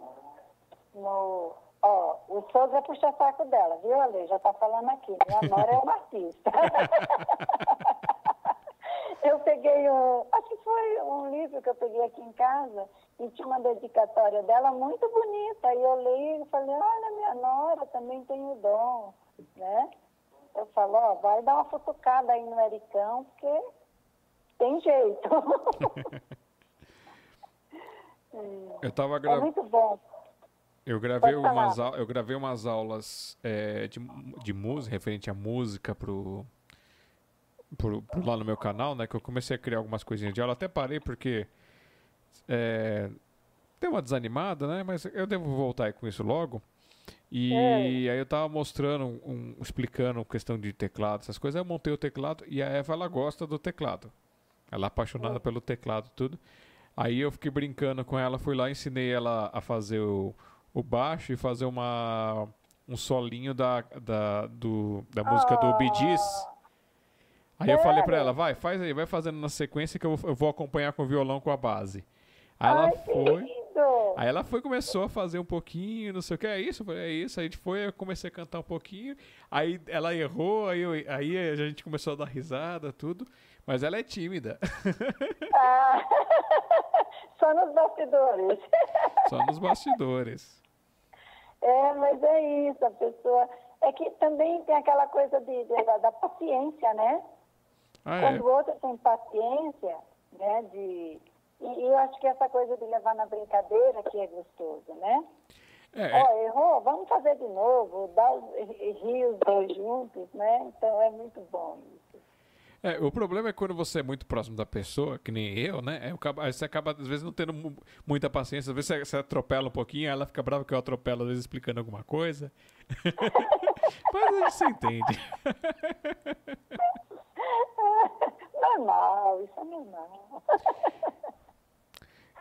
no ó, o sogro é puxa-saco dela, viu, Ale? Já tá falando aqui. Minha nora é uma artista. eu peguei um. Acho que foi um livro que eu peguei aqui em casa e tinha uma dedicatória dela muito bonita. E eu li e falei, olha, minha nora também tem o dom, né? Eu falo, ó, vai dar uma futucada aí no Ericão, porque tem jeito. Eu tava é gravando. muito bom. Eu gravei Pode umas, eu gravei umas aulas é, de, de música, referente à música pro, pro, pro lá no meu canal, né? Que eu comecei a criar algumas coisinhas de aula. Até parei porque é, deu uma desanimada, né? Mas eu devo voltar aí com isso logo. E aí eu tava mostrando, um, explicando questão de teclado, essas coisas. Aí eu montei o teclado e a Eva, ela gosta do teclado. Ela é apaixonada pelo teclado tudo. Aí eu fiquei brincando com ela, fui lá, ensinei ela a fazer o, o baixo e fazer uma, um solinho da, da, do, da música do Bee Gees. Aí eu falei pra ela, vai, faz aí, vai fazendo na sequência que eu, vou- eu vou acompanhar com o violão com a base. Aí ela Ai, que foi. Aí ela foi começou a fazer um pouquinho, não sei o que, é isso? Eu falei, é isso. Aí a gente foi, eu comecei a cantar um pouquinho. Aí ela errou, aí, eu- aí a gente começou a dar risada, tudo. Mas ela é tímida, Ah, só nos bastidores. só nos bastidores. É, mas é isso, a pessoa. É que também tem aquela coisa de, de- da, paciência, né? Ah, é. Quando o outro tem paciência, né? De, e, e eu acho que essa coisa de levar na brincadeira que é gostoso, né? É, Ó, errou, vamos fazer de novo, dá os, rir os dois juntos, né? Então é muito bom isso. é, o problema é quando você é muito próximo da pessoa, que nem eu, né? é, aí você acaba, às vezes, não tendo mu- muita paciência. Às vezes você, você atropela um pouquinho, aí ela fica brava que eu atropelo, às vezes, explicando alguma coisa. Mas a gente se entende. Normal, isso é normal.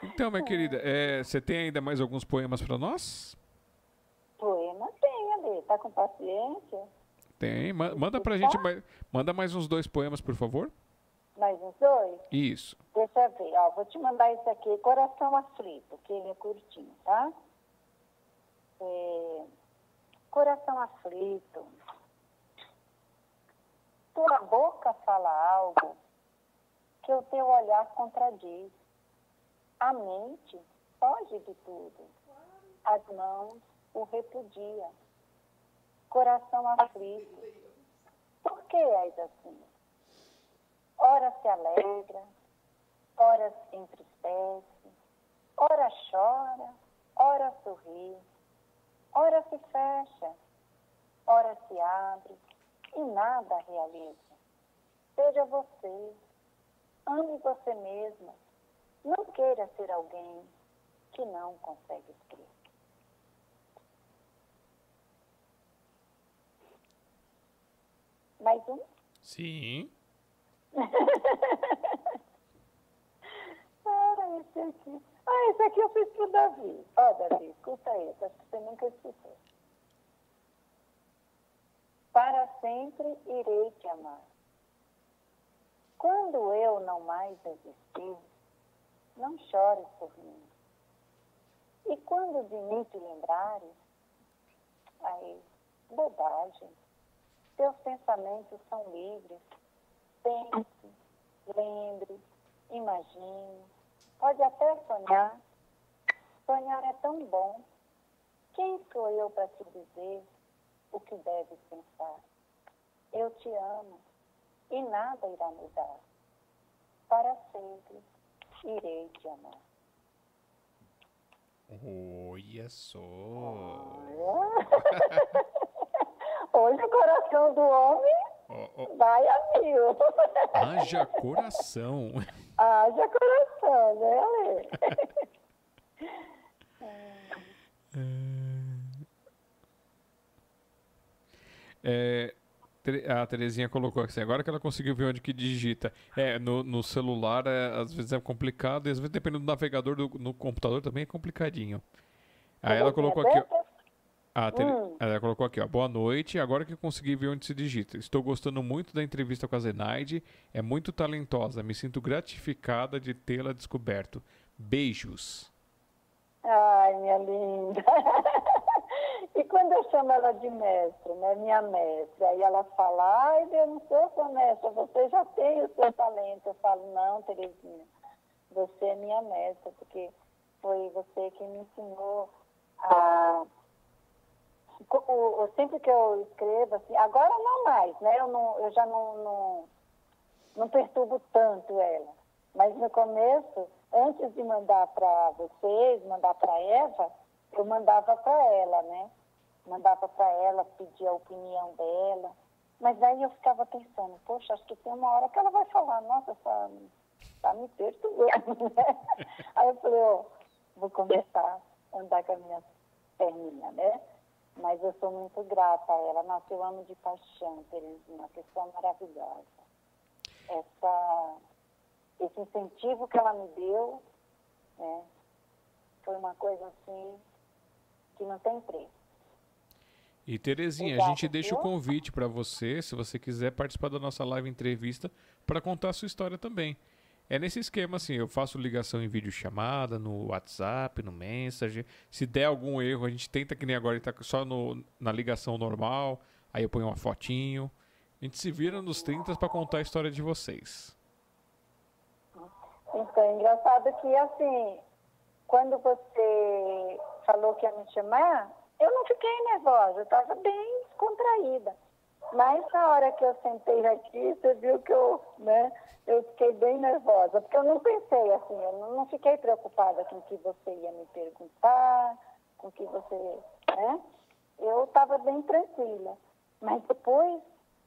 Então, minha querida, é, você tem ainda mais alguns poemas para nós? Poema tem ali, tá com paciência? Tem. Ma- manda pra gente mais, manda mais uns dois poemas, por favor. Mais uns dois? Isso. Deixa eu ver, ó, vou te mandar isso aqui, Coração Aflito, que ele é curtinho, tá? É, Coração Aflito. Tua boca fala algo que o teu olhar contradiz. A mente foge de tudo. As mãos o repudia. Coração aflito. Por que és assim? Ora se alegra, ora se entristece, ora chora, ora sorri, ora se fecha, ora se abre e nada realiza. Seja você, ame você mesma, não queira ser alguém que não consegue escrever. Mais um? Sim. Ah, esse aqui. Ah, esse aqui eu fiz pro Davi. Ó, Davi, escuta esse, acho que você nunca escutou. Para sempre irei te amar. Quando eu não mais existir, não chores por mim. E quando de mim te lembrares, aí, bobagem. Teus pensamentos são livres. Pense, lembre, imagine. Pode até sonhar. Sonhar é tão bom. Quem sou eu para te dizer o que deves pensar? Eu te amo e nada irá mudar. Para sempre irei te amar. Olha só. Hoje o coração do homem Ó, ó, vai a mil. haja coração. Haja coração, né, Ale? É, Tere- a Terezinha colocou assim, agora que ela conseguiu ver onde que digita. É, no, no celular é, às vezes é complicado, e às vezes dependendo do navegador do, no computador também é complicadinho. Aí ela colocou aqui, ó. A Tere- Hum. Ela colocou aqui, ó. Boa noite. Agora que consegui ver onde se digita. Estou gostando muito da entrevista com a Zenaide. É muito talentosa. Me sinto gratificada de tê-la descoberto. Beijos. Ai, minha linda. E quando eu chamo ela de mestre, né, minha mestre, aí ela fala, ai, eu não sou sua mestra, você já tem o seu talento. Eu falo, não, Terezinha, você é minha mestra, porque foi você que me ensinou a... o- sempre que eu escrevo, assim, agora não mais, né, eu, não, eu já não, não, não perturbo tanto ela. Mas no começo, antes de mandar para vocês, mandar para Eva, eu mandava para ela, né? Mandava para ela, pedia a opinião dela. Mas aí eu ficava pensando, poxa, acho que tem uma hora que ela vai falar, nossa, essa, tá me perturbando, né? Aí eu falei, ó, vou começar a andar com a minha perninha, né? Mas eu sou muito grata a ela. Nossa, eu amo de paixão, Terezinha, uma pessoa maravilhosa. Essa, esse incentivo que ela me deu né? Foi uma coisa assim que não tem preço. E Terezinha, a gente deixa o convite para você, se você quiser participar da nossa live entrevista, para contar a sua história também. É nesse esquema assim, eu faço ligação em vídeo chamada, no WhatsApp, no Messenger. Se der algum erro, a gente tenta que nem agora, tá só no, na ligação normal, aí eu ponho uma fotinho. A gente se vira nos 30 para contar a história de vocês. Então, é engraçado que, assim, quando você falou que ia me chamar, eu não fiquei nervosa, eu estava bem descontraída. Mas na hora que eu sentei aqui, você viu que eu, né, eu fiquei bem nervosa, porque eu não pensei assim, eu não, fiquei preocupada com o que você ia me perguntar, com o que você, né? Eu estava bem tranquila. Mas depois,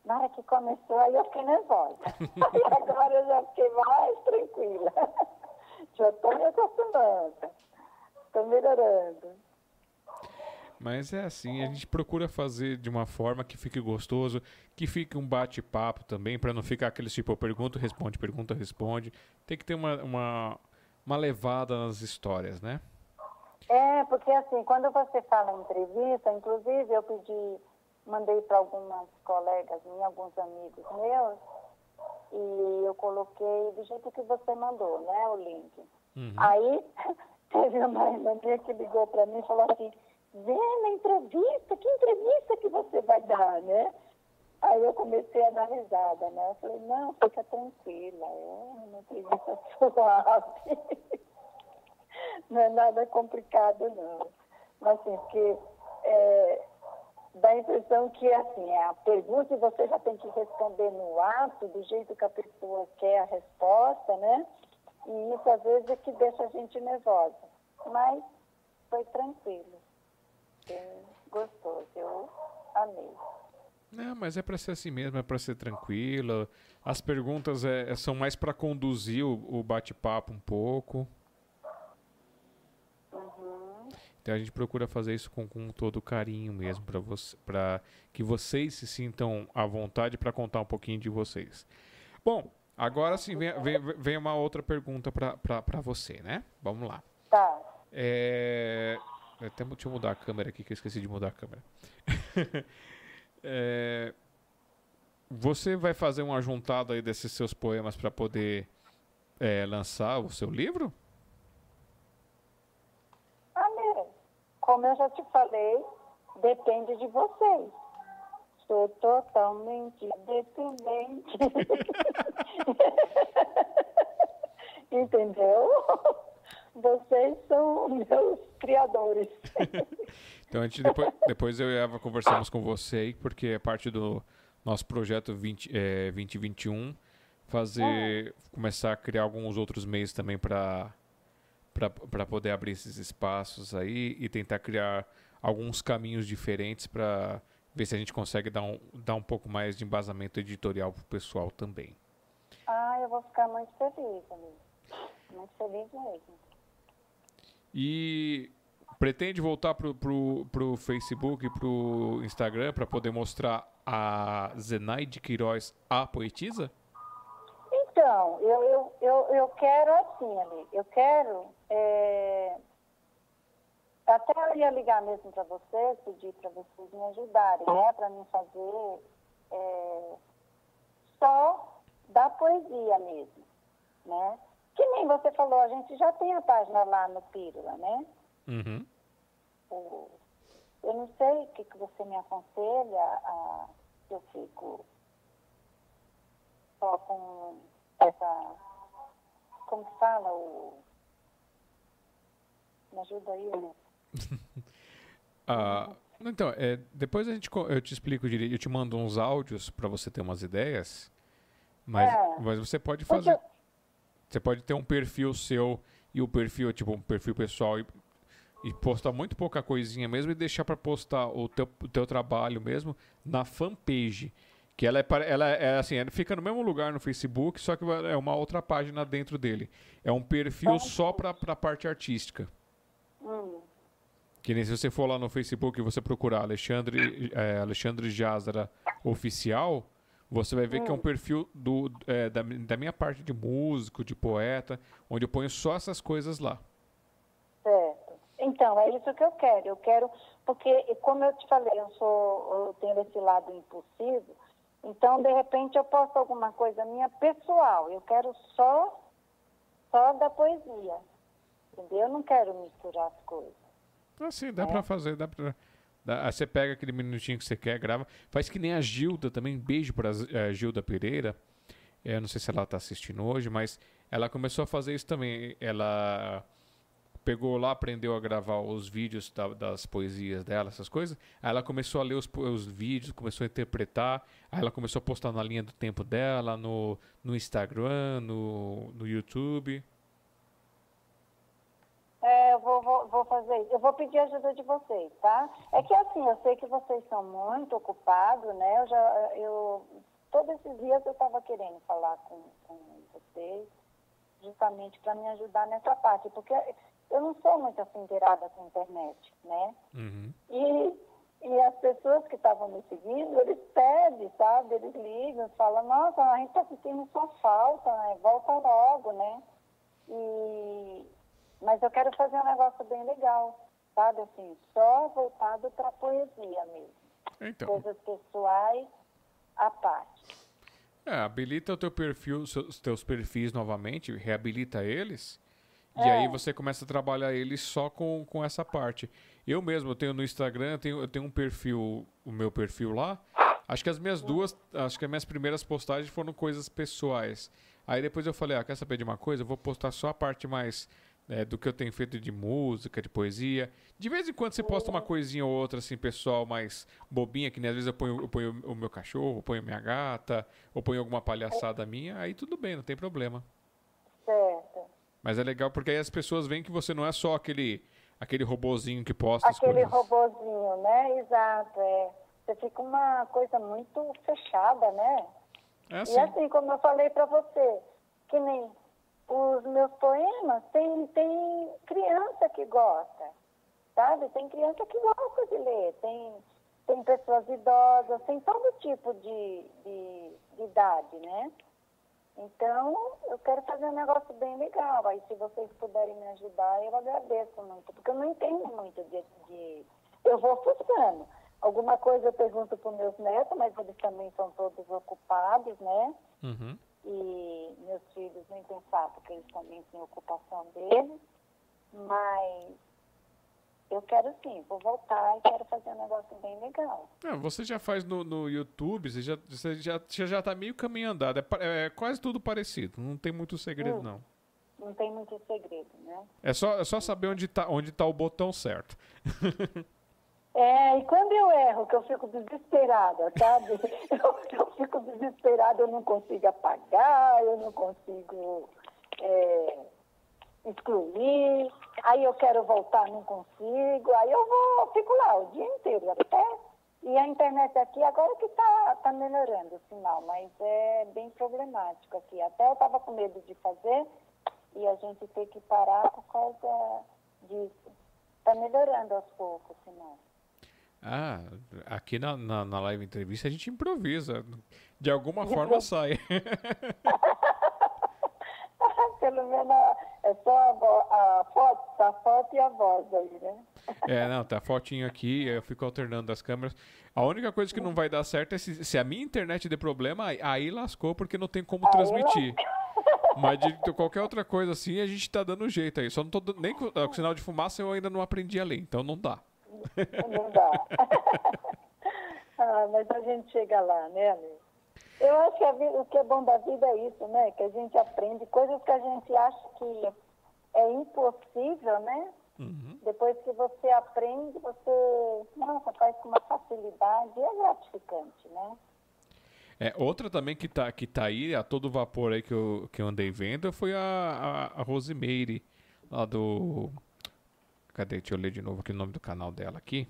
na hora que começou, aí eu fiquei nervosa. Aí agora eu já fiquei mais tranquila. Já estou me acostumando. Estou melhorando. Mas é assim, a gente procura fazer de uma forma que fique gostoso, que fique um bate-papo também, para não ficar aquele tipo, eu pergunto, responde, pergunta, responde. Tem que ter uma, uma, uma levada nas histórias, né? É, porque assim, quando você fala em entrevista, inclusive eu pedi, mandei para algumas colegas minhas, alguns amigos meus, e eu coloquei do jeito que você mandou, né, o link. Uhum. Aí teve uma irmã que ligou para mim e falou assim, Zena, entrevista, que entrevista que você vai dar, né? Aí eu comecei a dar risada, né? Eu falei, não, fica tranquila, é uma entrevista suave. não é nada complicado, não. Mas assim, porque é, dá a impressão que assim, é a pergunta e você já tem que responder no ato, do jeito que a pessoa quer a resposta, né? E isso às vezes é que deixa a gente nervosa. Mas foi tranquilo. Bem gostoso. Eu amei. Não, mas é para ser assim mesmo, é para ser tranquila. As perguntas é, é- são mais para conduzir o, o bate-papo um pouco. Então a gente procura fazer isso com, com todo carinho mesmo para você, para que vocês se sintam à vontade para contar um pouquinho de vocês. Bom, agora sim vem, vem, vem uma outra pergunta para você, né? Vamos lá. Tá. É... Até, deixa eu mudar a câmera aqui, que eu esqueci de mudar a câmera. É, Você vai fazer uma juntada aí desses seus poemas para poder é, lançar o seu livro? Amei. Como eu já te falei, depende de vocês. Sou totalmente dependente. Entendeu? Vocês são meus criadores. Então a gente depois, depois eu e a Eva conversamos com você porque é parte do nosso projeto 20, é, 2021 fazer começar a criar alguns outros meios também para para poder abrir esses espaços aí e tentar criar alguns caminhos diferentes para ver se a gente consegue dar um, dar um pouco mais de embasamento editorial pro pessoal também. Ah, eu vou ficar muito feliz, amigo. Muito feliz mesmo. E pretende voltar pro, pro, pro Facebook e pro Instagram para poder mostrar a Zenaide Queiroz, a poetisa? Então, eu, eu, eu, eu quero assim, ali, eu quero. é, Até eu ia ligar mesmo para vocês, pedir para vocês me ajudarem, né? Para mim fazer é, só da poesia mesmo, né? Que nem você falou, a gente já tem a página lá no Pílula, né? Uhum. O- Eu não sei o que, que você me aconselha, a, eu fico só com essa. Como que fala? O, me ajuda aí, né? Ah, então, é, depois a gente, eu te explico direito, eu te mando uns áudios para você ter umas ideias, mas, É. mas você pode Porque fazer, você pode ter um perfil seu e o perfil, tipo, um perfil pessoal e, e postar muito pouca coisinha mesmo e deixar para postar o teu, o teu trabalho mesmo na fanpage. Que ela é, ela é assim, ela fica no mesmo lugar no Facebook, só que é uma outra página dentro dele. É um perfil só para a parte artística. hum, Que nem se você for lá no Facebook e você procurar Alexandre, é, Alexandre Jazara Oficial, você vai ver que é um perfil do, é, da, da minha parte de músico, de poeta, onde eu ponho só essas coisas lá. Então, é isso que eu quero. Eu quero, porque, como eu te falei, eu sou, eu tenho esse lado impulsivo, então, de repente, eu posto alguma coisa minha pessoal. Eu quero só, só da poesia. Entendeu? Eu não quero misturar as coisas. Assim, dá É. pra fazer, dá pra. Aí você pega aquele minutinho que você quer, grava. Faz que nem a Gilda também. Beijo pra eh, Gilda Pereira. Eu não sei se ela tá assistindo hoje, mas ela começou a fazer isso também. Ela pegou lá, aprendeu a gravar os vídeos da- das poesias dela, essas coisas. Aí ela começou a ler os, os vídeos, começou a interpretar. Aí ela começou a postar na linha do tempo dela, no, no Instagram, no, no YouTube. É, eu vou, vou, vou fazer isso. Eu vou pedir ajuda de vocês, tá? É que assim, eu sei que vocês são muito ocupados, né? Eu já, eu, todos esses dias eu estava querendo falar com, com vocês, justamente para me ajudar nessa parte, porque eu não sou muito assim inteirada com a internet, né? Uhum. E, e as pessoas que estavam me seguindo, eles pedem, sabe? Eles ligam, falam, nossa, a gente está sentindo sua falta, né? Volta logo, né? E, mas eu quero fazer um negócio bem legal, sabe? Assim, só voltado para poesia mesmo. Então. Coisas pessoais à parte. É, habilita o teu perfil, os teus perfis novamente, reabilita eles. E É. aí você começa a trabalhar eles só com, com essa parte. Eu mesmo, eu tenho no Instagram, eu tenho, eu tenho um perfil, o meu perfil lá. Acho que as minhas duas, acho que as minhas primeiras postagens foram coisas pessoais. Aí depois eu falei, ah, quer saber de uma coisa? Eu vou postar só a parte mais é, do que eu tenho feito de música, de poesia. De vez em quando você posta uma coisinha ou outra, assim, pessoal, mais bobinha, que nem às vezes eu ponho, eu ponho o meu cachorro, ponho minha gata, ou ponho alguma palhaçada minha, aí tudo bem, não tem problema. Certo. Mas é legal porque aí as pessoas veem que você não é só aquele, aquele robozinho que posta as Aquele coisas. robozinho, né? Exato, é. Você fica uma coisa muito fechada, né? É E assim. assim, como eu falei para você, que nem os meus poemas, tem, tem criança que gosta, sabe? Tem criança que gosta de ler, tem, tem pessoas idosas, tem todo tipo de, de, de idade, né? Então, eu quero fazer um negócio bem legal. Aí, se vocês puderem me ajudar, eu agradeço muito, porque eu não entendo muito de. de... Eu vou fuçando. Alguma coisa eu pergunto para os meus netos, mas eles também são todos ocupados, né? Uhum. E meus filhos nem pensar, porque eles também têm ocupação deles. Mas eu quero sim, vou voltar e quero fazer um negócio bem legal. Você já faz no, no YouTube, você já, você já, você já tá meio caminho andado. É, é quase tudo parecido, não tem muito segredo, Hum. não. Não tem muito segredo, né? É só, é só saber onde tá, onde tá o botão certo. É, e quando eu erro, que eu fico desesperada, sabe? Eu, eu fico desesperada, eu não consigo apagar, eu não consigo é, excluir, aí eu quero voltar, não consigo, aí eu vou, fico lá o dia inteiro até. E a internet aqui agora que está tá melhorando o sinal, mas é bem problemático aqui. Até eu estava com medo de fazer e a gente tem que parar por causa disso. Está melhorando aos poucos o sinal. Ah, aqui na, na, na live entrevista a gente improvisa. De alguma forma sai. Pelo menos é só a, a foto, tá a foto e a voz aí, né? É, não, tá a fotinho aqui, eu fico alternando as câmeras. A única coisa que não vai dar certo é se, se a minha internet der problema, aí, lascou porque não tem como Aí transmitir. Mas de qualquer outra coisa assim, a gente tá dando jeito aí. Só não tô nem com, com sinal de fumaça eu ainda não aprendi a ler, então não dá. Não dá. ah, mas a gente chega lá, né? Eu acho que vida- o que é bom da vida é isso, né? Que a gente aprende coisas que a gente acha que é impossível, né? Depois que você aprende, você, nossa, faz com uma facilidade e é gratificante, né? É, outra também que tá, que tá aí, a todo vapor aí que eu, que eu andei vendo, foi a, a, a Rosemeire, lá do... Cadê? Deixa eu ler de novo aqui o nome do canal dela aqui.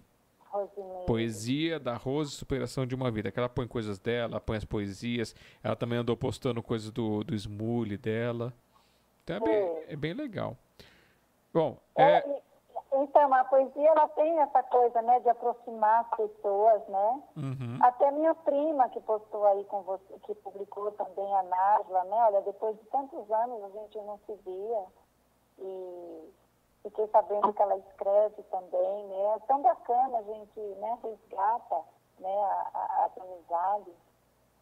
Poesia da Rose Superação de uma Vida. Que ela põe coisas dela, põe as poesias. Ela também andou postando coisas do, do Smule dela. Então é bem, é bem legal. Bom, É, é, então, a poesia ela tem essa coisa, né, de aproximar as pessoas, né? uhum, Até minha prima que postou aí com você, que publicou também a Nájila, né? Olha, depois de tantos anos a gente não se via. E Fiquei sabendo que ela escreve também, né? É tão bacana a gente né, resgata né, a, a, as amizades.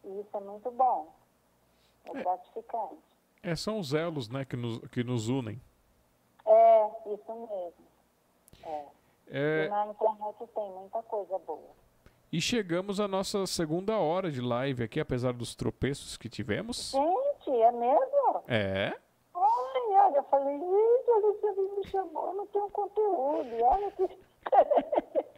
E isso é muito bom. É gratificante. É, são os elos né, que, nos, que nos unem. É, isso mesmo. É. É, E na internet tem muita coisa boa. e chegamos à nossa segunda hora de live aqui, apesar dos tropeços que tivemos. Gente, é mesmo? É. Eu falei, gente, a Luciana me chamou, não tem um conteúdo. Olha que.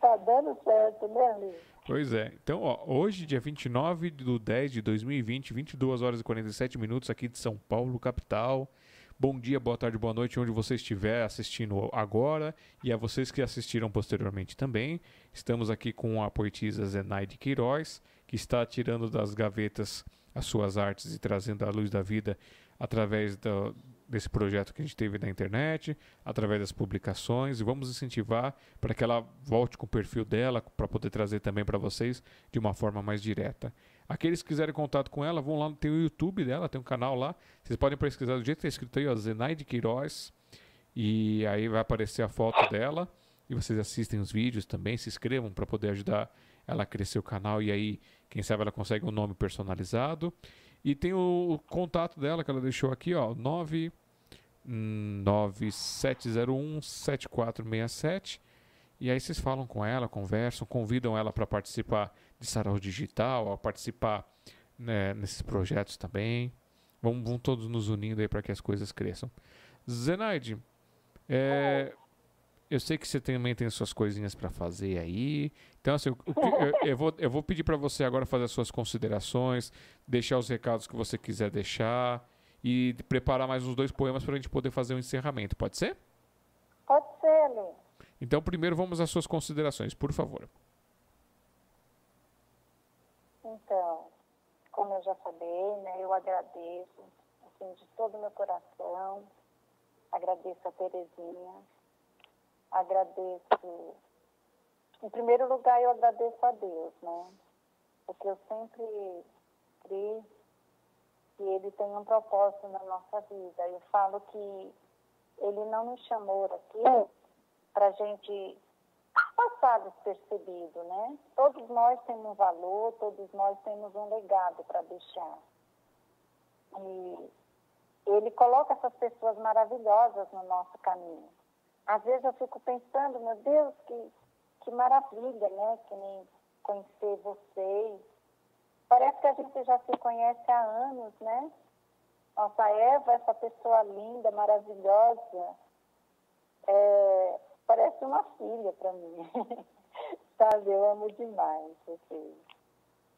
tá dando certo, né, Liz? Pois é. Então, ó, hoje, dia 29 de 10 de 2020, 22 horas e 47 minutos aqui de São Paulo, capital. Bom dia, boa tarde, boa noite, onde você estiver assistindo agora e a vocês que assistiram posteriormente também. Estamos aqui com a poetisa Zenaide Queiroz, que está tirando das gavetas as suas artes e trazendo à luz da vida através da- desse projeto que a gente teve na internet, através das publicações, e vamos incentivar para que ela volte com o perfil dela, para poder trazer também para vocês de uma forma mais direta. Aqueles que quiserem contato com ela, vão lá, tem o YouTube dela, tem um canal lá, vocês podem pesquisar do jeito que está escrito aí, ó, Zenaide Queiroz, e aí vai aparecer a foto dela, e vocês assistem os vídeos também, se inscrevam para poder ajudar ela a crescer o canal, e aí, quem sabe ela consegue um nome personalizado. E tem o, o contato dela que ela deixou aqui, ó, 9 hum, 9701-7467. E aí vocês falam com ela, conversam, convidam ela para participar de Sarau Digital, a participar né, nesses projetos também. Vamos, vamos todos nos unindo aí para que as coisas cresçam. Zenaide, é, eu sei que você também tem suas coisinhas para fazer aí. Então, assim, eu, eu vou, eu vou pedir para você agora fazer as suas considerações, deixar os recados que você quiser deixar e preparar mais uns dois poemas para a gente poder fazer o encerramento. Pode ser? Pode ser, Liz. Então, primeiro vamos às suas considerações, por favor. Então, como eu já falei, né, eu agradeço, assim, de todo o meu coração, agradeço a Terezinha, agradeço, em primeiro lugar eu agradeço a Deus, né, porque eu sempre criei que Ele tem um propósito na nossa vida. Eu falo que Ele não nos chamou aqui para gente passar despercebido, né? Todos nós temos valor, todos nós temos um legado para deixar. E ele coloca essas pessoas maravilhosas no nosso caminho. Às vezes eu fico pensando, meu Deus, que, que maravilha, né? Que nem conhecer vocês. Parece que a gente já se conhece há anos, né? Nossa Eva, essa pessoa linda, maravilhosa, é, parece uma filha para mim. Sabe, eu amo demais vocês.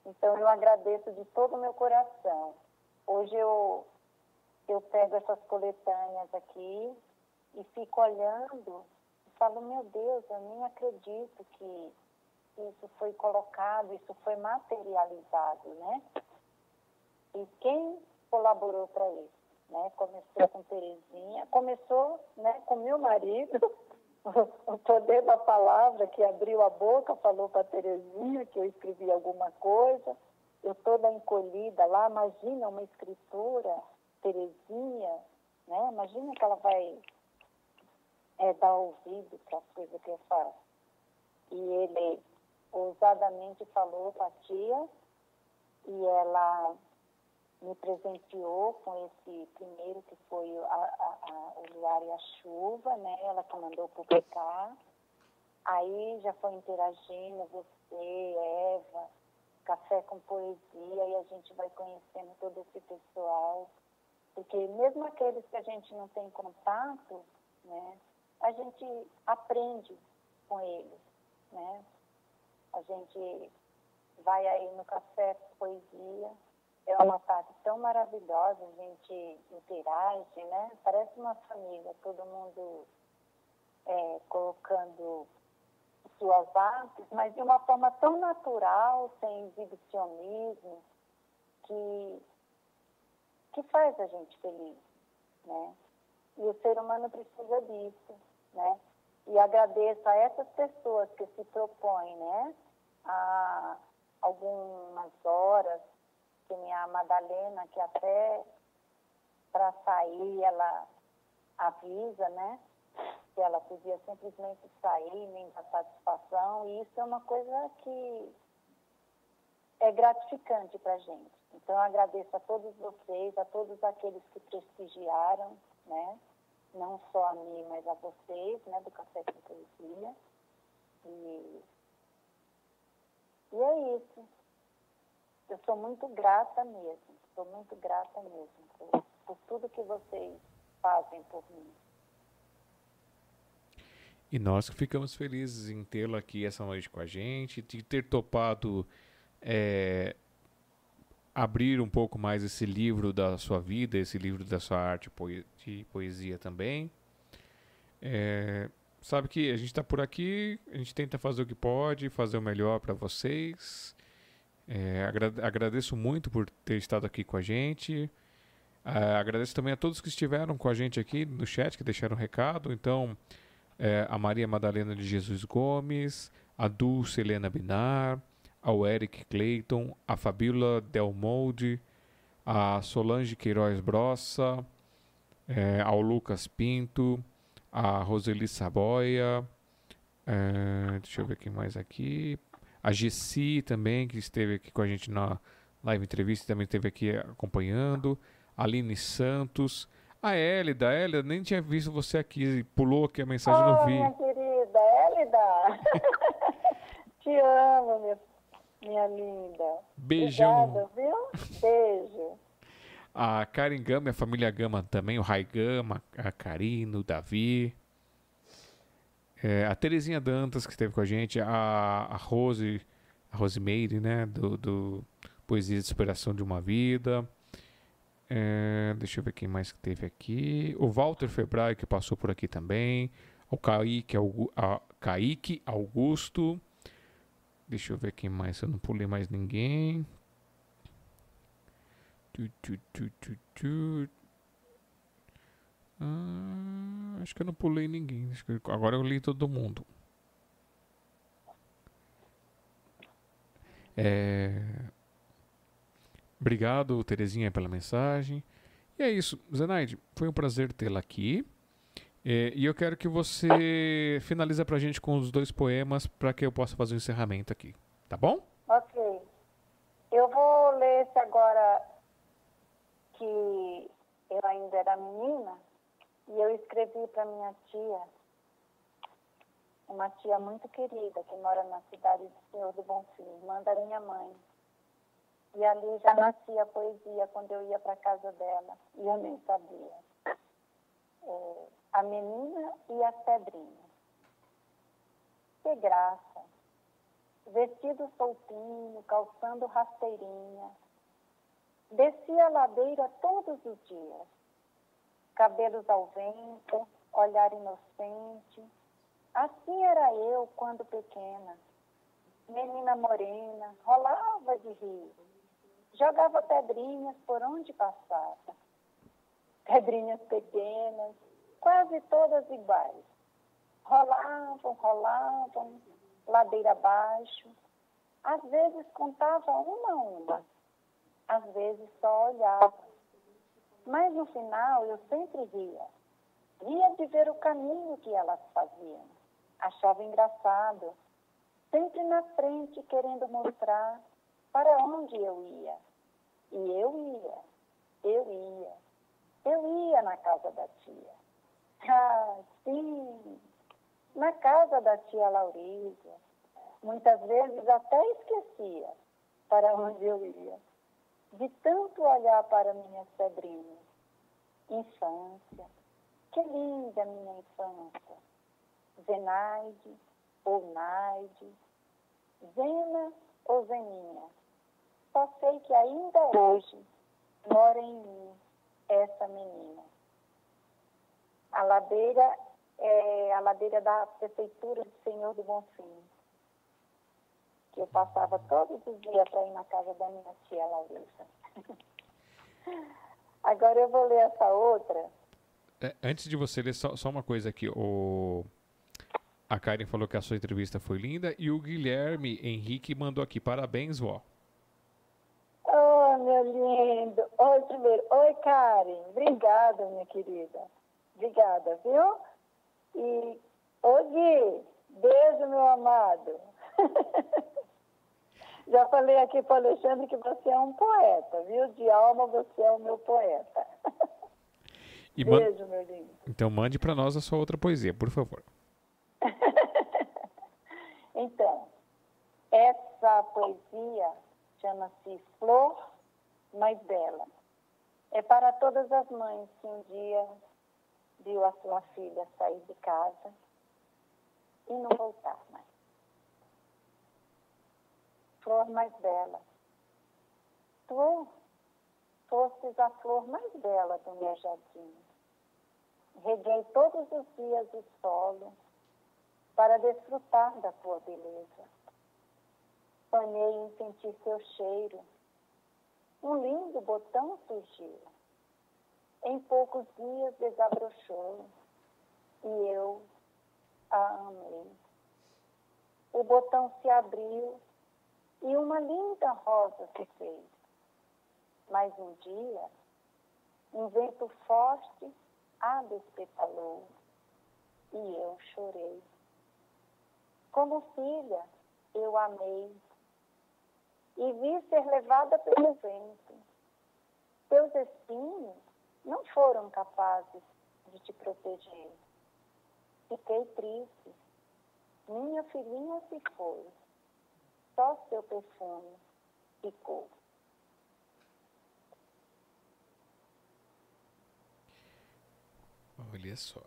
Então eu agradeço de todo o meu coração. Hoje eu, eu pego essas coletâneas aqui e fico olhando falo, meu Deus, eu nem acredito que isso foi colocado, isso foi materializado, né? E quem colaborou para isso? Né? Começou com Terezinha, começou né, com meu marido, o poder da palavra que abriu a boca, falou para Terezinha que eu escrevi alguma coisa, eu toda encolhida lá, imagina uma escritora, Terezinha, né? imagina que ela vai é, dar ouvido para as coisas que eu faço. E ele ousadamente falou para a tia e ela me presenteou com esse primeiro que foi a, a, a, o Luar e a Chuva, né? Ela que mandou publicar. Aí já foi interagindo, você, Eva, café com poesia, e a gente vai conhecendo todo esse pessoal. Porque mesmo aqueles que a gente não tem contato, né? A gente aprende com eles, né? A gente vai aí no café poesia, é uma tarde tão maravilhosa, a gente interage, né? Parece uma família, todo mundo é, colocando suas artes, mas de uma forma tão natural, sem exibicionismo, que, que faz a gente feliz, né? E o ser humano precisa disso, né? E agradeço a essas pessoas que se propõem, né? A algumas horas, que minha Madalena, que até para sair ela avisa, né? Que ela podia simplesmente sair, nem dar satisfação, e isso é uma coisa que é gratificante para a gente. Então, eu agradeço a todos vocês, a todos aqueles que prestigiaram, né? Não só a mim, mas a vocês, né? Do Café com Poesia. E, e é isso. Eu sou muito grata mesmo, sou muito grata mesmo por, por tudo que vocês fazem por mim. E nós ficamos felizes em tê-la aqui essa noite com a gente, de ter topado é, abrir um pouco mais esse livro da sua vida, esse livro da sua arte de poesia também. É, sabe que a gente está por aqui, a gente tenta fazer o que pode, fazer o melhor para vocês. É, agradeço muito por ter estado aqui com a gente. Uh, agradeço também a todos que estiveram com a gente aqui no chat, que deixaram um recado. Então, é, a Maria Madalena de Jesus Gomes, a Dulce Helena Binar, ao Eric Clayton, a Fabíola Delmolde, a Solange Queiroz Brossa, é, ao Lucas Pinto, a Roseli Saboia, é, deixa eu ver quem mais aqui, a Gessi também, que esteve aqui com a gente na live entrevista, também esteve aqui acompanhando, a Aline Santos, a Hélida, Hélida, nem tinha visto você aqui, pulou aqui a mensagem, oh, não vi. minha querida, Hélida, te amo, meu minha linda. Beijão. Obrigada, viu? Beijo. A Karen Gama, a família Gama também, o Rai Gama, a Karina, o Davi. É, a Terezinha Dantas, que esteve com a gente, a, a Rose, a Rosemeire, né, do, do Poesia de Superação de uma Vida. É, deixa eu ver quem mais que teve aqui. O Walter Febrai, que passou por aqui também. O Kaique, a, Kaique Augusto. Deixa eu ver quem mais. Eu não pulei mais ninguém. Tu, tu, tu, tu, tu. Ah, acho que eu não pulei ninguém. agora eu li todo mundo. É... Obrigado, Terezinha, pela mensagem. E é isso, Zenaide. Foi um prazer tê-la aqui. É, e eu quero que você finalize pra gente com os dois poemas para que eu possa fazer o um encerramento aqui. Tá bom? Ok. Eu vou ler esse agora que eu ainda era menina e eu escrevi para minha tia, uma tia muito querida que mora na cidade do Senhor do Bonfim, manda minha mãe. E ali já nascia a poesia quando eu ia para casa dela e eu nem sabia. É, a menina e a pedrinha. Que graça! Vestido soltinho, calçando rasteirinha. Descia a ladeira todos os dias. Cabelos ao vento, olhar inocente. Assim era eu quando pequena. Menina morena, rolava de rir. Jogava pedrinhas por onde passava. Pedrinhas pequenas, quase todas iguais. Rolavam, rolavam, ladeira abaixo. Às vezes contava uma a uma, às vezes só olhava. Mas no final eu sempre ria. Ria de ver o caminho que elas faziam. Achava engraçado. Sempre na frente querendo mostrar para onde eu ia. E eu ia, eu ia, eu ia na casa da tia. Ah, sim, na casa da tia Laurísia. Muitas vezes até esquecia para onde eu ia, de tanto olhar para minhas pedrinhas. Infância, que linda minha infância. Zenaide ou Naide, Zena ou Zeninha. Só sei que ainda hoje mora em mim essa menina. A ladeira é a ladeira da Prefeitura do Senhor do Bonfim, que eu passava todos os dias para ir na casa da minha tia Larissa. Agora eu vou ler essa outra. É, antes de você ler, só, só uma coisa aqui. O... A Karen falou que a sua entrevista foi linda e o Guilherme Henrique mandou aqui. Parabéns, vó. Oh, meu lindo. Oi, primeiro. Oi, Karen. Obrigada, minha querida. Obrigada, viu? E, ô Gui, beijo, meu amado. Já falei aqui para Alexandre que você é um poeta, viu? De alma você é o meu poeta. E Beijo, meu lindo. Então mande para nós a sua outra poesia, por favor. Então, essa poesia chama-se Flor Mais Bela. É para todas as mães que um dia viu a sua filha sair de casa e não voltar. Flor mais bela. Tu fostes a flor mais bela do meu jardim. Reguei todos os dias o solo para desfrutar da tua beleza. Sonhei em sentir seu cheiro. Um lindo botão surgiu. Em poucos dias desabrochou e eu a amei. O botão se abriu e uma linda rosa se fez. Mas um dia, um vento forte a despetalou e eu chorei. Como filha, eu amei e vi ser levada pelo vento. Teus espinhos não foram capazes de te proteger. Fiquei triste. Minha filhinha se foi. Só seu perfume ficou. Olha só.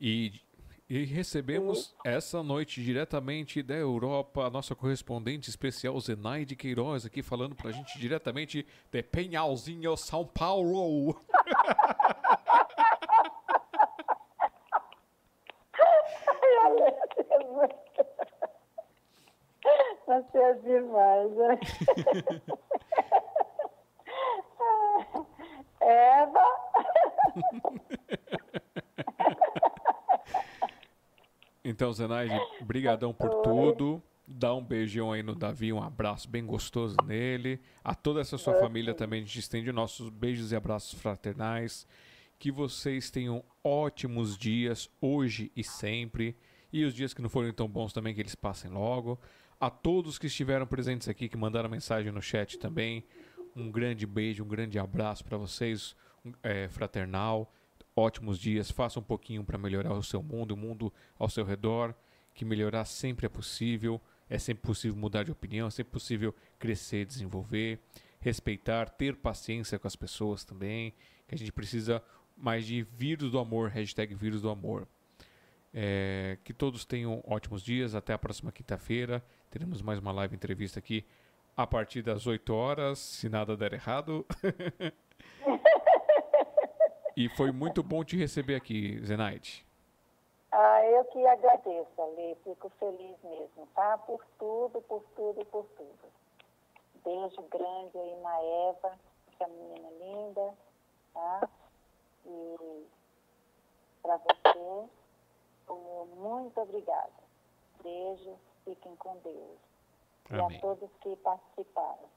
E, e recebemos essa noite diretamente da Europa a nossa correspondente especial Zenaide Queiroz aqui falando pra gente diretamente de Penhalzinho, São Paulo. Você é demais, né? Eva. Então, Zenaide, brigadão por tudo. Dá um beijão aí no Davi, um abraço bem gostoso nele. A toda essa sua família também, a gente estende nossos beijos e abraços fraternais. Que vocês tenham ótimos dias, hoje e sempre. E os dias que não forem tão bons também, que eles passem logo. A todos que estiveram presentes aqui, que mandaram mensagem no chat também, um grande beijo, um grande abraço para vocês, é, fraternal. Ótimos dias, faça um pouquinho para melhorar o seu mundo, o mundo ao seu redor, que melhorar sempre é possível, é sempre possível mudar de opinião, é sempre possível crescer, desenvolver, respeitar, ter paciência com as pessoas também, que a gente precisa mais de vírus do amor, hashtag vírus do amor. É, que todos tenham ótimos dias. Até a próxima quinta-feira. Teremos mais uma live entrevista aqui a partir das 8 horas, se nada der errado. e foi muito bom te receber aqui, Zenaide. Ah, eu que agradeço, Ale. Fico feliz mesmo, tá? Por tudo, por tudo, por tudo. Beijo grande aí na Eva, que é a menina linda, tá? E para você, muito obrigada. Beijo, fiquem com Deus. E Amém. a todos que participaram.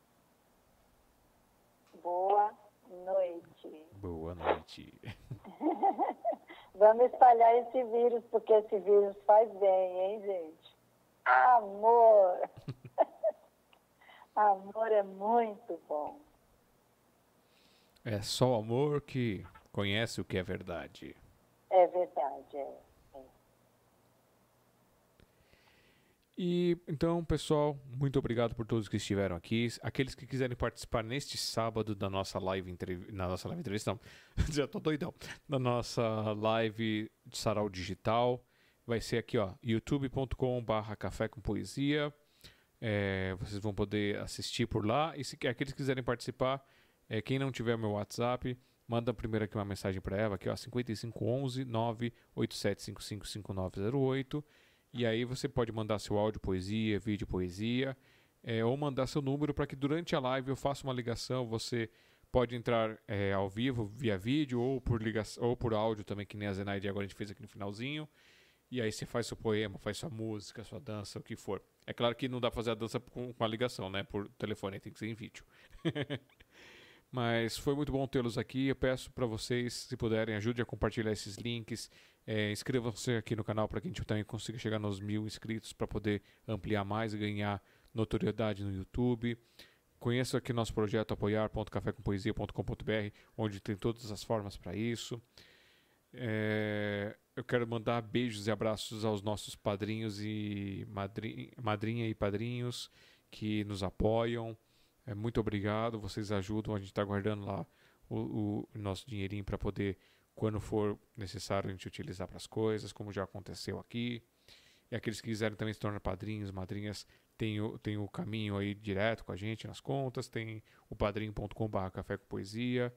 Boa noite. Boa noite. Vamos espalhar esse vírus, porque esse vírus faz bem, hein, gente? Amor! Amor é muito bom. É só o amor que conhece o que é verdade. É verdade, é. E então, pessoal, muito obrigado por todos que estiveram aqui. Aqueles que quiserem participar neste sábado da nossa live entrevista, na nossa live entrevista, não, já tô doidão, da nossa live de Sarau Digital, vai ser aqui, ó, youtube.com/barra café com poesia. É, vocês vão poder assistir por lá. E se aqueles que quiserem participar, é, quem não tiver meu WhatsApp, manda primeiro aqui uma mensagem para Eva, aqui ó, 5511 987555908. E aí você pode mandar seu áudio poesia, vídeo poesia, é, ou mandar seu número para que durante a live eu faça uma ligação. Você pode entrar é, ao vivo via vídeo ou por ligação ou por áudio também, que nem a Zenaide agora a gente fez aqui no finalzinho. E aí você faz seu poema, faz sua música, sua dança, o que for. É claro que não dá pra fazer a dança com, com a ligação, né? Por telefone, tem que ser em vídeo. Mas foi muito bom tê-los aqui. Eu peço para vocês, se puderem, ajude a compartilhar esses links. É, Inscrevam-se aqui no canal para que a gente também consiga chegar nos mil inscritos para poder ampliar mais e ganhar notoriedade no YouTube. Conheça aqui nosso projeto apoiar.cafécompoesia.com.br, onde tem todas as formas para isso. É, eu quero mandar beijos e abraços aos nossos padrinhos e madrinha, madrinha e padrinhos que nos apoiam. É, muito obrigado, vocês ajudam. A gente está guardando lá o, o nosso dinheirinho para poder, quando for necessário, a gente utilizar para as coisas, como já aconteceu aqui. E aqueles que quiserem também se tornar padrinhos, madrinhas, tem o, tem o caminho aí direto com a gente nas contas, tem o padrinho.com.br café com poesia.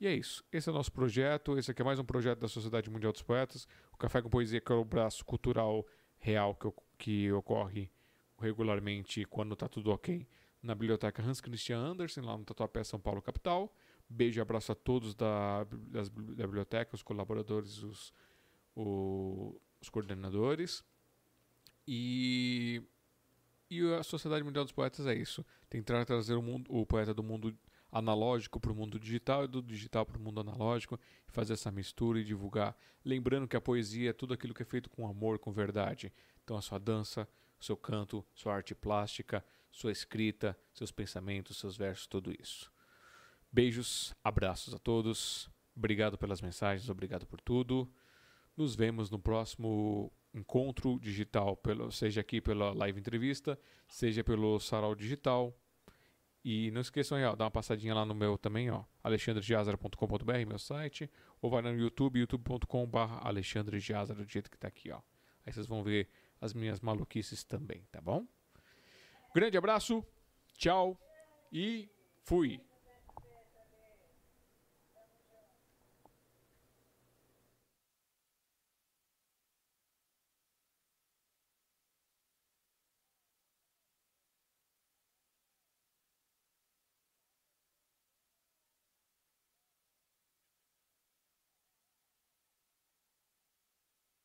E é isso. Esse é o nosso projeto. Esse aqui é mais um projeto da Sociedade Mundial dos Poetas. O Café com Poesia, que é o braço cultural real que, que ocorre regularmente quando está tudo ok na biblioteca Hans Christian Andersen, lá no Tatuapé, São Paulo, capital. Beijo e abraço a todos da, das, da biblioteca, os colaboradores, os, o, os coordenadores. E, e a Sociedade Mundial dos Poetas é isso. Tentar trazer o, mundo, o poeta do mundo analógico para o mundo digital e do digital para o mundo analógico e fazer essa mistura e divulgar. Lembrando que a poesia é tudo aquilo que é feito com amor, com verdade. Então a sua dança, o seu canto, sua arte plástica, sua escrita, seus pensamentos, seus versos, tudo isso. Beijos, abraços a todos. Obrigado pelas mensagens, obrigado por tudo. Nos vemos no próximo encontro digital, pelo, seja aqui pela live entrevista, seja pelo sarau digital. E não esqueçam aí, ó, dá uma passadinha lá no meu também, ó, alexandregiazara.com.br, meu site, ou vai no YouTube, youtube.com.br alexandregiazara, do jeito que tá aqui, ó. Aí vocês vão ver as minhas maluquices também, tá bom? Grande abraço, tchau e fui!